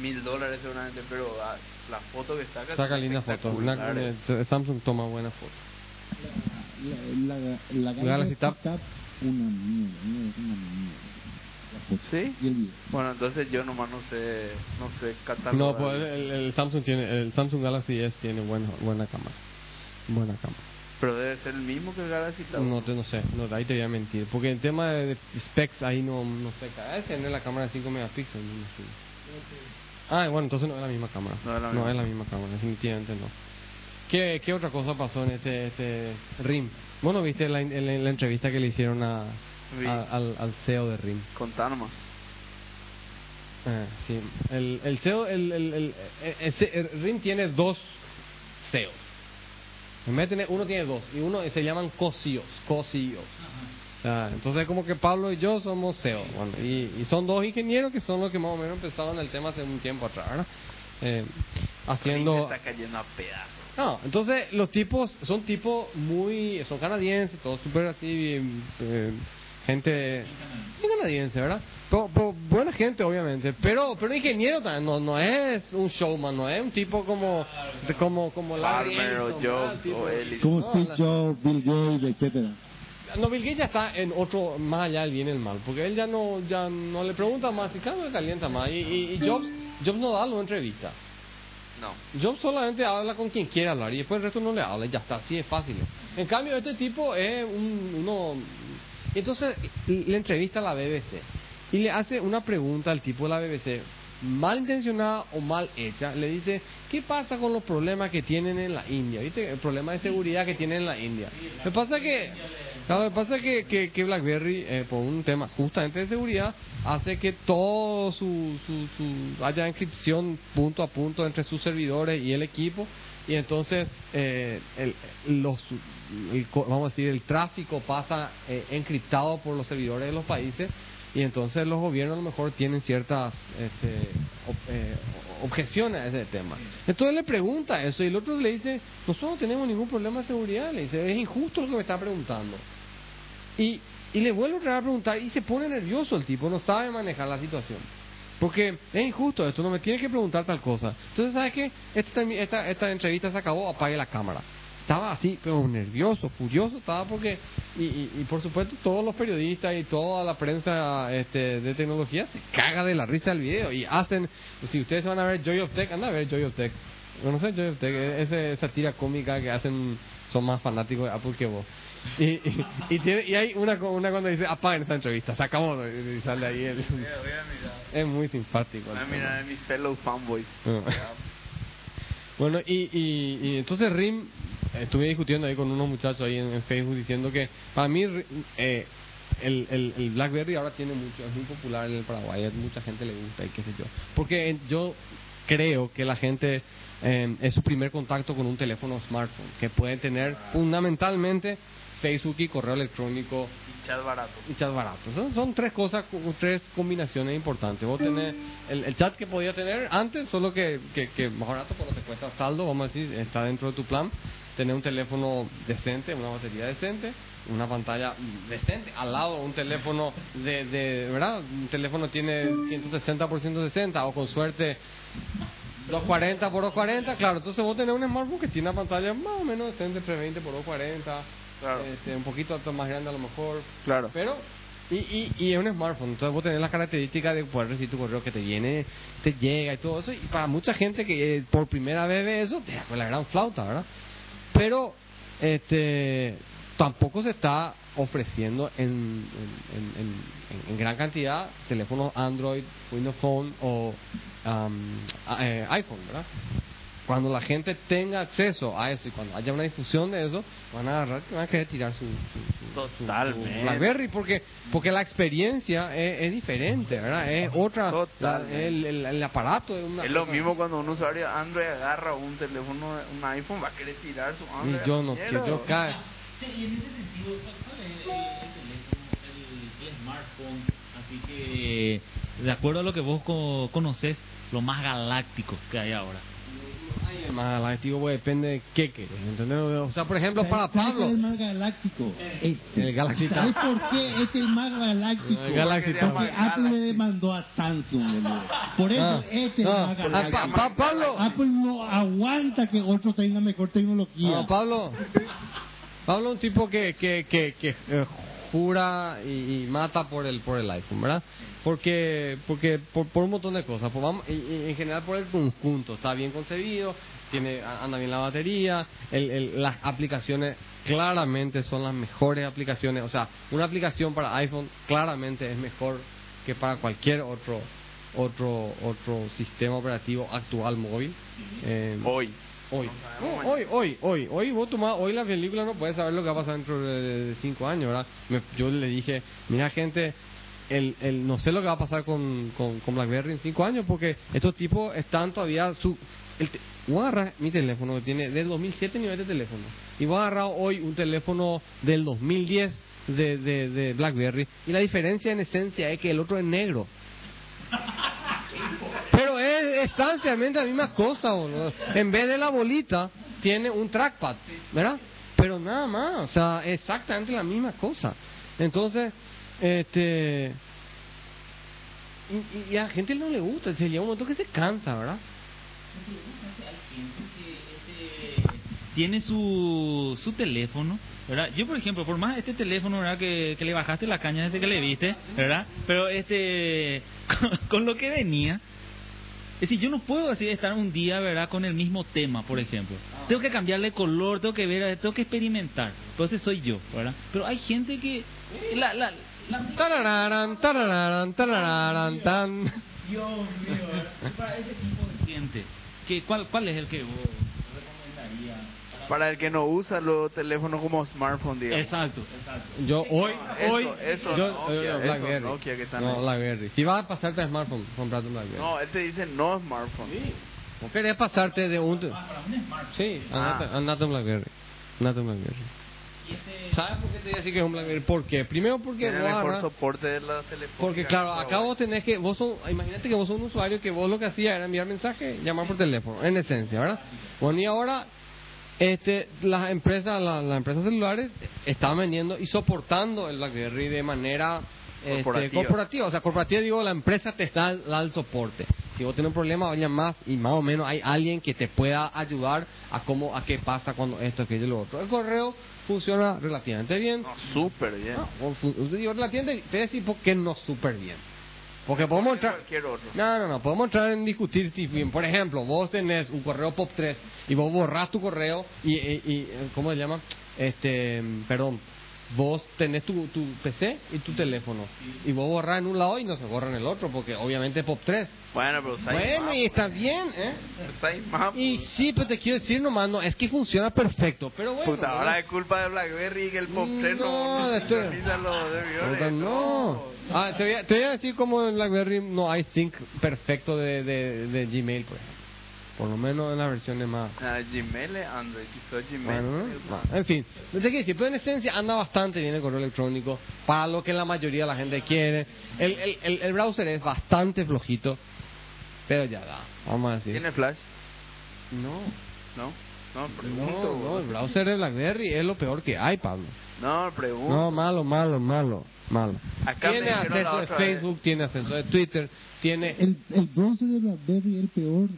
mil dólares seguramente, pero ah, la foto que saca Saca son linda foto. Una- espectaculares. eh, Samsung toma buena foto. La, la, la, Galaxy Galaxy Tab. Mierda, una mierda. ¿Sí? Y el video. Bueno, entonces yo nomás no sé, no sé catalogar. No, pues el, el Samsung tiene, el Samsung Galaxy S tiene buena, buena cámara. Buena cámara. Pero debe ser el mismo que el Galaxy Tab. No, te, no sé, no, ahí te voy a mentir. Porque el tema de, specs ahí no, no sé. Vez tener la cámara de 5 megapíxeles. no sé. Ah, bueno, entonces no es la misma cámara. No es la No misma. es la misma cámara, definitivamente no. ¿Qué, ¿Qué otra cosa pasó en este, este RIM? Bueno, viste la, en la- la entrevista que le hicieron a. a- al, al CEO de RIM. Contá nomás. Eh, sí. El, el CEO, el, el, el, eh, ese- el RIM tiene dos CEOs. En vez de tener, uno tiene dos, y uno se llaman co-CEOs, co-CEOs. O sea, entonces como que Pablo y yo somos CEO, bueno, y, y son dos ingenieros que son los que más o menos empezaron el tema hace un tiempo atrás, ¿verdad? Eh, haciendo... Está cayendo a pedazos. No, entonces los tipos son tipos muy, son canadienses, todos súper así, eh, gente muy canadiense, ¿verdad? Pero- pero buena gente, obviamente, pero pero ingeniero también, no, no es un showman, no es un tipo como de- como como Larry Palmer o Jobs o Ellis. Como No, Steve la- Jobs, Bill Gates, etcétera. no, Bill Gates ya está en otro, más allá del bien y el mal, porque él ya no ya no le pregunta más, y cada vez calienta más, y, y, y Jobs, Jobs no da una entrevista. No. Jobs solamente habla con quien quiera hablar y después el resto no le habla y ya está, así es fácil. En cambio, este tipo es un, uno... Entonces le entrevista a la BBC y le hace una pregunta al tipo de la BBC, mal intencionada o mal hecha. Le dice, ¿qué pasa con los problemas que tienen en la India? ¿Viste? El problema de seguridad que tienen en la India. Me pasa que... Claro, pasa que, que, BlackBerry, eh, por un tema justamente de seguridad, hace que todo su, su, su- haya inscripción punto a punto entre sus servidores y el equipo, y entonces eh, el, los, vamos a decir, el tráfico pasa eh, encriptado por los servidores de los países, y entonces los gobiernos a lo mejor tienen ciertas este, eh, objeciones a ese tema. Entonces le pregunta eso y el otro le dice, nosotros no tenemos ningún problema de seguridad, le dice, es injusto lo que me está preguntando. Y, y le vuelve a preguntar y se pone nervioso el tipo, no sabe manejar la situación. Porque es injusto esto, no me tiene que preguntar tal cosa. Entonces, ¿sabes qué? Esta, esta, esta entrevista se acabó, apague la cámara. Estaba así, pero nervioso, furioso estaba porque, y, por supuesto todos los periodistas y toda la prensa este, de tecnología se caga de la risa del video y hacen, si ustedes van a ver Joy of Tech, anda a ver Joy of Tech. ¿Conoces Joy of Tech? Ese- esa tira cómica que hacen, son más fanáticos de Apple que vos. Y, y, y tiene- y hay una, una cuando dice, apaguen esta entrevista, se acabó, y sale ahí. el- Voy a, voy a mirar. es muy simpático. Voy a tema. mirar a mis fellow fanboys. Ah. Bueno, y, y, y entonces RIM, estuve discutiendo ahí con unos muchachos ahí en, en Facebook diciendo que para mí eh, el, el, el BlackBerry ahora tiene mucho, es muy popular en el Paraguay, a mucha gente le gusta y qué sé yo. Porque yo creo que la gente eh, es su primer contacto con un teléfono smartphone, que puede tener fundamentalmente Facebook y correo electrónico Y chat barato. y chat barato. Son, son tres cosas, tres combinaciones importantes. Vos tenés el, el chat que podía tener antes, solo que, que, que más barato cuando te cuesta saldo, vamos a decir, está dentro de tu plan. Tener un teléfono decente, una batería decente, una pantalla decente, al lado un teléfono de, de ¿verdad? Un teléfono tiene 160 por 160 o con suerte 240 por 240, claro, entonces vos tenés un smartphone que tiene una pantalla más o menos decente, 320 por 240, Claro. este, un poquito más grande a lo mejor, Claro. pero, y, y, y es un smartphone, entonces vos tenés las características de poder recibir tu correo que te viene, te llega y todo eso, y para mucha gente que eh, por primera vez ve eso, te da la gran flauta, ¿verdad? Pero, este, tampoco se está ofreciendo en, en, en, en- gran cantidad teléfonos Android, Windows Phone o um, eh, iPhone, ¿verdad? Cuando la gente tenga acceso a eso y cuando haya una difusión de eso, van a agarrar, van a querer tirar su, su- su- su- Totalmente. su BlackBerry porque porque la experiencia es, es diferente, ¿verdad? Es otra, la- el, el, el aparato es una Es lo cosa- mismo cuando un usuario Android agarra un teléfono, un iPhone, va a querer tirar su Android. Y yo no, dinero. yo cae. Sí, y en ese sentido, ¿cuál es el, el teléfono, el, el smartphone? Así que, de acuerdo a lo que vos co- conoces, lo más galáctico que hay ahora. Ay, más galáctico, güey, depende de qué querés, ¿entendés? O sea, por ejemplo, para ¿Sabes cuál Pablo, es el más galáctico? Este. el Galaxy ¿Sabes por qué este es el más galáctico? El Galaxy Porque. Apple le demandó a Samsung, boludo. Por eso Ah, este es el ah, más ah, galáctico. pa- pa- Pablo, Apple no aguanta que otro tenga mejor tecnología. No, Pablo, Pablo es un tipo que, que, que, que eh, jura y, y mata por el por el iPhone, ¿verdad? Porque porque por, por un montón de cosas, Pues vamos- y- y en general por el conjunto, está bien concebido, tiene anda bien la batería, el, el- las aplicaciones claramente son las mejores aplicaciones, o sea, una aplicación para iPhone claramente es mejor que para cualquier otro otro otro sistema operativo actual móvil. Eh, Hoy. Hoy. No hoy, hoy, hoy, hoy, vos tomás, hoy la película no puedes saber lo que va a pasar dentro de cinco años, ¿verdad? Me- yo le dije, mira gente, el, el, no sé lo que va a pasar con, con, con BlackBerry en cinco años porque estos tipos están todavía su... El te- voy a agarrar mi teléfono que tiene del 2007 nivel de teléfono y voy a agarrar hoy un teléfono del 2010 de, de, de BlackBerry y la diferencia en esencia es que el otro es negro. <laughs> Pero es esencialmente la misma cosa, boludo. En vez de la bolita, tiene un trackpad, ¿verdad? Pero nada más, o sea, exactamente la misma cosa. Entonces, este. Y, a la gente no le gusta, se llega un momento que se cansa, ¿verdad? tiene su, su teléfono, ¿verdad? Yo, por ejemplo, por más este teléfono, ¿verdad? Que, que le bajaste la caña desde que le viste, ¿verdad? Pero este, <laughs> con lo que venía, es decir, yo no puedo así estar un día, ¿verdad? Con el mismo tema, por ejemplo. Tengo que cambiarle color, tengo que ver, tengo que experimentar. Entonces soy yo, ¿verdad? Pero hay gente que... La, la, la... Tarararán, tarararán, tarararán, tan. Dios mío, para ese tipo de gente, ¿qué, cuál, ¿cuál es el que vos recomendarías? Para el que no usa los teléfonos como smartphone, digamos. Exacto, exacto. Yo hoy, Eso, hoy, eso, yo, Nokia, eh, eso, Blackberry. Nokia que están no, ahí. Blackberry. Si vas a pasarte a smartphone, comprate un Blackberry. No, él te dice no smartphone. ¿No querés pasarte de un... Ah, para un smartphone. Sí, Ah. andate, andate un Blackberry. Andate un Blackberry. Este- ¿Sabes por qué te voy a decir que es un Blackberry? ¿Por qué? Primero porque Tiene vos mejor agarrás- soporte de la telefónica. Porque claro, acá vos tenés que, vos sos, imagínate que vos sos un usuario que vos lo que hacía era enviar mensajes, llamar por teléfono, en esencia, ¿verdad? Bueno, y ahora, este, las empresas, la- las empresas celulares están vendiendo y soportando el BlackBerry de manera este, Corporativa. corporativa. O sea, corporativa digo, la empresa te está da el soporte. Si vos tenés un problema, vaya más y más o menos hay alguien que te pueda ayudar a cómo, a qué pasa cuando esto, aquello y lo otro. El correo funciona relativamente bien. No, súper bien. No, digo relativamente, te voy a decir por qué no súper bien. Porque podemos entrar... No, no, no, podemos entrar en discutir si bien, por ejemplo, vos tenés un correo POP3 y vos borrás tu correo y, y, y, ¿cómo se llama? Este, perdón, vos tenés tu, tu PC y tu teléfono y vos borrás en un lado y no se borra en el otro porque obviamente POP3. Bueno, pero Bueno, y está bien, ¿eh? Y sí, pero te quiero decir nomás, no, es que funciona perfecto, pero bueno. Puta, ¿no? ahora es culpa de BlackBerry que el Pop 3 no, No, no esto-. Puta, no. Ah, te, voy a, te voy a decir cómo en BlackBerry no hay sync perfecto de, de, de Gmail, pues. Por lo menos en las versiones más. Ah, Gmail es Android, Gmail. Bueno, ¿no? en fin, no sé qué decir, pero en esencia anda bastante bien el correo electrónico para lo que la mayoría de la gente quiere. El, el, el, el browser es bastante flojito, pero ya da, vamos a decir. ¿Tiene Flash? No, No, no, pregunto. no, no, el browser de BlackBerry es lo peor que hay, Pablo. No, pregunto. No, malo, malo, malo, malo. Acá tiene acceso vez. Facebook, tiene acceso de Twitter, tiene... El, el bronce de BlackBerry es el peor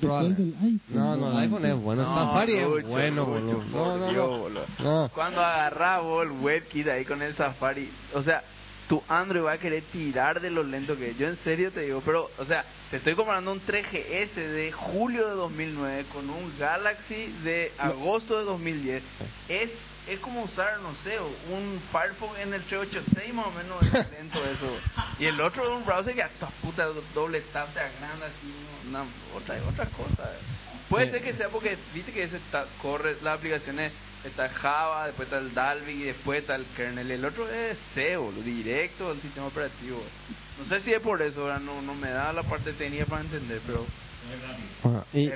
probable. del iPhone. No, no, el iPhone es bueno, No, Safari es bueno, boludo. No, no, no. Cuando agarrás vos el WebKit ahí con el Safari, o sea, tu Android va a querer tirar de lo lento que es. Yo en serio te digo, pero, o sea, te estoy comparando un 3GS de julio de 2009 con un Galaxy de agosto de 2010. Es es como usar, no sé, un Firefox en el 386 más o menos <laughs> es lento eso. Y el otro es un browser que hasta puta doble tap te agranda así, una, otra, otra cosa. Puede Sí. ser que sea porque, viste que ese está, corre las aplicaciones, está Java, después está el Dalvik y después está el kernel. El otro es C, boludo, directo al sistema operativo. No sé si es por eso, ahora no, no me da la parte técnica para entender, pero... Y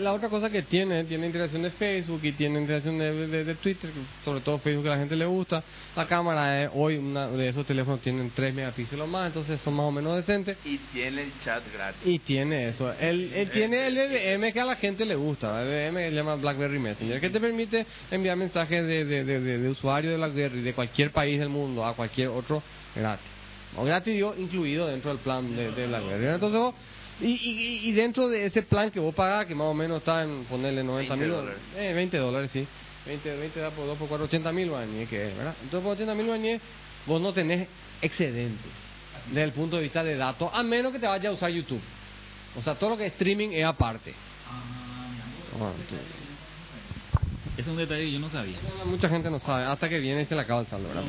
la otra cosa que tiene, tiene integración de Facebook y tiene integración de, de- de Twitter, sobre todo Facebook que a la gente le gusta. La cámara es, hoy una de esos teléfonos tienen 3 megapíxeles o más, entonces son más o menos decentes. Y tiene el chat gratis. Y tiene eso. Él, él tiene el EDM que a la gente le gusta. El EDM se llama BlackBerry Messenger, que te permite enviar mensajes de, de, de, de- de usuario de BlackBerry de cualquier país del mundo a cualquier otro gratis. O gratis, digo, incluido dentro del plan de, de BlackBerry. Entonces vos, y, y, y dentro de ese plan que vos pagás, que más o menos está en ponerle 90 mil 20 dólares. eh, 20 dólares, sí. 20, 20 da por 2 por 4, 80 mil guaraníes, que es, ¿verdad? Entonces, por 80 mil guaraníes, vos no tenés excedente desde el punto de vista de datos, a menos que te vayas a usar YouTube. O sea, todo lo que es streaming es aparte. Ah, entonces, Es un detalle que yo no sabía. mucha gente no sabe, hasta que viene y se le acaba el saldo, ¿verdad?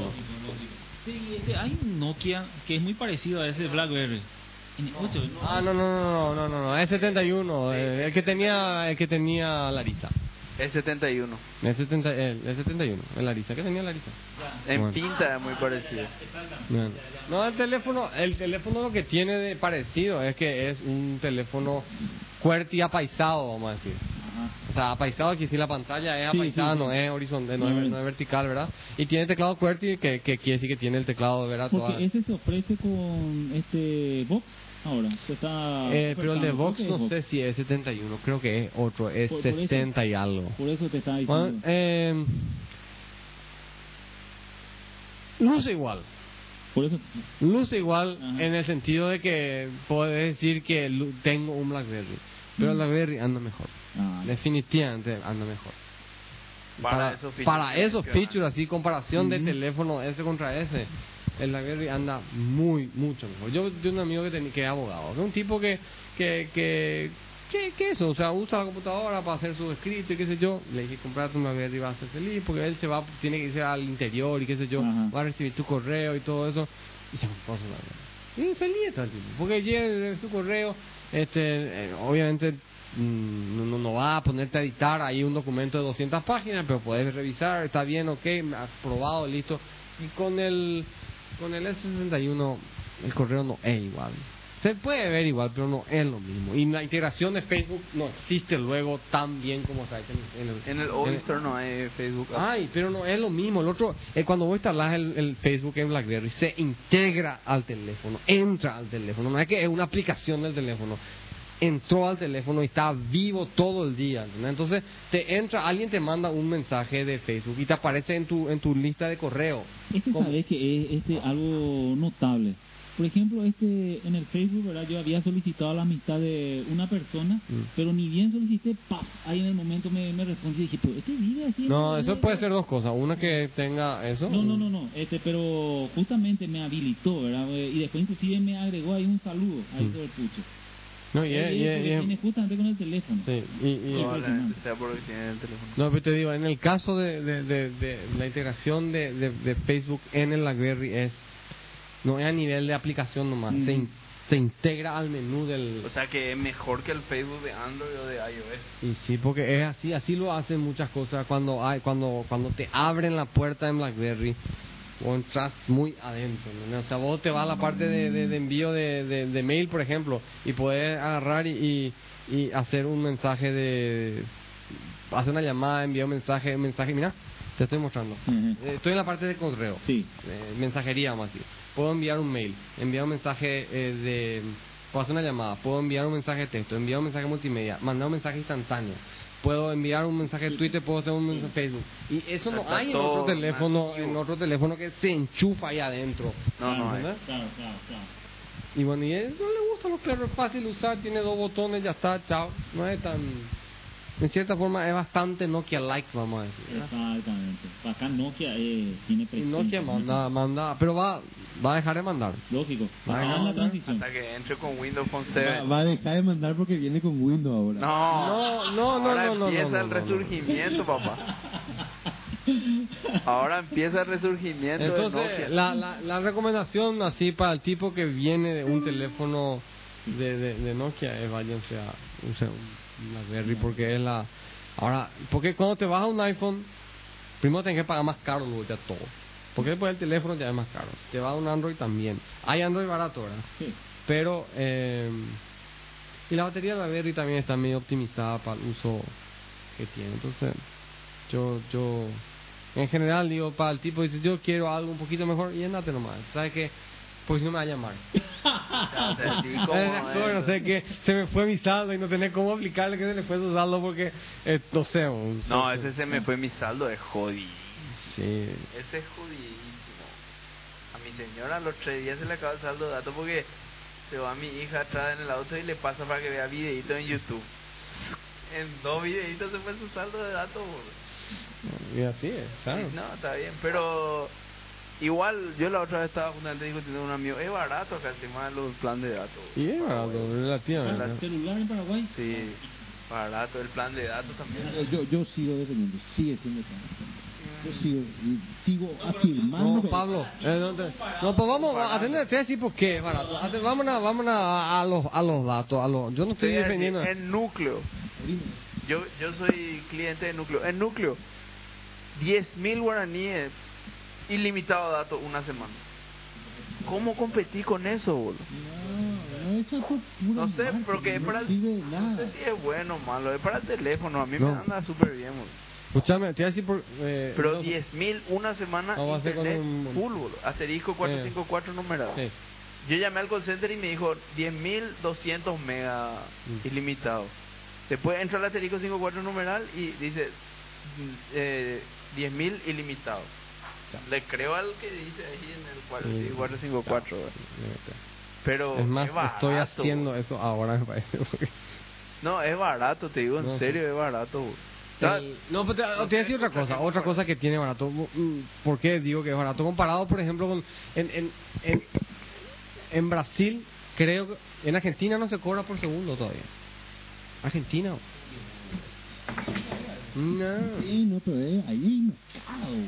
Sí, este, hay un Nokia que es muy parecido a ese BlackBerry. N8. Ah, no, no, no, no, no, no, es 71, eh, el que tenía, el que tenía Larisa. Es 71. El, 70, el, el 71, el Larisa, ¿qué tenía Larisa? En Bueno. pinta es muy parecido. No, el teléfono, el teléfono lo que tiene de parecido es que es un teléfono QWERTY apaisado, vamos a decir. O sea, apaisado que si la pantalla es Sí, apaisada, sí, sí. no es horizontal, no, No es, es- no es vertical, ¿verdad? Y tiene teclado QWERTY que, que quiere decir que tiene el teclado, ¿verdad? Toda- Porque ese se ofrece con este Vox ahora. Se está Eh, pero el de Vox no sé si es 71, creo que es otro, es Por- por eso- 60 y algo. Por eso te estaba diciendo. Bueno, eh, luce igual. por eso. Luce igual Ajá. en el sentido de que puedes decir que tengo un BlackBerry, pero el BlackBerry anda mejor. Ah, Definitivamente anda mejor. Para Para, esos features para esos features, así comparación de teléfono ese contra ese, el BlackBerry anda muy, mucho mejor. Yo tengo un amigo que, tenía que es abogado, que es un tipo que, que, que, que, que eso, o sea, usa la computadora para hacer sus escritos y qué sé yo. Le dije, comprate un BlackBerry y vas a ser feliz, porque él se va, tiene que irse al interior y qué sé yo, Ajá. va a recibir tu correo y todo eso. Y se compró su BlackBerry. Y feliz todo el tiempo, porque llega su correo, este, eh, obviamente mm, no, no, no va a ponerte a editar ahí un documento de 200 páginas, pero puedes revisar, está bien, ok, aprobado, listo. Y con el con el S61 el correo no es igual. Se puede ver igual, pero no es lo mismo. Y la integración de Facebook no existe luego tan bien como está hecha en, el, En el en- Oyster no hay Facebook. Ay, pero no es lo mismo. El otro, eh, cuando vos instalás el, el Facebook en BlackBerry, se integra al teléfono, entra al teléfono. No es que es una aplicación del teléfono. Entró al teléfono y está vivo todo el día. Entonces, te entra, alguien te manda un mensaje de Facebook y te aparece en tu, en tu lista de correo. Este ¿Cómo? sabes que es este, algo notable. Por ejemplo, este en el Facebook, ¿verdad? Yo había solicitado la amistad de una persona, Mm. pero ni bien solicité, ¡paf! Ahí en el momento me, me respondió y dije, pero este vive así. No, el- eso puede ser dos cosas. Una que tenga eso. No, no, no, no, este, pero justamente me habilitó, ¿verdad? Y después inclusive me agregó ahí un saludo, ahí Mm. sobre el pucho. No, y, Y es- y es- porque y es- tiene justamente con el teléfono. sí, y- y- sea porque tiene el teléfono. No, pero te digo, en el caso de, de, de, de la integración de, de, de Facebook en el BlackBerry es no es a nivel de aplicación nomás, se, in- se integra al menú del O sea que es mejor que el Facebook de Android o de iOS. y sí, porque es así, así lo hacen muchas cosas cuando hay cuando cuando te abren la puerta en BlackBerry o entras muy adentro, ¿no? o sea, vos te vas a la parte de, de- de envío de, mail, por ejemplo, y puedes agarrar y, y, hacer un mensaje de hacer una llamada, enviar un mensaje, un mensaje, mira, te estoy mostrando. Eh, Estoy en la parte de correo, Sí. eh, mensajería más así. Puedo enviar un mail, enviar un mensaje eh, de... Puedo hacer una llamada, puedo enviar un mensaje de texto, enviar un mensaje multimedia, mandar un mensaje instantáneo. Puedo enviar un mensaje de Twitter, puedo hacer un mensaje de Facebook. Y eso no hay en otro teléfono, en otro teléfono que se enchufa ahí adentro. No, no hay. Claro, claro, claro. Y bueno, y él no le gusta los perros, es fácil usar, tiene dos botones, ya está, chao. No es tan... En cierta forma es bastante Nokia-like, vamos a decir. ¿verdad? Exactamente. Acá Nokia eh, tiene Y presencia. Nokia manda, manda, pero va, va a dejar de mandar. Lógico. Va a dejar de la mandar transición. Hasta que entre con Windows Phone Va, 7. va a dejar de mandar porque viene con Windows ahora. No, No, no, no, Ahora no, no, empieza no, el no, no. resurgimiento, papá. Ahora empieza el resurgimiento de Entonces, Nokia. la, la, la recomendación así para el tipo que viene de un teléfono de, de, de Nokia es váyanse a use un BlackBerry porque es la... Ahora, porque cuando te vas a un iPhone, primero tienes que pagar más caro luego ya todo. Porque después el teléfono ya es más caro. Te vas a un Android también. Hay Android barato, ¿verdad? Sí. Pero, eh, y la batería de la Berry también está medio optimizada para el uso que tiene. Entonces, yo, yo, en general digo, para el tipo dice, yo quiero algo un poquito mejor, y andate nomás. ¿Sabes qué? Porque si no me va a llamar. <laughs> Es. no sé que se me fue mi saldo y no tenés cómo aplicarle que se le fue su saldo porque, eh, no sé. un- No, ese se me fue mi saldo de jodidísimo. Sí. Ese es jodidísimo. A mi señora los tres días se le acaba el saldo de datos porque se va mi hija atrás en el auto y le pasa para que vea videitos en YouTube. En dos videitos se fue su saldo de datos. boludo. Y así es, claro. Sí, no, está bien, pero igual yo la otra vez estaba justamente discutiendo con un amigo, es barato acá el tema de los planes de datos. Y es barato, relativamente. Ah, celular en Paraguay. Sí, barato el plan de datos también. Yo, yo, sigo defendiendo, sigue siendo tan- Yo sigo, sigo afirmando No, Pablo. eh, no, te- no, pues vamos a atender, te voy a decir por qué es barato. Vamos a, vamos a, a los, a los datos. A los, yo no estoy defendiendo. En núcleo. Yo, yo soy cliente de núcleo. En núcleo, 10.000 guaraníes, ilimitado datos una semana. ¿Cómo competí con eso, boludo? No, eso es por pura No sé, marketing, porque es no para... sirve de No nada. sé si es bueno o malo, es para el teléfono. A mí No. me anda súper bien, boludo. Escúchame, te voy a decir por. Eh, Pero no, 10.000 una semana No, va a ser con internet un- full, boludo. Asterisco 454 numerado. Sí. Yo llamé al call center y me dijo 10.200 mega Mm. ilimitado. Después entra el asterisco 54 numeral y dice mm, eh, 10.000 ilimitado. Le creo al que dice ahí en el 4, Sí. sí, 454. ¿verdad? Pero Es más, barato, estoy haciendo eso ahora, me parece. porque- No, es barato, te digo, en No, serio, es barato. El- no, pero te, te voy a decir otra cosa, otra cosa que tiene barato. Mm, ¿Por qué digo que es barato? Comparado, por ejemplo, con en, en, en, en Brasil, creo que en Argentina no se cobra por segundo todavía. Argentina. No. Sí, no, pero es, ahí hay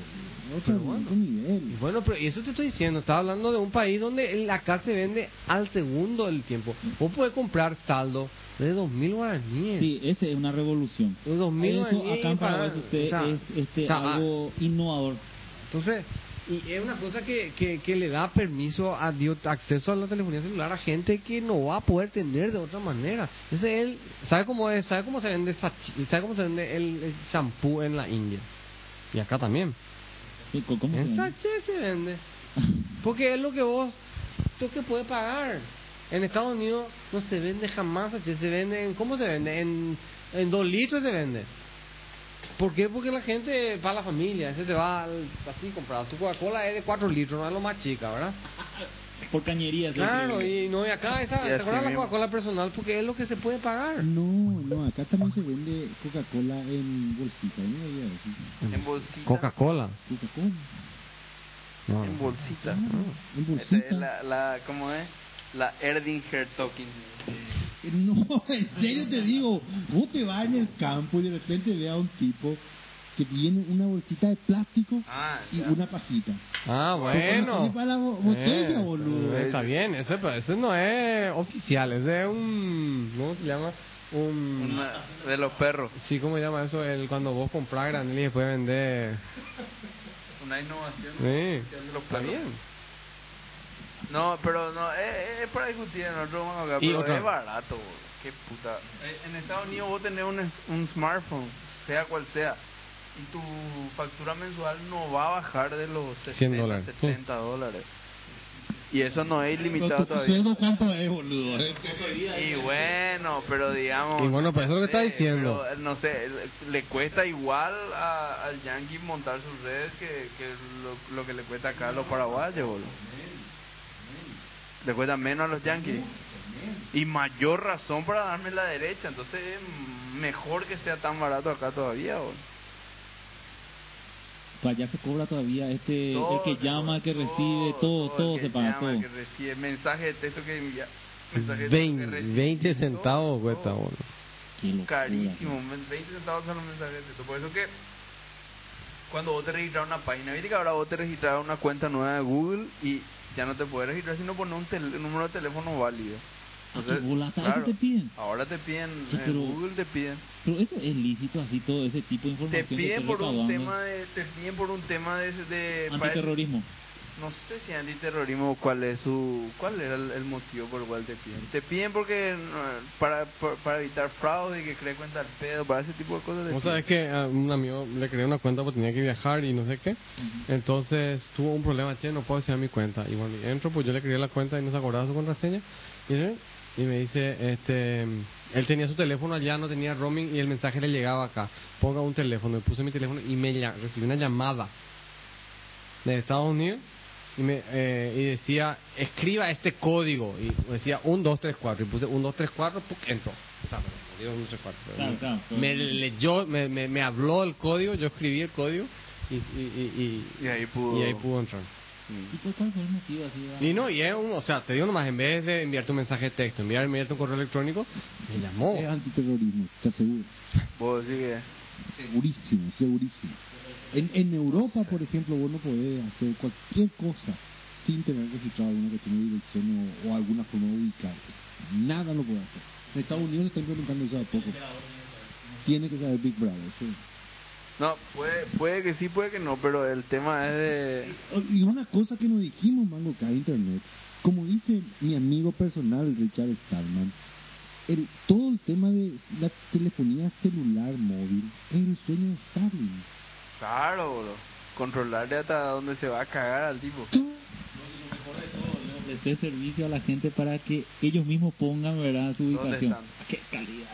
otro, Pero bueno. nivel. Y Bueno, pero eso te estoy diciendo, estaba hablando de un país donde acá se vende al segundo del tiempo. Vos podés comprar saldo de 2.000 guaraníes. Sí, esa es una revolución. De 2.000 Eso guaraníes acá en Paraguay para- usted o sea, es este, o sea, ah, algo innovador. Entonces, y es una cosa que, que, que le da permiso a dio acceso a la telefonía celular a gente que no va a poder tener de otra manera. Ese él sabe cómo es, sabe cómo se vende sabe cómo se vende el, el shampoo en la India y acá también. ¿Cómo se En sachet se vende. <laughs> Porque es lo que vos, tú que puedes pagar. En Estados Unidos no se vende jamás sachet, se vende en, ¿cómo se vende? En, en dos litros se vende. ¿Por qué? Porque la gente, para la familia, ese te va al- así comprado. Tu Coca-Cola es de 4 litros, no es lo más chica, ¿verdad? Por cañerías. Claro, y no, y acá está, Y ¿te acuerdas la. Coca-Cola personal? Porque es lo que se puede pagar. No, no, acá también se vende Coca-Cola en bolsita, ¿no? En bolsita. Coca-Cola. Coca-Cola. No. En bolsita. En Esa es bolsita. la, la, ¿cómo es? La Erdinger Talking. <laughs> No, en serio te digo, vos te vas en el campo y de repente ve a un tipo que tiene una bolsita de plástico Ah, y ya. una pajita. Ah, bueno. Para la bo- botella, Eh, boludo. eh, Está bien, ese, pero ese no es oficial, ese es un. ¿Cómo se llama? Un. Una de los perros. Sí, ¿cómo se llama eso? El, cuando vos compras granel y después vendés. Una innovación. Sí, de los está perros. bien. No, pero no, es, es para discutir en otro momento acá, pero otra- es barato, boludo. qué puta. Eh, En Estados Unidos vos tenés un, un smartphone, sea cual sea, y tu factura mensual no va a bajar de los 100 60, dólares. 70 dólares. Y eso no es ilimitado ¿Tu todavía. sueldo cuánto es, boludo? Y bueno, pero digamos... Y bueno, pues eso es lo que está no sé, diciendo. pero, no sé, le, le cuesta igual a- al yankee montar sus redes que, que lo, lo que le cuesta acá a los paraguayos, boludo. Le cuesta menos a los yankees. Y mayor razón para darme la derecha. Entonces es mejor que sea tan barato acá todavía. Para allá se cobra todavía este, Todo el que llama, el que recibe, todo, todo, el se paga, llama, todo. el que recibe, mensaje de texto que envía. mensaje de texto que 20, recibe, 20 todo, centavos cuesta, todo. locura. Carísimo, 20 centavos son los mensajes de texto. Por eso que cuando vos te registras una página, viste que ahora vos te registras una cuenta nueva de Google y ya no te puedes registrar si no pones un, número de teléfono válido. Ah, eso claro, te piden. Ahora te piden, Sí, en pero- Google te piden. Pero eso es lícito, así todo ese tipo de Te información. que piden por un tema de, te piden por un tema de, de para- Antiterrorismo. No sé si antiterrorismo cuál es su cuál era el, el motivo por el cual te piden te piden porque para, para para evitar fraude y que cree cuenta al pedo para ese tipo de cosas Vos sabés que a un amigo le creé una cuenta porque tenía que viajar y no sé qué. Entonces tuvo un problema, che, no puedo hacer mi cuenta. Y bueno, entro, pues yo le creé la cuenta y no se acordaba su contraseña. Y, y me dice, este, él tenía su teléfono allá, no tenía roaming y el mensaje le llegaba acá. Ponga un teléfono. Y puse mi teléfono y me recibí una llamada de Estados Unidos y me eh, y decía, escriba este código. Y decía 1, 2, 3, 4. Y puse 1, 2, 3, 4, ¡puc! entró. O sea, pero no digo 1, 2, 3, 4. pero Claro, me- claro, claro. Me leyó, me, me, me habló el código, yo escribí el código y, y, y, y, y ahí pudo y ahí pudo entrar. ¿Y cuál cuál fue el motivo así? va? Y no, y es un, o sea, te digo nomás, en vez de enviarte un mensaje de texto, enviar enviarte un correo electrónico, me llamó. Es antiterrorismo, ¿estás seguro? vos sí que Segurísimo, segurísimo. En, en Europa, por ejemplo, vos no podés hacer cualquier cosa sin tener registrado alguna cuestión de dirección o, o alguna forma de ubicarte. Nada lo puede hacer. En Estados Unidos está implementando eso a poco. Tiene que saber Big Brother, sí. No, puede, puede que sí, puede que no, pero el tema es de... Y una cosa que nos dijimos, Mango, acá en internet, como dice mi amigo personal Richard Stallman, el, todo el tema de la telefonía celular móvil es el sueño de Starlink. Claro, bro. Controlarle hasta dónde se va a cagar al tipo. Le ofrecer servicio a la gente para que ellos mismos pongan verdad su ¿Dónde ubicación. están? Qué calidad.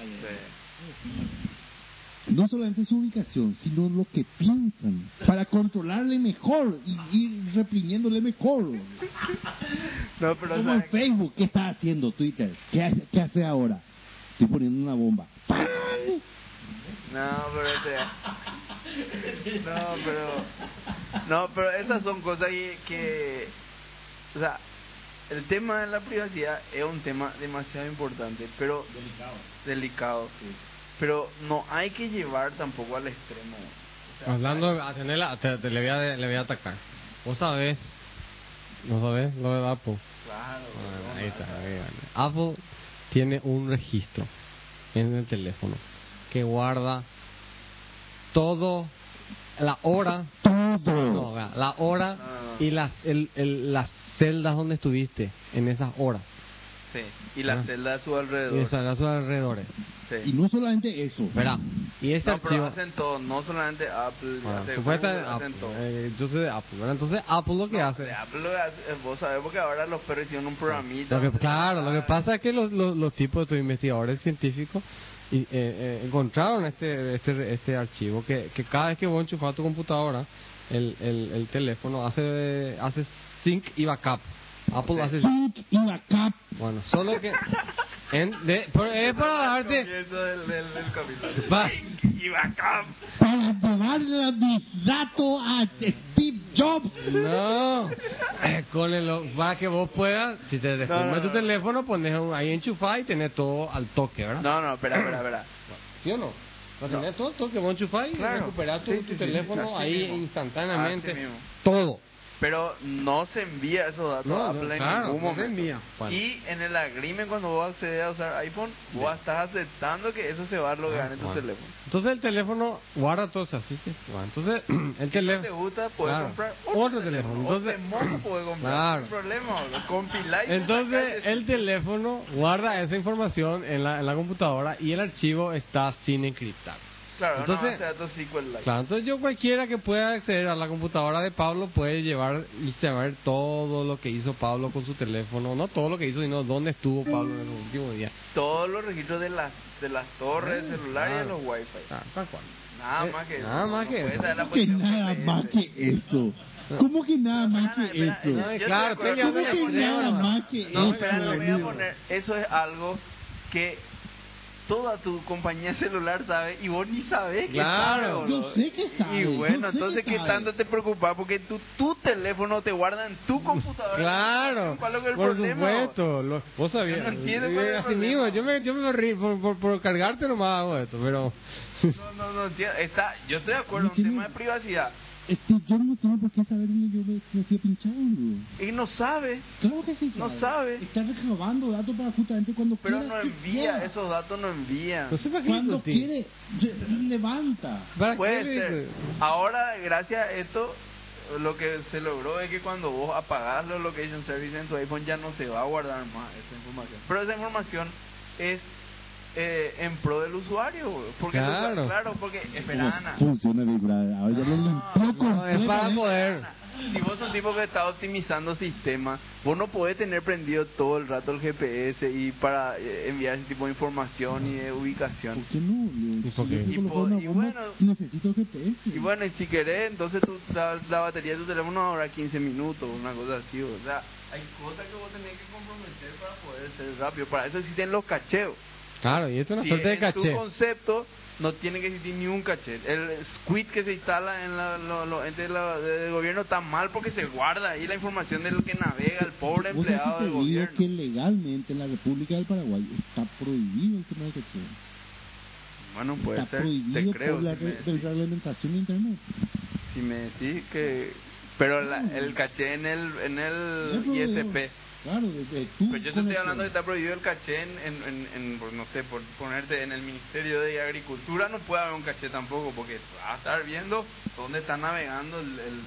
Sí. No solamente su ubicación, sino lo que piensan, para controlarle mejor y ir reprimiéndole mejor. <laughs> No, pero Como en. Facebook, ¿qué está haciendo Twitter? ¿Qué, hace- qué hace ahora? Estoy poniendo una bomba. No, pero este... No, pero... <laughs> No, pero esas son cosas que, que... O sea, el tema de la privacidad es un tema demasiado importante, pero... Delicado. Delicado. Pero no hay que llevar tampoco al extremo. O sea, Hablando, de- a tenerla, te, te- le, voy a, le voy a atacar. Vos sabés, no sabés lo de Apple. Claro. Bueno, no, ahí está, no. ahí va. Apple tiene un registro en el teléfono que guarda todo, la hora, no, vea, la hora No, no, no. y las, el, el- las celdas donde estuviste en esas horas. Sí. Y la Ah. celda a su Y alrededor. esas, a sus alrededores. Sí. Y no solamente eso. Verá, y este no, pero archivo... hacen todo, no solamente Apple, Ah, hace supuestamente Google, hacen Apple, todo. eh, yo sé de Apple, ¿verdad? Entonces Apple lo que No, hace... Apple lo hace- eh, vos sabés porque ahora los perros hicieron un programita. Lo que, claro, lo que pasa es que los, los, los tipos de estos investigadores científicos y, eh, eh, encontraron este, este este archivo que, que cada vez que vos enchufas tu computadora, el, el, el teléfono hace hace sync y backup. Apple hace... Sync y backup. Bueno, solo que... <laughs> En, de, pero es para del, del, del. Va. Y backup. Para llevarle mis datos a Steve Jobs. No, Eh, con el, para que vos puedas, si te No, no, tu no. teléfono, pones un- ahí enchufado y tenés todo al toque, ¿verdad? No, no, espera, espera, espera. ¿Sí o no? Lo tenés todo al toque, vos enchufás y Claro. recuperás tu, Sí, tu sí, sí, teléfono ahí mismo. instantáneamente. Todo. Pero no se envía esos datos No, a no, Apple en claro, ningún no se momento. envía. Bueno. Y en el agreement cuando vos accedes a usar iPhone, vos estás aceptando que eso se va a logar en tu Ah, Bueno. teléfono. Entonces el teléfono guarda todo eso, así, sí. Bueno, entonces <clears throat> el Si no te teléfono... gusta, puedes Claro. comprar Otro teléfono. O Entonces- te puedes comprar. <clears throat> Claro. No problema. Entonces el teléfono guarda esa información en la, en la computadora y el archivo está sin encriptar. Claro, entonces- no, de datos SQLite. Claro, entonces yo cualquiera que pueda acceder a la computadora de Pablo puede llevar y saber todo lo que hizo Pablo con su teléfono, no todo lo que hizo, sino dónde estuvo Pablo en el último día. Todos los registros de las, de las torres Ah, celulares y de claro. los wifi. Ah, tal cual. Nada Eh, más que eso. nada más No que eso. ¿Cómo que posición nada GPS. más que eso? ¿Cómo que nada más Espera, que eso? No, claro, ¿Cómo que nada más que No, eso? espera, lo voy a poner. Eso es algo que toda tu compañía celular sabe y vos ni sabés que Claro. sabe. Yo sé que sabe, Y bueno, entonces, que ¿qué sabe. tanto te preocupas? Porque tu, tu teléfono te guarda en tu computadora. Claro, ¿Cuál es el por problema? supuesto. Lo, vos sabías. Yo no entiendo cuál es el Así problema. mismo, yo me, yo me río por, por, por cargarte nomás hago esto, pero... No, no, no, entiendo. Está, yo estoy de acuerdo, <laughs> un tema de privacidad. Este, yo no tengo por qué saber dónde yo me, me fui a pinchar, boludo. Y no sabe, Claro que sí No sabe. Está recabando datos para justamente cuando pero quiera no envía, quiera. esos datos no envía. No sé para qué Cuando quiere, re- levanta. ¿Para Puede qué ser. Ahora, gracias a esto, lo que se logró es que cuando vos apagás los location service en tu iPhone ya no se va a guardar más esa información. Pero esa información es eh, en pro del usuario, porque Claro. claro, porque espera Ana. ¿Cómo funciona Big Brother? Ahora ya No, es para completamente. poder... Si vos sos un tipo que está optimizando sistemas, vos no podés tener prendido todo el rato el GPS y para eh, enviar ese tipo de información y de ubicación. ¿Por qué no? ¿Y por qué? po- bueno- necesito GPS. Y bueno, y si querés, entonces tu, la, la batería de tu teléfono ahora 15 minutos, una cosa así. O sea, hay cosas que vos tenés que comprometer para poder ser rápido. Para eso existen los cacheos. Claro, y esto es una Si suerte de en caché. tu concepto no tiene que existir ni un caché. El squid que se instala en la, lo, lo- la- del gobierno está mal porque se guarda ahí la información de lo que navega el pobre empleado del te gobierno. que legalmente en la República del Paraguay está prohibido el tema de cacheo. Bueno, puede Está ser. Te prohibido creo. por la si me re- decís. reglamentación de Internet. Si me decís que... Pero la- el caché en el, en el ISP. Claro, de, de tú Pero yo te estoy hablando que está prohibido el caché en, en, en, en, por, no sé, por ponerte en el Ministerio de Agricultura no puede haber un caché tampoco, porque vas a estar viendo dónde está navegando el, el,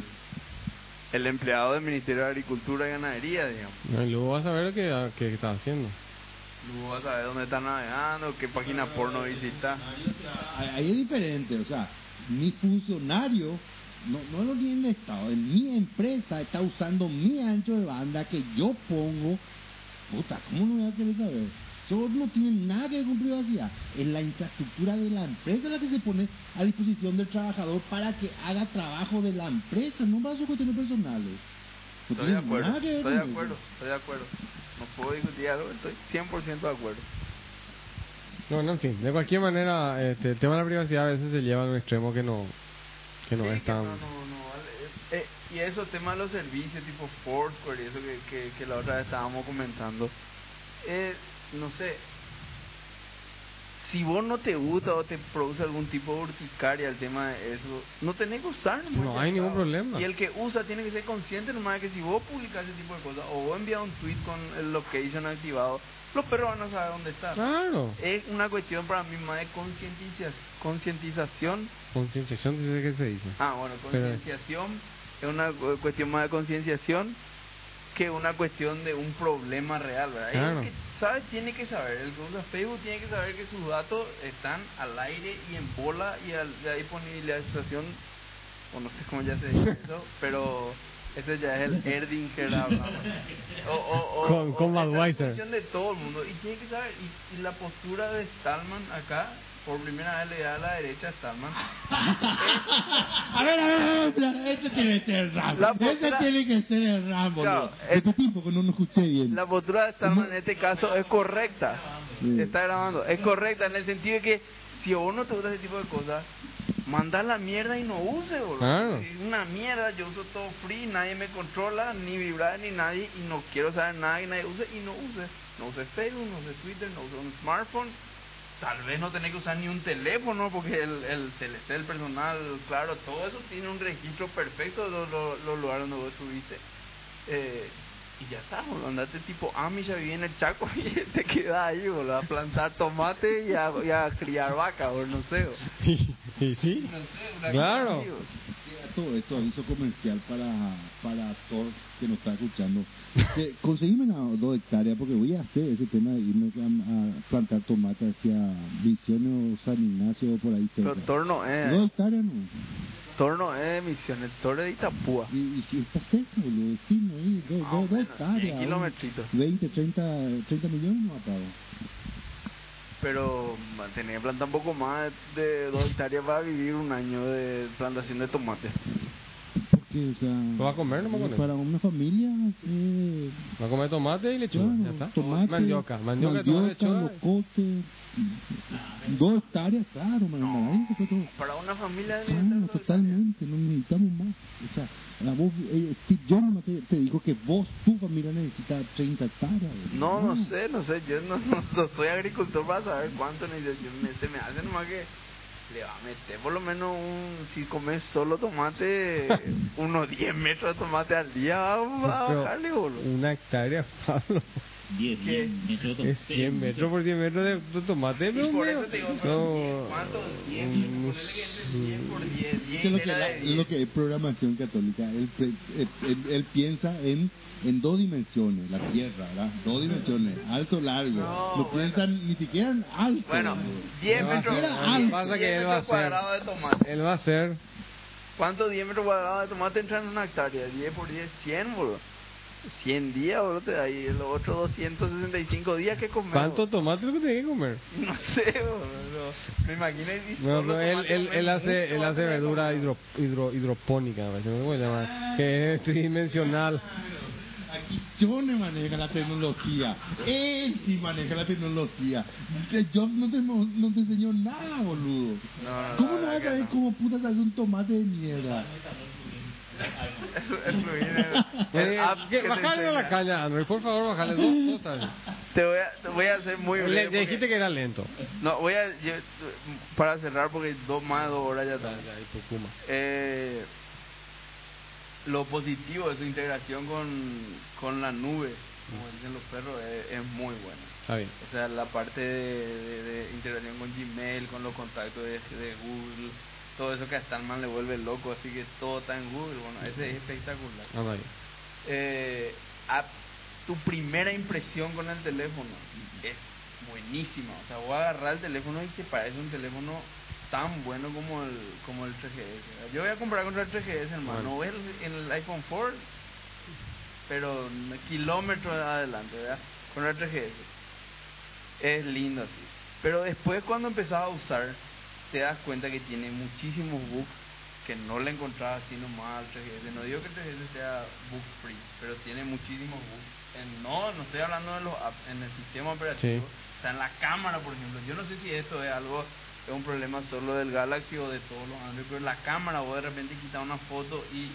el empleado del Ministerio de Agricultura y Ganadería, digamos. Y luego vas a ver lo que, que está haciendo. Luego vas a ver dónde está navegando, qué página porno visita. Ahí es diferente, o sea, mi funcionario, no, no lo tiene el Estado, en mi empresa está usando mi ancho de banda que yo pongo. Puta, ¿cómo no voy a querer saber? Eso no tiene nada que ver con privacidad. Es la infraestructura de la empresa la que se pone a disposición del trabajador para que haga trabajo de la empresa, no para sus cuestiones personales. No Estoy de acuerdo, estoy de acuerdo, estoy de acuerdo. No puedo discutir algo, estoy 100% de acuerdo. Bueno, en fin, de cualquier manera, este, el tema de la privacidad a veces se lleva a un extremo que no, que no Sí, es que tan... no, no, no, vale. Eh, y eso, tema de los servicios tipo Foursquare y eso que, que, que la otra vez estábamos comentando. Eh, no sé, si vos no te gusta o te produce algún tipo de urticaria el tema de eso, no tenés que usar. No hay ningún problema. Y el que usa tiene que ser consciente nomás de que si vos publicas ese tipo de cosas o vos envías un tweet con el location activado, los perros van a saber dónde está. Claro. Es una cuestión para mí más de concientiza- concientización Concienciación, dice que se dice. Ah, bueno, Pero- concienciación es una cu- cuestión más de concienciación que una cuestión de un problema real, ¿verdad? Claro. que sabe tiene que saber, el que usa Facebook tiene que saber que sus datos están al aire y en bola y al- la disponibilización, o no sé cómo ya se dice eso, <laughs> pero ese ya es el Erdinger. O, o, o, Con- o con función de todo el mundo y tiene que saber, y, y la postura de Stallman acá, por primera vez le da a la derecha a Stallman. <laughs> A ver, a ver, a ver, ese tiene que ser el Ram. La Ese postura- tiene que ser el Ram, Claro, boludo. es- Repetí porque no lo escuché bien. La postura de Stallman en este caso es correcta. Sí. Está grabando. Es correcta en el sentido de que si a vos no te gusta ese tipo de cosas, manda la mierda y no use, boludo. Claro. Es una mierda, yo uso todo free, nadie me controla, ni vibrar ni nadie, y no quiero saber nada que nadie use y no use. No use Facebook, no use Twitter, no use un smartphone. Tal vez no tenés que usar ni un teléfono porque el, el telecel personal, claro, todo eso tiene un registro perfecto de los, los- los lugares donde vos estuviste. Eh, y ya está, boludo, andate tipo Amish a vivir en el Chaco <laughs> y te quedas ahí, boludo, a plantar tomate y a, y a criar vaca, o no sé. y <laughs> sí, no sé, una Claro. Todo esto aviso comercial para, para Thor que nos está escuchando. Que <laughs> conseguime una, dos hectáreas porque voy a hacer ese tema de irme a, a plantar tomate hacia Misiones o San Ignacio o por ahí Pero cerca. torno Dos es, hectáreas no. torno es Misiones, Torre de Itapúa. Y, y si está cerca, boludo, no, y dos, Más dos, dos hectáreas. 100 ¿no? kilometritos. 20, 30, 30 millones no ha pago. Pero tenía que plantar un poco más de dos hectáreas para vivir un año de plantación de tomate. Porque, o sea. ¿Lo va a comer nomás con eso? Para una familia, eh, va a comer tomate y lechuga, Claro, ya está. tomate, mandioca, mandioca, tomate, lechuga. locote, dos hectáreas, claro, todo. Para una familia de Claro, totalmente, no necesitamos más. O sea, a vos, eh, Steve Jobs no te, te dijo que vos, tu familia necesita 30 hectáreas. No, no sé, no sé, yo no, <laughs> no, no soy agricultor para saber cuánto necesito. Yo me- Se me hace nomás que le va a meter por lo menos un, si comes solo tomate, <laughs> unos 10 metros de tomate al día va, a bajarle, boludo. Una hectárea, <laughs> Pablo. 10, ¿Qué? 10 metros de Es 100 metros por 100 metros de, de tomate, pero por eso te digo, no, 10, ¿cuánto? 10, mm, ponele que entre 10 por 10, 10 Es lo que, la- 10. lo que es programación católica. Él, él, él- él piensa en, en dos dimensiones, la tierra, ¿verdad? Dos dimensiones, alto, largo. No, No, bueno. piensan ni siquiera en alto. Bueno, boludo. 10 va a metros, ser- Era lo que alto. pasa que 10 él va a metros cuadrados de tomate. él va a hacer, ¿Cuánto 10 metros cuadrados de tomate entran en una hectárea? 10 por 10, 100, boludo. 100 días, boludo, te da ahí los otros 265 días que comer. ¿cuánto tomate lo que tiene que comer? <laughs> No sé, boludo. Me imagino y No, pero él, él, él hace, él hace verdura hidro, hidro, hidropónica, no cómo se llama, que es tridimensional. Aquí Johnny maneja la tecnología. Él sí maneja la tecnología. Jobs no te, no te enseñó nada, boludo. No, no, ¿Cómo no vas a saber no. cómo puta hacer un tomate de mierda? <laughs> Eh, bajale a la caña, Android, por favor, bajale dos cosas. Te voy a, te voy a hacer muy breve. le porque- dijiste que era lento. No, voy a. yo- para cerrar, porque dos más de dos horas ya está. Ya, ya, y Puma. Eh, lo positivo de su integración con, con la nube, como dicen los perros, es, es muy buena. Bien. O sea, la parte de, de- de integración con Gmail, con los contactos de, de Google, todo eso que a Stallman le vuelve loco, así que todo está en Google, bueno, ese es espectacular. Bien. Eh, a- tu primera impresión con el teléfono es buenísima, o sea, voy a agarrar el teléfono y te parece un teléfono tan bueno como el como el 3GS. ¿verdad? Yo voy a comprar contra el 3GS, hermano, Bueno. el, el iPhone 4, pero kilómetros adelante, ¿verdad? Con el 3GS. Es lindo así. Pero después cuando empezás a usar, te das cuenta que tiene muchísimos bugs que no le encontraba así nomás al 3GS. No digo que el 3GS sea bug free, pero tiene muchísimos bugs. En- no, no estoy hablando de los apps, en el sistema operativo. Sí. O sea, en la cámara, por ejemplo. Yo no sé si esto es algo, es un problema solo del Galaxy o de todos los Android, pero la cámara vos de repente quitas una foto y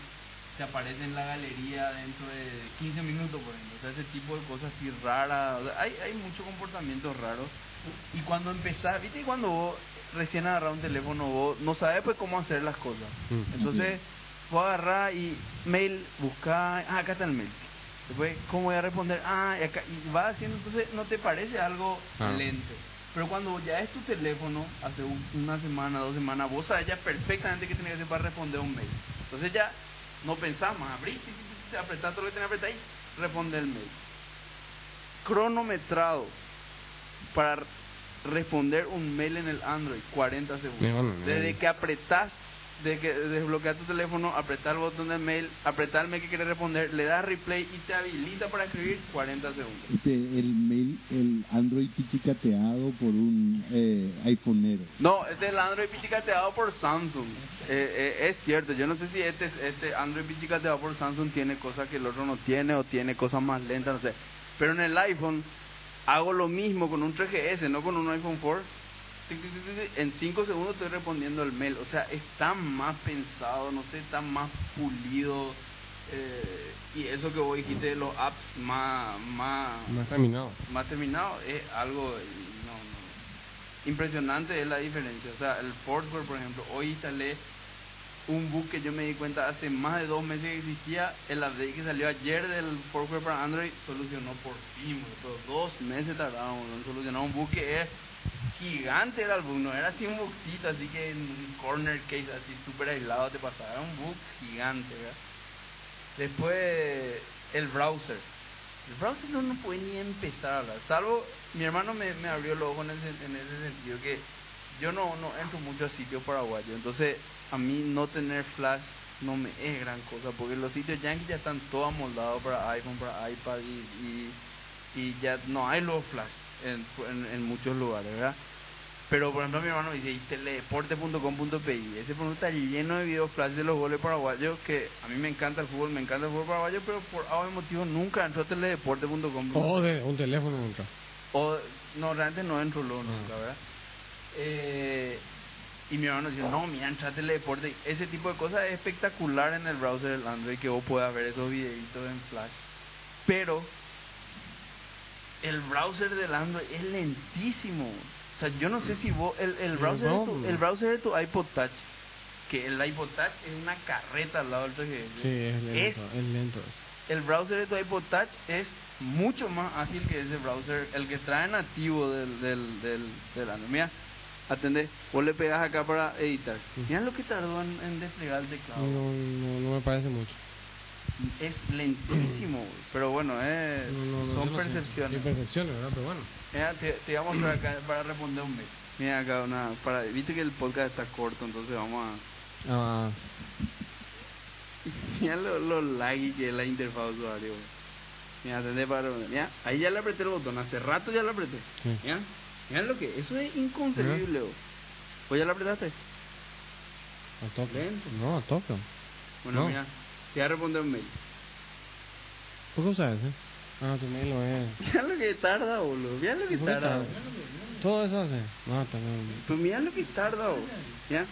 te aparece en la galería dentro de 15 minutos, por ejemplo. O sea, ese tipo de cosas así raras. O sea, hay, hay muchos comportamientos raros. Y cuando empezás, viste, cuando vos recién agarras un teléfono, vos no sabes pues cómo hacer las cosas. Mm. Entonces, vos agarrás y mail, buscar, ah, acá está el mail. Después, ¿cómo voy a responder? Ah, y, acá, y vas haciendo, entonces no te parece algo Ah. lento. Pero cuando ya es tu teléfono, hace un- una semana, dos semanas, vos sabes ya perfectamente qué tenés que hacer para responder un mail. Entonces ya no pensás más, abrís, apretás todo lo que tenés que apretar y responde el mail. Cronometrado para responder un mail en el Android, 40 segundos. Desde que apretás, desde que desbloqueas tu teléfono, apretás el botón de mail, apretás el mail que quieres responder, le das replay y te habilita para escribir 40 segundos. Este, el mail, el Android pichicateado por un eh, iPhoneero. No, este es el Android pichicateado por Samsung. Eh, eh, es cierto, yo no sé si este, este Android pichicateado por Samsung tiene cosas que el otro no tiene o tiene cosas más lentas, no sé. Pero en el iPhone hago lo mismo con un 3GS, no con un iPhone 4. En 5 segundos estoy respondiendo el mail. O sea, está más pensado, no sé, está más pulido. eh, y eso que vos dijiste de los apps más, más, ha terminado. más terminado es algo no, no. impresionante es la diferencia o sea el Foursquare por ejemplo hoy instalé un bug que yo me di cuenta hace más de dos meses que existía el update que salió ayer del Foursquare para Android solucionó por fin dos meses tardaron en solucionar un bug que es gigante el bug no era así un bugcito así que en un corner case así súper aislado te pasaba era un bug gigante. Después, el browser. El browser no, no puede ni empezar a hablar. Salvo, mi hermano me, me abrió los ojos en ese, en ese sentido que yo no, no entro mucho a sitios paraguayos. Entonces, a mí no tener flash no me es gran cosa. Porque los sitios yankees ya están todos amoldados para iPhone, para iPad y, y, y ya no hay los flash en, en, en muchos lugares, ¿verdad? Pero por ejemplo mi hermano dice, y teledeporte.com.pi, ese producto está lleno de videos flash de los goles paraguayos, que a mí me encanta el fútbol, me encanta el fútbol paraguayo, pero por algún motivo nunca entró a teledeporte.com. O de un teléfono nunca. O, no, realmente no entro luego Ah. nunca, ¿verdad? Eh, y mi hermano dice, no, mira, entra a teledeporte. Ese tipo de cosas es espectacular en el browser del Android, que vos puedas ver esos videitos en flash. Pero, el browser del Android es lentísimo. O sea, yo no sé si vos, el, el, browser, de tu, el browser de tu iPod Touch, que el iPod Touch es una carreta al lado del 3GS. Sí, es lento. Es- Es lento el browser de tu iPod Touch es mucho más ágil que ese browser, el que trae nativo del, del, del, del Android. Mira, atende, vos le pegas acá para editar. Mira lo que tardó en, en desplegar el teclado. No, no, no me parece mucho. Es lentísimo, pero bueno, eh, No, no, no, son no percepciones. Percepciones, ¿verdad? Pero bueno. Mira, te, te voy a mostrar acá para responder un mail. Mira acá una, para, viste que el podcast está corto, entonces vamos a... Ah, <laughs> Mira lo, lo laggy que es la interfaz usuario. Mira, atendé para Mira, ahí ya le apreté el botón. Hace rato ya le apreté. Sí. Mira, mira lo que Eso es inconcebible. ¿Vos ya le apretaste? a toque. Lento. No, a toque. Bueno, No. mira. Te voy a responder un mail. ¿Por qué usas ese? Ah, tu mail lo es. <laughs> Mira lo que tarda, boludo. Mira lo que ¿Por tarda. tarda? Todo eso hace. No, también. Pues mira lo que tarda, güey. Mira.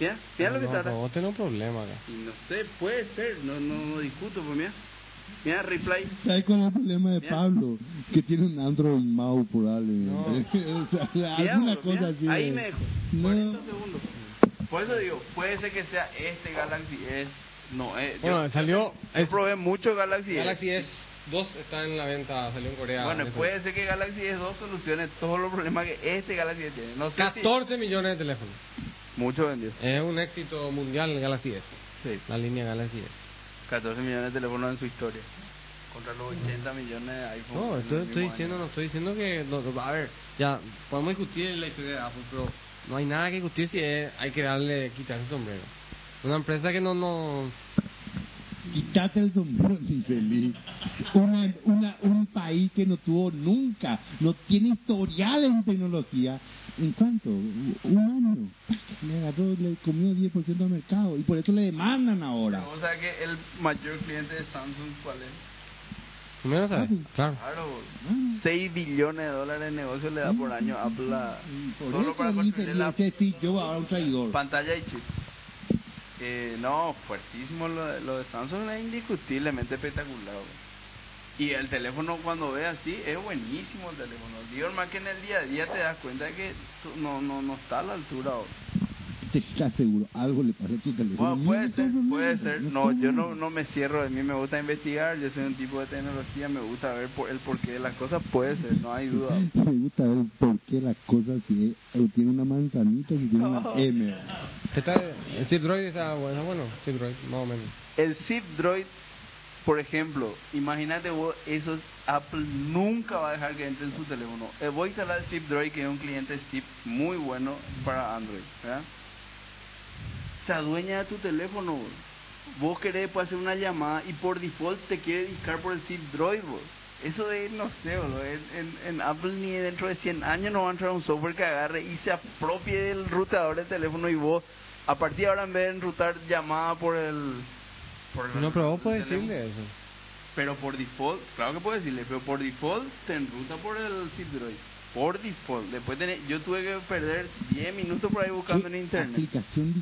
Mira, mira lo que no, tarda. pero vos tenés un problema acá. Y no sé, puede ser. No, no, no discuto, pues mira. Mira, reply. ¿Sabes cuál es el problema de Mira. Pablo? Que tiene un Android Mau probablemente. <laughs> o sea, Mira, alguna boludo, cosa mira. así. Ahí de- me dejó. No. 40 segundos. Por eso digo, puede ser que sea este Galaxy S No, eh, Bueno, yo, salió. yo probé mucho Galaxy, Galaxy S. S2 está en la venta, salió en Corea. Bueno, puede ser que Galaxy S2 solucione todos los problemas que este Galaxy S tiene. No sé 14 millones de teléfonos. si mucho vendió. Es un éxito mundial el Galaxy S. Sí, La línea Galaxy S. 14 millones de teléfonos en su historia. Contra los 80 millones de iPhone. No, estoy, estoy año. diciendo, no estoy diciendo que. no, no, a ver, ya, podemos discutir la historia de Apple, pero no hay nada que discutir si es- hay que darle, quitar el sombrero. Una empresa que no, no. Quítate el sombrero, infeliz. Una, una, un país que no tuvo nunca, no tiene historial en tecnología. ¿En cuánto? Un año. Le agarró, le comió 10% del mercado y por eso le demandan ahora. O sea que el mayor cliente de Samsung, ¿cuál es? Primero sabes, claro. Claro, Ah. 6 billones de dólares de negocio le da por año a Apple Por solo eso para construir la Jobs ahora un traidor. pantalla y chip. Eh, no, fuertísimo lo de, lo de Samsung es indiscutiblemente espectacular. Y el teléfono cuando ve así es buenísimo el teléfono. Digo, más que en el día a día te das cuenta de que no, no, no está a la altura. güey. Te estás seguro, algo le pasa a tu teléfono. Bueno, puede ser, puede ser. no yo no, no me cierro. A mí me gusta investigar. Yo soy un tipo de tecnología. Me gusta ver por el porqué de las cosas. Puede ser, no hay duda. <laughs> Me gusta ver por qué las cosas si eh, tiene una manzanita si tiene una. M. Está, el Zip Droid está bueno, bueno, Zip Droid, más o menos. El Zip Droid, por ejemplo, imagínate vos, eso Apple nunca va a dejar que entre en su teléfono. Eh, voy a instalar el Zip Droid, que es un cliente Zip muy bueno para Android. ¿verdad? Se adueña de tu teléfono. vos. Vos querés pues, hacer una llamada y por default te quiere discar por el Zip Droid. vos. Eso es, no sé, boludo, en, en- en Apple ni dentro de 100 años no va a entrar un software que agarre y se apropie del ruteador del teléfono y vos, a partir de ahora en vez de enrutar llamada por el... Por el- No, pero vos teléfono, decirle eso. Pero por default, claro que puedes decirle, pero por default te enruta por el Zip Droid. Por default. Después tenés, yo tuve que perder 10 minutos por ahí buscando en ¿Qué internet. Aplicación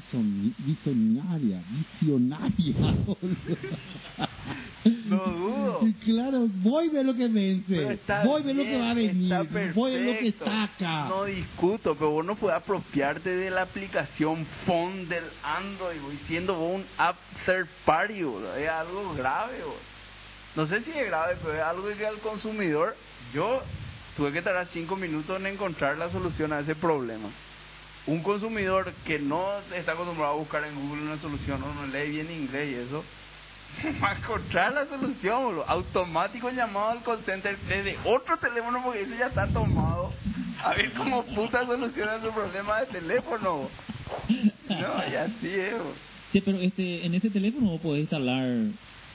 visionaria, visionaria. <laughs> No dudo. Claro, voy a ver lo que vence, está voy a ver lo que va a venir, está voy a ver lo que perfecto. saca. No discuto, pero vos no puedes apropiarte de la aplicación phone del Android, siendo vos un app third party, boludo. es algo grave. boludo. No sé si es grave, pero es algo que al consumidor, yo tuve que tardar cinco minutos en encontrar la solución a ese problema. Un consumidor que no está acostumbrado a buscar en Google una solución o no lee bien inglés y eso, <laughs> va a encontrar la solución, boludo. automático llamado al call center desde otro teléfono porque ese ya está tomado. A ver cómo puta soluciona su problema de teléfono. No, y así es. boludo. Sí, pero este, en ese teléfono vos podés instalar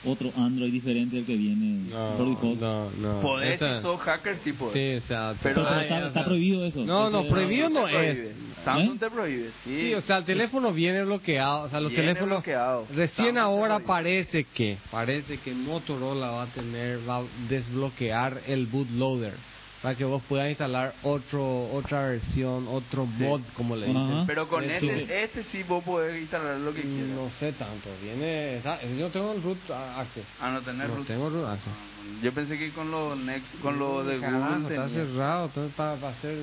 otro Android diferente al que viene por default. no, no. Podés, Esta- si sos hacker, sí podés. Sí, o sea, Pero Pero Ah, está, está o sea, prohibido eso. No, no, prohibido no es. Samsung ¿Eh? te prohíbe, sí. Sí, o sea, el teléfono viene bloqueado, o sea, los Viene teléfonos bloqueado. recién Samsung ahora parece que parece que Motorola va a tener va a desbloquear el bootloader para que vos puedas instalar otro otra versión, otro mod como le dicen. Ajá. Pero con Esto- este, este sí vos podés instalar lo que quieras. No sé tanto, viene, está- yo tengo el root access. A no tener No root. tengo root access. Ah, Yo pensé que con lo Next, con lo de Carajo, Google está tenía. cerrado, entonces para, para hacer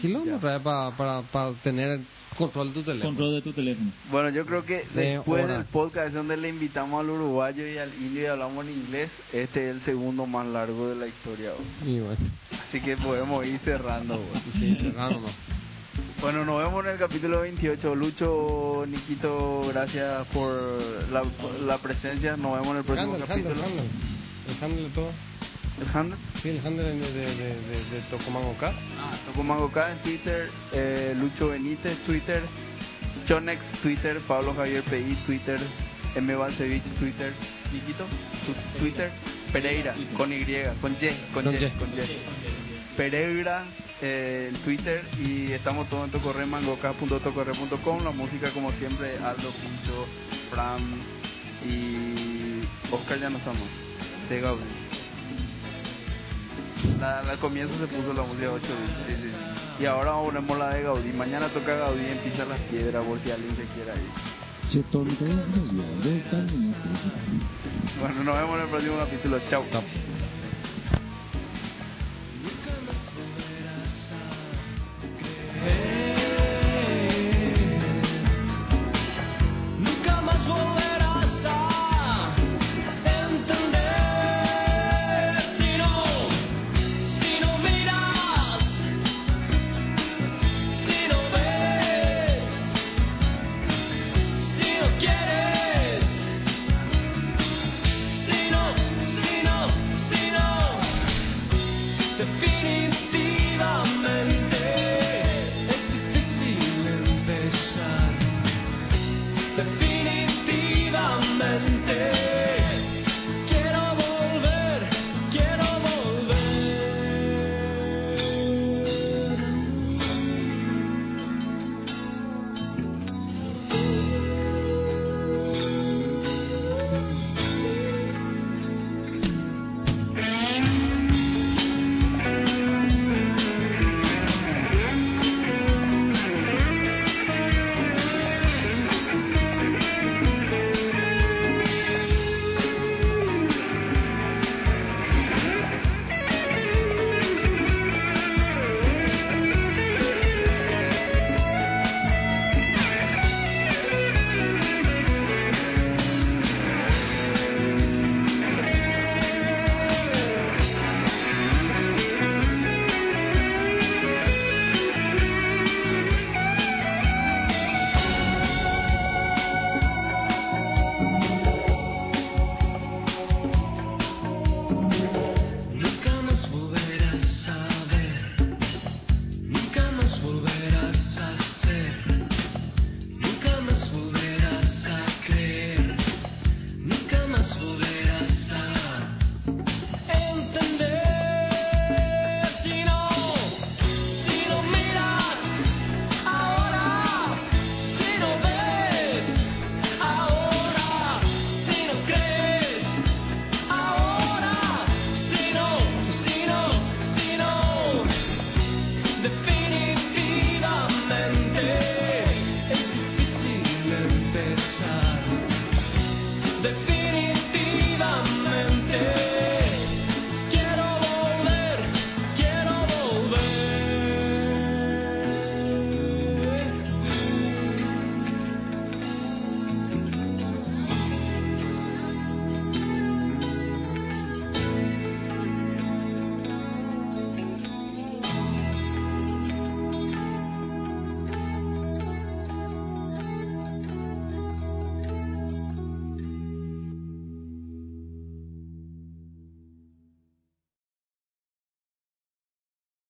kilómetros para, para, para tener control de tu teléfono. Control de tu teléfono. Bueno, yo creo que De después hora. del podcast donde le invitamos al uruguayo y al indio y hablamos en inglés, este es el segundo más largo de la historia. Y bueno, Así que podemos ir cerrando. sí, cerrado nomás. Bueno, nos vemos en el capítulo 28. Lucho, Niquito, gracias por la, la presencia. Nos vemos en el próximo capítulo. todo. ¿El handle? Sí, el handle de, de, de, de, Tocomango K. Ah, Tocomango K en Twitter, eh, Lucho Benítez, Twitter, Chonex, Twitter, Pablo Javier PI, Twitter, M. Balcevich, Twitter, Niquito, tu- Twitter, Pereira, con Y, con Y, con Con Y, con Y. Pereira eh, en Twitter y estamos todos en Tocorre, mangoca.tocorre.com, la música como siempre, Aldo, Pincho, Fran y Oscar ya no estamos, de Gaudí la, la comienzo se puso la música 8 bits. Y ahora ponemos la de Gaudí. Mañana toca Gaudí y empieza las Piedras por si alguien se quiera ir. Bueno, nos vemos en el próximo capítulo. Chao. Chao. Hey.